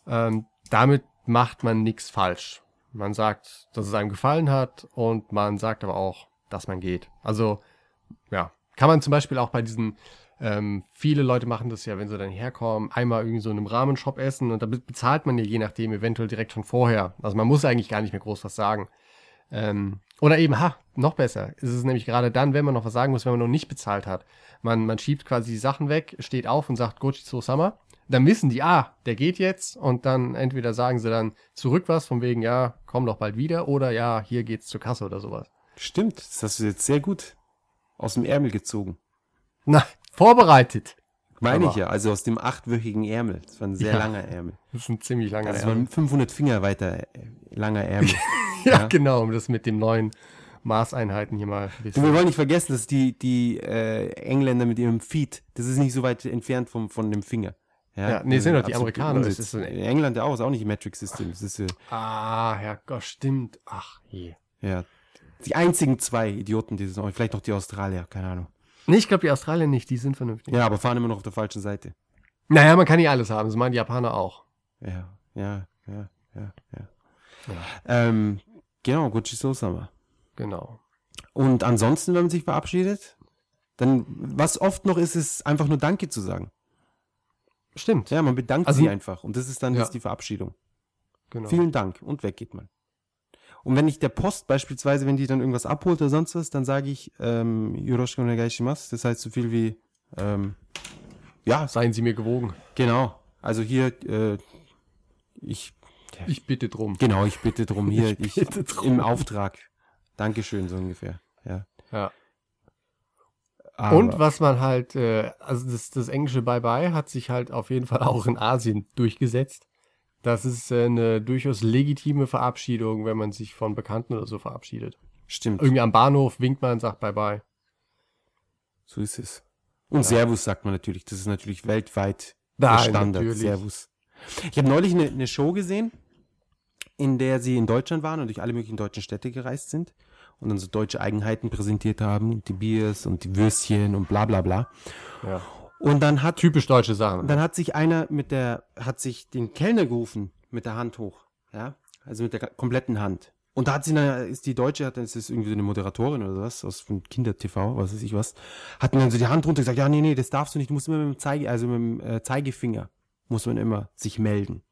S2: Ähm, damit macht man nichts falsch. Man sagt, dass es einem gefallen hat und man sagt aber auch, dass man geht. Also, ja, kann man zum Beispiel auch bei diesen, ähm, viele Leute machen das ja, wenn sie dann herkommen, einmal irgendwie so in einem Rahmenshop essen und da be- bezahlt man ja je nachdem eventuell direkt schon vorher. Also man muss eigentlich gar nicht mehr groß was sagen. Ähm, oder eben, ha, noch besser. Ist es nämlich gerade dann, wenn man noch was sagen muss, wenn man noch nicht bezahlt hat. Man, man schiebt quasi die Sachen weg, steht auf und sagt Gochiso Sama. Dann wissen die, ah, der geht jetzt und dann entweder sagen sie dann zurück was von wegen, ja, komm doch bald wieder oder ja, hier geht's zur Kasse oder sowas.
S1: Stimmt, das hast du jetzt sehr gut aus dem Ärmel gezogen.
S2: Na, vorbereitet.
S1: Meine
S2: Aber-
S1: ich ja, also aus dem achtwöchigen Ärmel. Das war ein sehr
S2: Ja.
S1: langer Ärmel.
S2: Das ist ein ziemlich langer
S1: Das war
S2: Ärmel.
S1: ein 500 Finger weiter äh, langer Ärmel.
S2: Ja,
S1: ja.
S2: genau, um das mit den neuen Maßeinheiten hier mal ein
S1: Du, wir wollen nicht vergessen, dass die, die äh, Engländer mit ihrem Feet, das ist nicht so weit entfernt vom, von dem Finger.
S2: Ja, nee, sind doch die Amerikaner, das ist so ein-
S1: In England ja auch, ist auch nicht Metric System. Das ist, äh,
S2: Ah, ja, Gott, stimmt. Ach, je.
S1: ja, die einzigen zwei Idioten, die das noch, vielleicht noch die Australier, keine Ahnung.
S2: Nee, ich glaube, die Australier nicht, die sind vernünftig.
S1: Ja, aber fahren immer noch auf der falschen Seite.
S2: Naja, man kann nicht alles haben, das meinen die Japaner auch.
S1: Ja, ja, ja, ja, ja.
S2: Ja.
S1: Ähm, genau, Gucci Sosama.
S2: Genau.
S1: Und ansonsten, wenn man sich verabschiedet, dann, was oft noch ist, ist einfach nur Danke zu sagen.
S2: Stimmt.
S1: Ja, man bedankt
S2: Also-
S1: sich einfach. Und das ist dann
S2: Ja.
S1: ist die Verabschiedung.
S2: Genau.
S1: Vielen Dank. Und weg geht man. Und wenn ich der Post beispielsweise, wenn die dann irgendwas abholt oder sonst was, dann sage ich, ähm, Yoroshiku onegai shimasu. Das heißt so viel wie, ähm, ja,
S2: Seien Sie mir gewogen.
S1: genau. Also hier, äh, ich,
S2: Ich bitte drum.
S1: genau, ich bitte drum hier, ich,
S2: bitte drum.
S1: im Auftrag. Dankeschön, so ungefähr. Ja.
S2: Ja.
S1: Aber,
S2: Und was man halt, äh, also das, das englische Bye-bye hat sich halt auf jeden Fall auch in Asien durchgesetzt. Das ist äh, eine durchaus legitime Verabschiedung, wenn man sich von Bekannten oder so verabschiedet.
S1: stimmt,
S2: Irgendwie am Bahnhof winkt man, sagt Bye-bye.
S1: so ist es. Und Servus sagt man natürlich. Das ist natürlich weltweit der
S2: Nein,
S1: Standard.
S2: natürlich.
S1: Servus. Ich habe neulich eine, eine Show gesehen, in der sie in Deutschland waren und durch alle möglichen deutschen Städte gereist sind und dann so deutsche Eigenheiten präsentiert haben und die Biers und die Würstchen und bla bla bla.
S2: Ja.
S1: Und dann hat,
S2: Typisch deutsche Sachen.
S1: dann hat sich einer mit der, hat sich den Kellner gerufen mit der Hand hoch. Ja, also mit der kompletten Hand. Und da hat sie, dann, ist die Deutsche, hat, das ist irgendwie so eine Moderatorin oder was, aus von Kinder-TV, was weiß ich was, hat dann so die Hand runter gesagt, ja, nee, nee, das darfst du nicht, du musst immer mit dem Zeige, also mit dem äh, Zeigefinger, muss man immer sich melden.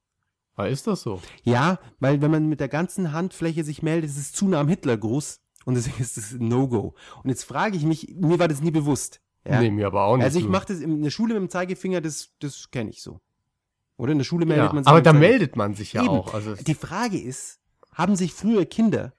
S2: Aber ist das so?
S1: Ja, weil wenn man mit der ganzen Handfläche sich meldet, ist es zu nah am Hitlergruß und deswegen ist es ein No-Go. Und jetzt frage ich mich, mir war das nie bewusst. Ja?
S2: Nee, mir aber auch nicht.
S1: also ich mache das in der Schule mit dem Zeigefinger, das, das kenne ich so. Oder in der Schule meldet
S2: ja,
S1: man sich.
S2: Aber da meldet man sich ja
S1: Eben.
S2: auch. Also
S1: Die Frage ist, haben sich früher Kinder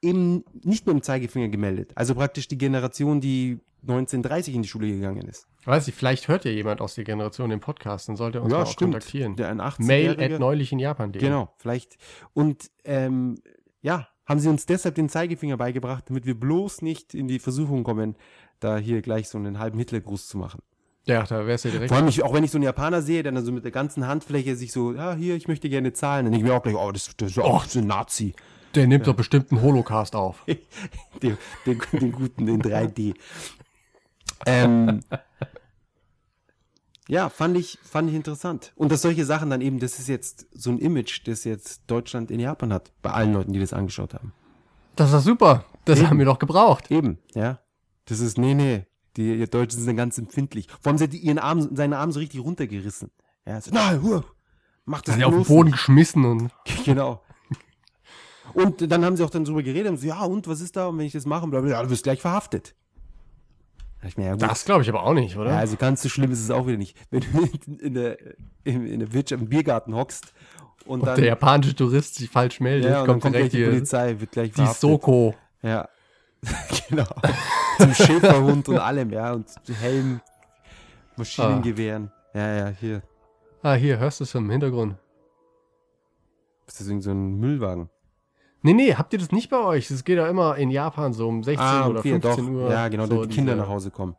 S1: eben nicht mit dem Zeigefinger gemeldet? Also praktisch die Generation, die 1930 in die Schule gegangen ist.
S2: weiß ich, vielleicht hört ja jemand aus der Generation den Podcast, dann sollte er uns mal auch kontaktieren.
S1: Der ein 80
S2: Mail at neulich in Japan.
S1: Genau, vielleicht. Und ähm, ja, haben sie uns deshalb den Zeigefinger beigebracht, damit wir bloß nicht in die Versuchung kommen, da hier gleich so einen halben Hitlergruß zu machen.
S2: Ja, da wär's ja direkt.
S1: Vor allem, ich, auch wenn ich so einen Japaner sehe, der dann so mit der ganzen Handfläche sich so, ja, hier, ich möchte gerne zahlen, dann denke ich mir auch gleich, oh, das, das ist auch so ein Nazi.
S2: Der nimmt doch bestimmt einen Holocaust auf.
S1: den, den, den guten in 3D. ähm, ja, fand ich, fand ich interessant. Und dass solche Sachen dann eben, das ist jetzt so ein Image, das jetzt Deutschland in Japan hat, bei allen Leuten, die das angeschaut haben.
S2: Das ist doch super. Das
S1: Eben.
S2: haben wir doch gebraucht.
S1: Eben, ja. Das ist, nee, nee, die ihr Deutschen sind ganz empfindlich. Vor allem, sie hat die- ihren Arm, seine Arme so richtig runtergerissen. Ja, so, nein, huh, mach das
S2: ist auf den Boden
S1: nicht.
S2: geschmissen und
S1: Genau. Und dann haben sie auch dann drüber geredet und so, ja, und was ist da? Und wenn ich das mache, bla, bla, ja, du wirst gleich verhaftet. Mir, ja,
S2: das glaube ich aber auch nicht, oder?
S1: Ja, also ganz so schlimm ist es auch wieder nicht. Wenn du in, der, in, in der Wirtschaft, im Biergarten hockst und dann,
S2: der japanische Tourist sich falsch meldet,
S1: ja, und
S2: kommt
S1: kommt
S2: direkt
S1: die
S2: hier
S1: Polizei, wird gleich
S2: die
S1: verhaftet.
S2: Soko.
S1: Ja. genau. Zum Schäferhund und allem, ja. Und Helm, Maschinengewehren. Ja, ja, hier.
S2: Ah, hier, hörst du es im Hintergrund?
S1: Ist das irgend so ein Müllwagen?
S2: Nee, nee, habt ihr das nicht bei euch? Das geht ja immer in Japan so um 16
S1: um
S2: oder
S1: vier,
S2: 15 Uhr.
S1: Ja, genau,
S2: so
S1: die Kinder
S2: diese-
S1: nach Hause kommen.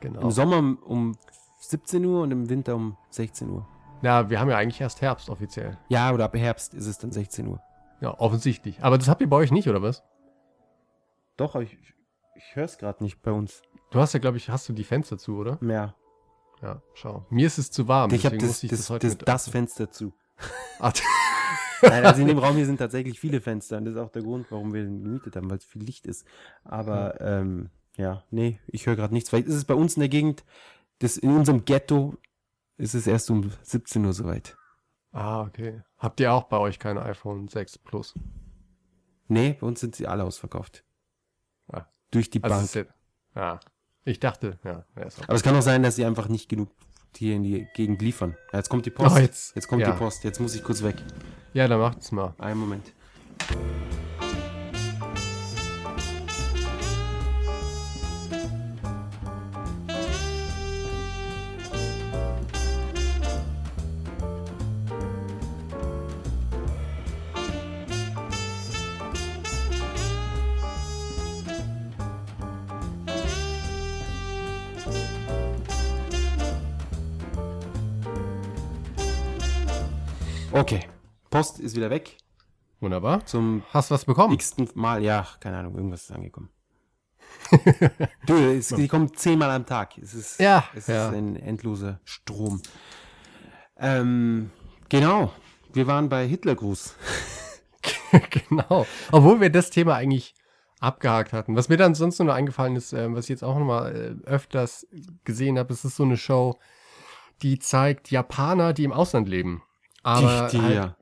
S2: Genau.
S1: Im Sommer um 17 Uhr und im Winter um 16 Uhr.
S2: Ja, wir haben ja eigentlich erst Herbst offiziell.
S1: Ja, oder ab Herbst ist es dann 16 Uhr.
S2: Ja, offensichtlich. Aber das habt ihr bei euch nicht, oder was?
S1: Doch, ich, ich höre es gerade nicht bei uns
S2: Du hast ja, glaube ich, hast du die Fenster zu, oder?
S1: mehr.
S2: Ja, schau. Mir ist es zu warm.
S1: Ich habe das,
S2: ich
S1: das,
S2: das
S1: das,
S2: heute
S1: das. Fenster zu.
S2: Ach,
S1: Nein, also in dem Raum hier sind tatsächlich viele Fenster und das ist auch der Grund, warum wir den gemietet haben, weil es viel Licht ist. Aber ähm, ja, nee, ich höre gerade nichts. Vielleicht ist es bei uns in der Gegend, das in unserem Ghetto ist es erst um 17 Uhr soweit.
S2: ah, okay. Habt ihr auch bei euch keine iPhone 6 Plus?
S1: Nee, bei uns sind sie alle ausverkauft. Durch die
S2: Also
S1: Bank.
S2: ja, ja. Ich dachte, ja.
S1: Aber es kann auch sein, dass sie einfach nicht genug hier in die Gegend liefern. Ja, jetzt kommt die Post.
S2: Oh, jetzt-
S1: kommt
S2: ja.
S1: die Post. Jetzt muss ich kurz weg.
S2: Ja, dann macht's mal.
S1: Einen Moment. Post ist wieder weg.
S2: Wunderbar.
S1: Zum
S2: Hast was bekommen?
S1: x-ten Mal. Ja, keine Ahnung, irgendwas ist angekommen. du, es, die kommen zehnmal am Tag. Es ist,
S2: Ja,
S1: es
S2: ja.
S1: ist ein endloser Strom. Ähm, genau. Wir waren bei Hitlergruß.
S2: genau. Obwohl wir das Thema eigentlich abgehakt hatten. Was mir dann sonst nur noch eingefallen ist, ähm, was ich jetzt auch noch mal äh, öfters gesehen habe, es ist so eine Show, die zeigt Japaner, die im Ausland leben. Aber
S1: die,
S2: halt,
S1: ja.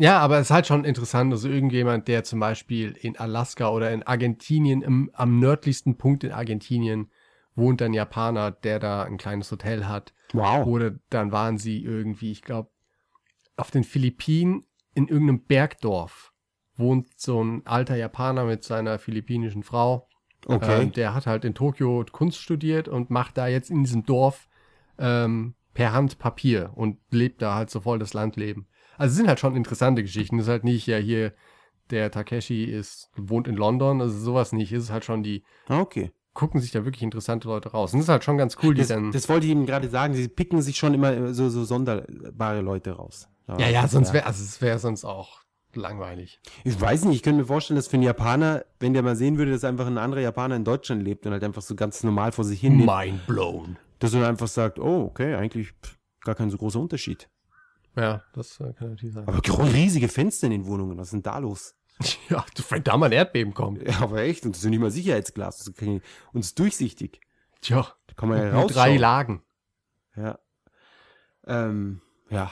S2: Ja, aber es ist halt schon interessant, also irgendjemand, der zum Beispiel in Alaska oder in Argentinien, im, am nördlichsten Punkt in Argentinien, wohnt ein Japaner, der da ein kleines Hotel hat.
S1: Wow.
S2: Oder dann waren sie irgendwie, ich glaube, auf den Philippinen in irgendeinem Bergdorf wohnt so ein alter Japaner mit seiner philippinischen Frau.
S1: Okay.
S2: Ähm, der hat halt in Tokio Kunst studiert und macht da jetzt in diesem Dorf ähm, per Hand Papier und lebt da halt so voll das Landleben. Also es sind halt schon interessante Geschichten. Es ist halt nicht, ja hier, der Takeshi ist, wohnt in London, also sowas nicht. Es ist halt schon die,
S1: okay.
S2: gucken sich da wirklich interessante Leute raus. Und das ist halt schon ganz cool, die
S1: Das,
S2: dann.
S1: das wollte ich Ihnen gerade sagen. Sie picken sich schon immer so, so sonderbare Leute raus.
S2: ja, ja, sonst wäre, also es wäre sonst auch langweilig.
S1: Ich weiß nicht, ich könnte mir vorstellen, dass für einen Japaner, wenn der mal sehen würde, dass einfach ein anderer Japaner in Deutschland lebt und halt einfach so ganz normal vor sich hin lebt,
S2: Mind blown.
S1: dass er einfach sagt, oh, okay, eigentlich gar kein so großer Unterschied.
S2: Ja, das äh, kann natürlich sein.
S1: Aber riesige Fenster in den Wohnungen, was ist denn da los?
S2: Ja, wenn da mal ein Erdbeben kommt.
S1: Ja, aber echt, und das ist nicht mal Sicherheitsglas, das ist und es ist durchsichtig.
S2: Tja,
S1: Da kann man ja rausschauen.
S2: drei Lagen.
S1: Ja. Ähm, ja,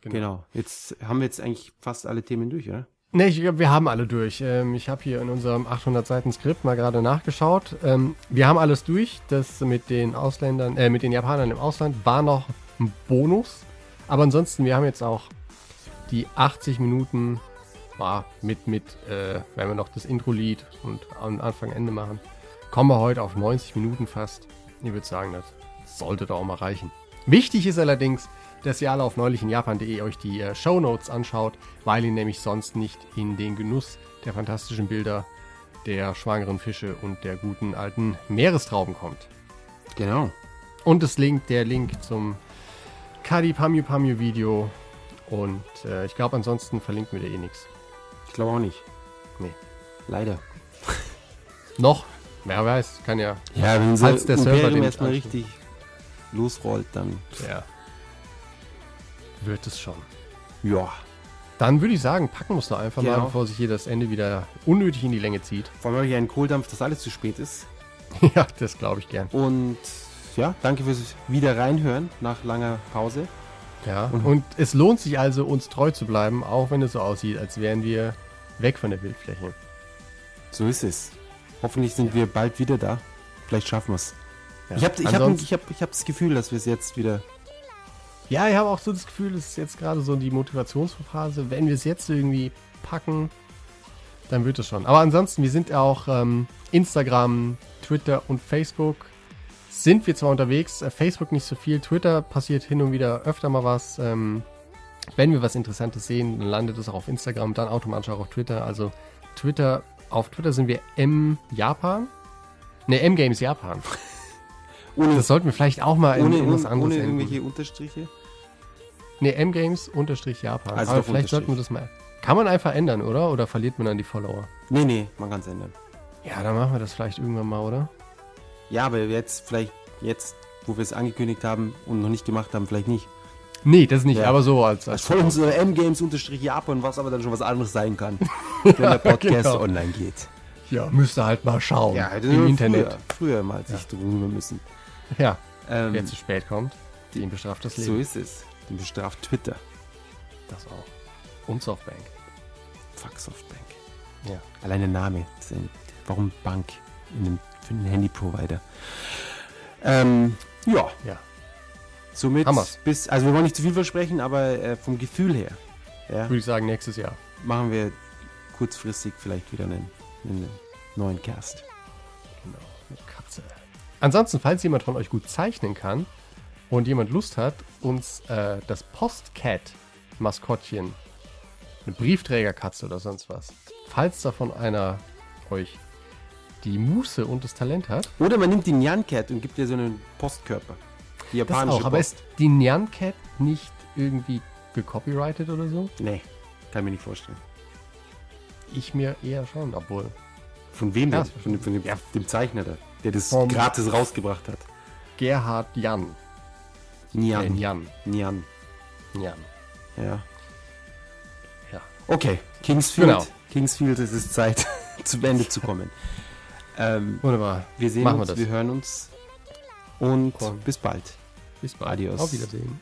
S1: genau. Jetzt haben wir jetzt eigentlich fast alle Themen durch, oder?
S2: Ne, ich glaube, wir haben alle durch. Ähm, ich habe hier in unserem 800 Seiten Skript mal gerade nachgeschaut. Ähm, wir haben alles durch. Das mit den Ausländern, äh, mit den Japanern im Ausland war noch ein Bonus. Aber ansonsten, wir haben jetzt auch die 80 Minuten ah, mit, mit, äh, wenn wir noch das Intro-Lied und am Anfang, Ende machen, kommen wir heute auf 90 Minuten fast. Ich würde sagen, das sollte doch auch mal reichen. Wichtig ist allerdings, dass ihr alle auf neulichinjapan.de euch die äh, Shownotes anschaut, weil ihr nämlich sonst nicht in den Genuss der fantastischen Bilder der schwangeren Fische und der guten alten Meerestrauben kommt.
S1: Genau.
S2: Und das Link, der Link zum Kadi Pamu Pamu Video. Und äh, ich glaube, ansonsten verlinken wir da eh nichts.
S1: Ich glaube auch nicht.
S2: Nee.
S1: Leider.
S2: Noch? Wer weiß, kann ja.
S1: Ja, wenn
S2: so der Server
S1: erstmal richtig losrollt, dann
S2: Ja. Wird es schon.
S1: ja.
S2: Dann würde ich sagen, packen wir es doch einfach mal,
S1: Genau.
S2: bevor sich hier das Ende wieder unnötig in die Länge zieht.
S1: Vor allem habe ich einen Kohldampf, dass alles zu spät ist.
S2: ja, das glaube ich gern.
S1: Und ja, danke fürs wieder reinhören nach langer Pause.
S2: Ja.
S1: Und-
S2: Und es lohnt sich also, uns treu zu bleiben, auch wenn es so aussieht, als wären wir weg von der Bildfläche.
S1: So ist es. Hoffentlich sind wir bald wieder da. Vielleicht schaffen wir es.
S2: Ja.
S1: Ich habe ich hab, ich hab, ich hab das Gefühl, dass wir es jetzt wieder.
S2: Ja, ich habe auch so das Gefühl, es ist jetzt gerade so die Motivationsphase. Wenn wir es jetzt irgendwie packen, dann wird es schon. Aber ansonsten, wir sind auch ähm, Instagram, Twitter und Facebook. Sind wir zwar unterwegs, äh, Facebook nicht so viel, Twitter passiert hin und wieder öfter mal was. Ähm, wenn wir was Interessantes sehen, dann landet es auch auf Instagram, dann automatisch auch auf Twitter. Also Twitter, auf Twitter sind wir M Japan. Ne, M Games Japan.
S1: Ohne,
S2: Das sollten wir vielleicht auch mal in,
S1: ohne,
S2: in was
S1: ohne,
S2: anderes
S1: ohne
S2: enden.
S1: irgendwelche Unterstriche.
S2: Ne, M-Games unterstrich Japan.
S1: Also
S2: Aber vielleicht sollten wir das mal. Kann man einfach ändern, oder? Oder verliert man dann die Follower?
S1: Nee, nee, man kann es ändern.
S2: Ja, dann machen wir das vielleicht irgendwann mal, oder?
S1: Ja, aber jetzt, vielleicht jetzt, wo wir es angekündigt haben und noch nicht gemacht haben, vielleicht nicht.
S2: Nee, das nicht,
S1: Ja.
S2: aber so als. Als
S1: ist voll unsere M-Games-Japan, was aber dann schon was anderes sein kann, wenn der Podcast
S2: genau.
S1: online geht.
S2: ja, müsste halt mal schauen.
S1: hätte
S2: Im
S1: man
S2: Internet.
S1: Früher, früher mal sich drum kümmern müssen.
S2: Ja,
S1: Ähm,
S2: wer zu spät kommt, den bestraft das
S1: so
S2: Leben.
S1: ist es. Den bestraft Twitter.
S2: das auch. Und Softbank.
S1: Fuck Softbank.
S2: Ja.
S1: Allein der Name. Warum Bank in einem, für einen Handy-Provider? Ähm, ja,
S2: Ja.
S1: somit
S2: Hammer's.
S1: bis, also wir wollen nicht zu viel versprechen, aber äh, vom Gefühl her, ja,
S2: Würde ich sagen, nächstes Jahr.
S1: machen wir kurzfristig vielleicht wieder einen, einen neuen Cast.
S2: Genau. Mit Katze. Ansonsten, falls jemand von euch gut zeichnen kann und jemand Lust hat, uns äh, das Postcat-Maskottchen, eine Briefträgerkatze oder sonst was, falls davon einer euch die Muße und das Talent hat,
S1: Oder man nimmt die Nyan Cat und gibt ihr so einen Postkörper. Die
S2: das
S1: japanische
S2: auch. Aber
S1: Post.
S2: ist die Nyan Cat nicht irgendwie gecopyrighted oder so?
S1: Nee, kann ich mir nicht vorstellen.
S2: Ich mir eher schon, obwohl.
S1: Von wem
S2: Ja,
S1: denn? Von, dem- von dem, dem Zeichner da, der das
S2: Vom-
S1: gratis rausgebracht hat.
S2: Gerhard Jan. Äh,
S1: Nyan. Nyan.
S2: Jan.
S1: Ja.
S2: Ja.
S1: Okay, Kingsfield.
S2: Genau.
S1: Kingsfield, es ist Zeit, zum Ende zu kommen. Ähm,
S2: Wunderbar.
S1: wir sehen
S2: Machen wir
S1: uns,
S2: das.
S1: wir hören uns und
S2: Komm.
S1: bis bald.
S2: Bis bald.
S1: Adios.
S2: Auf Wiedersehen.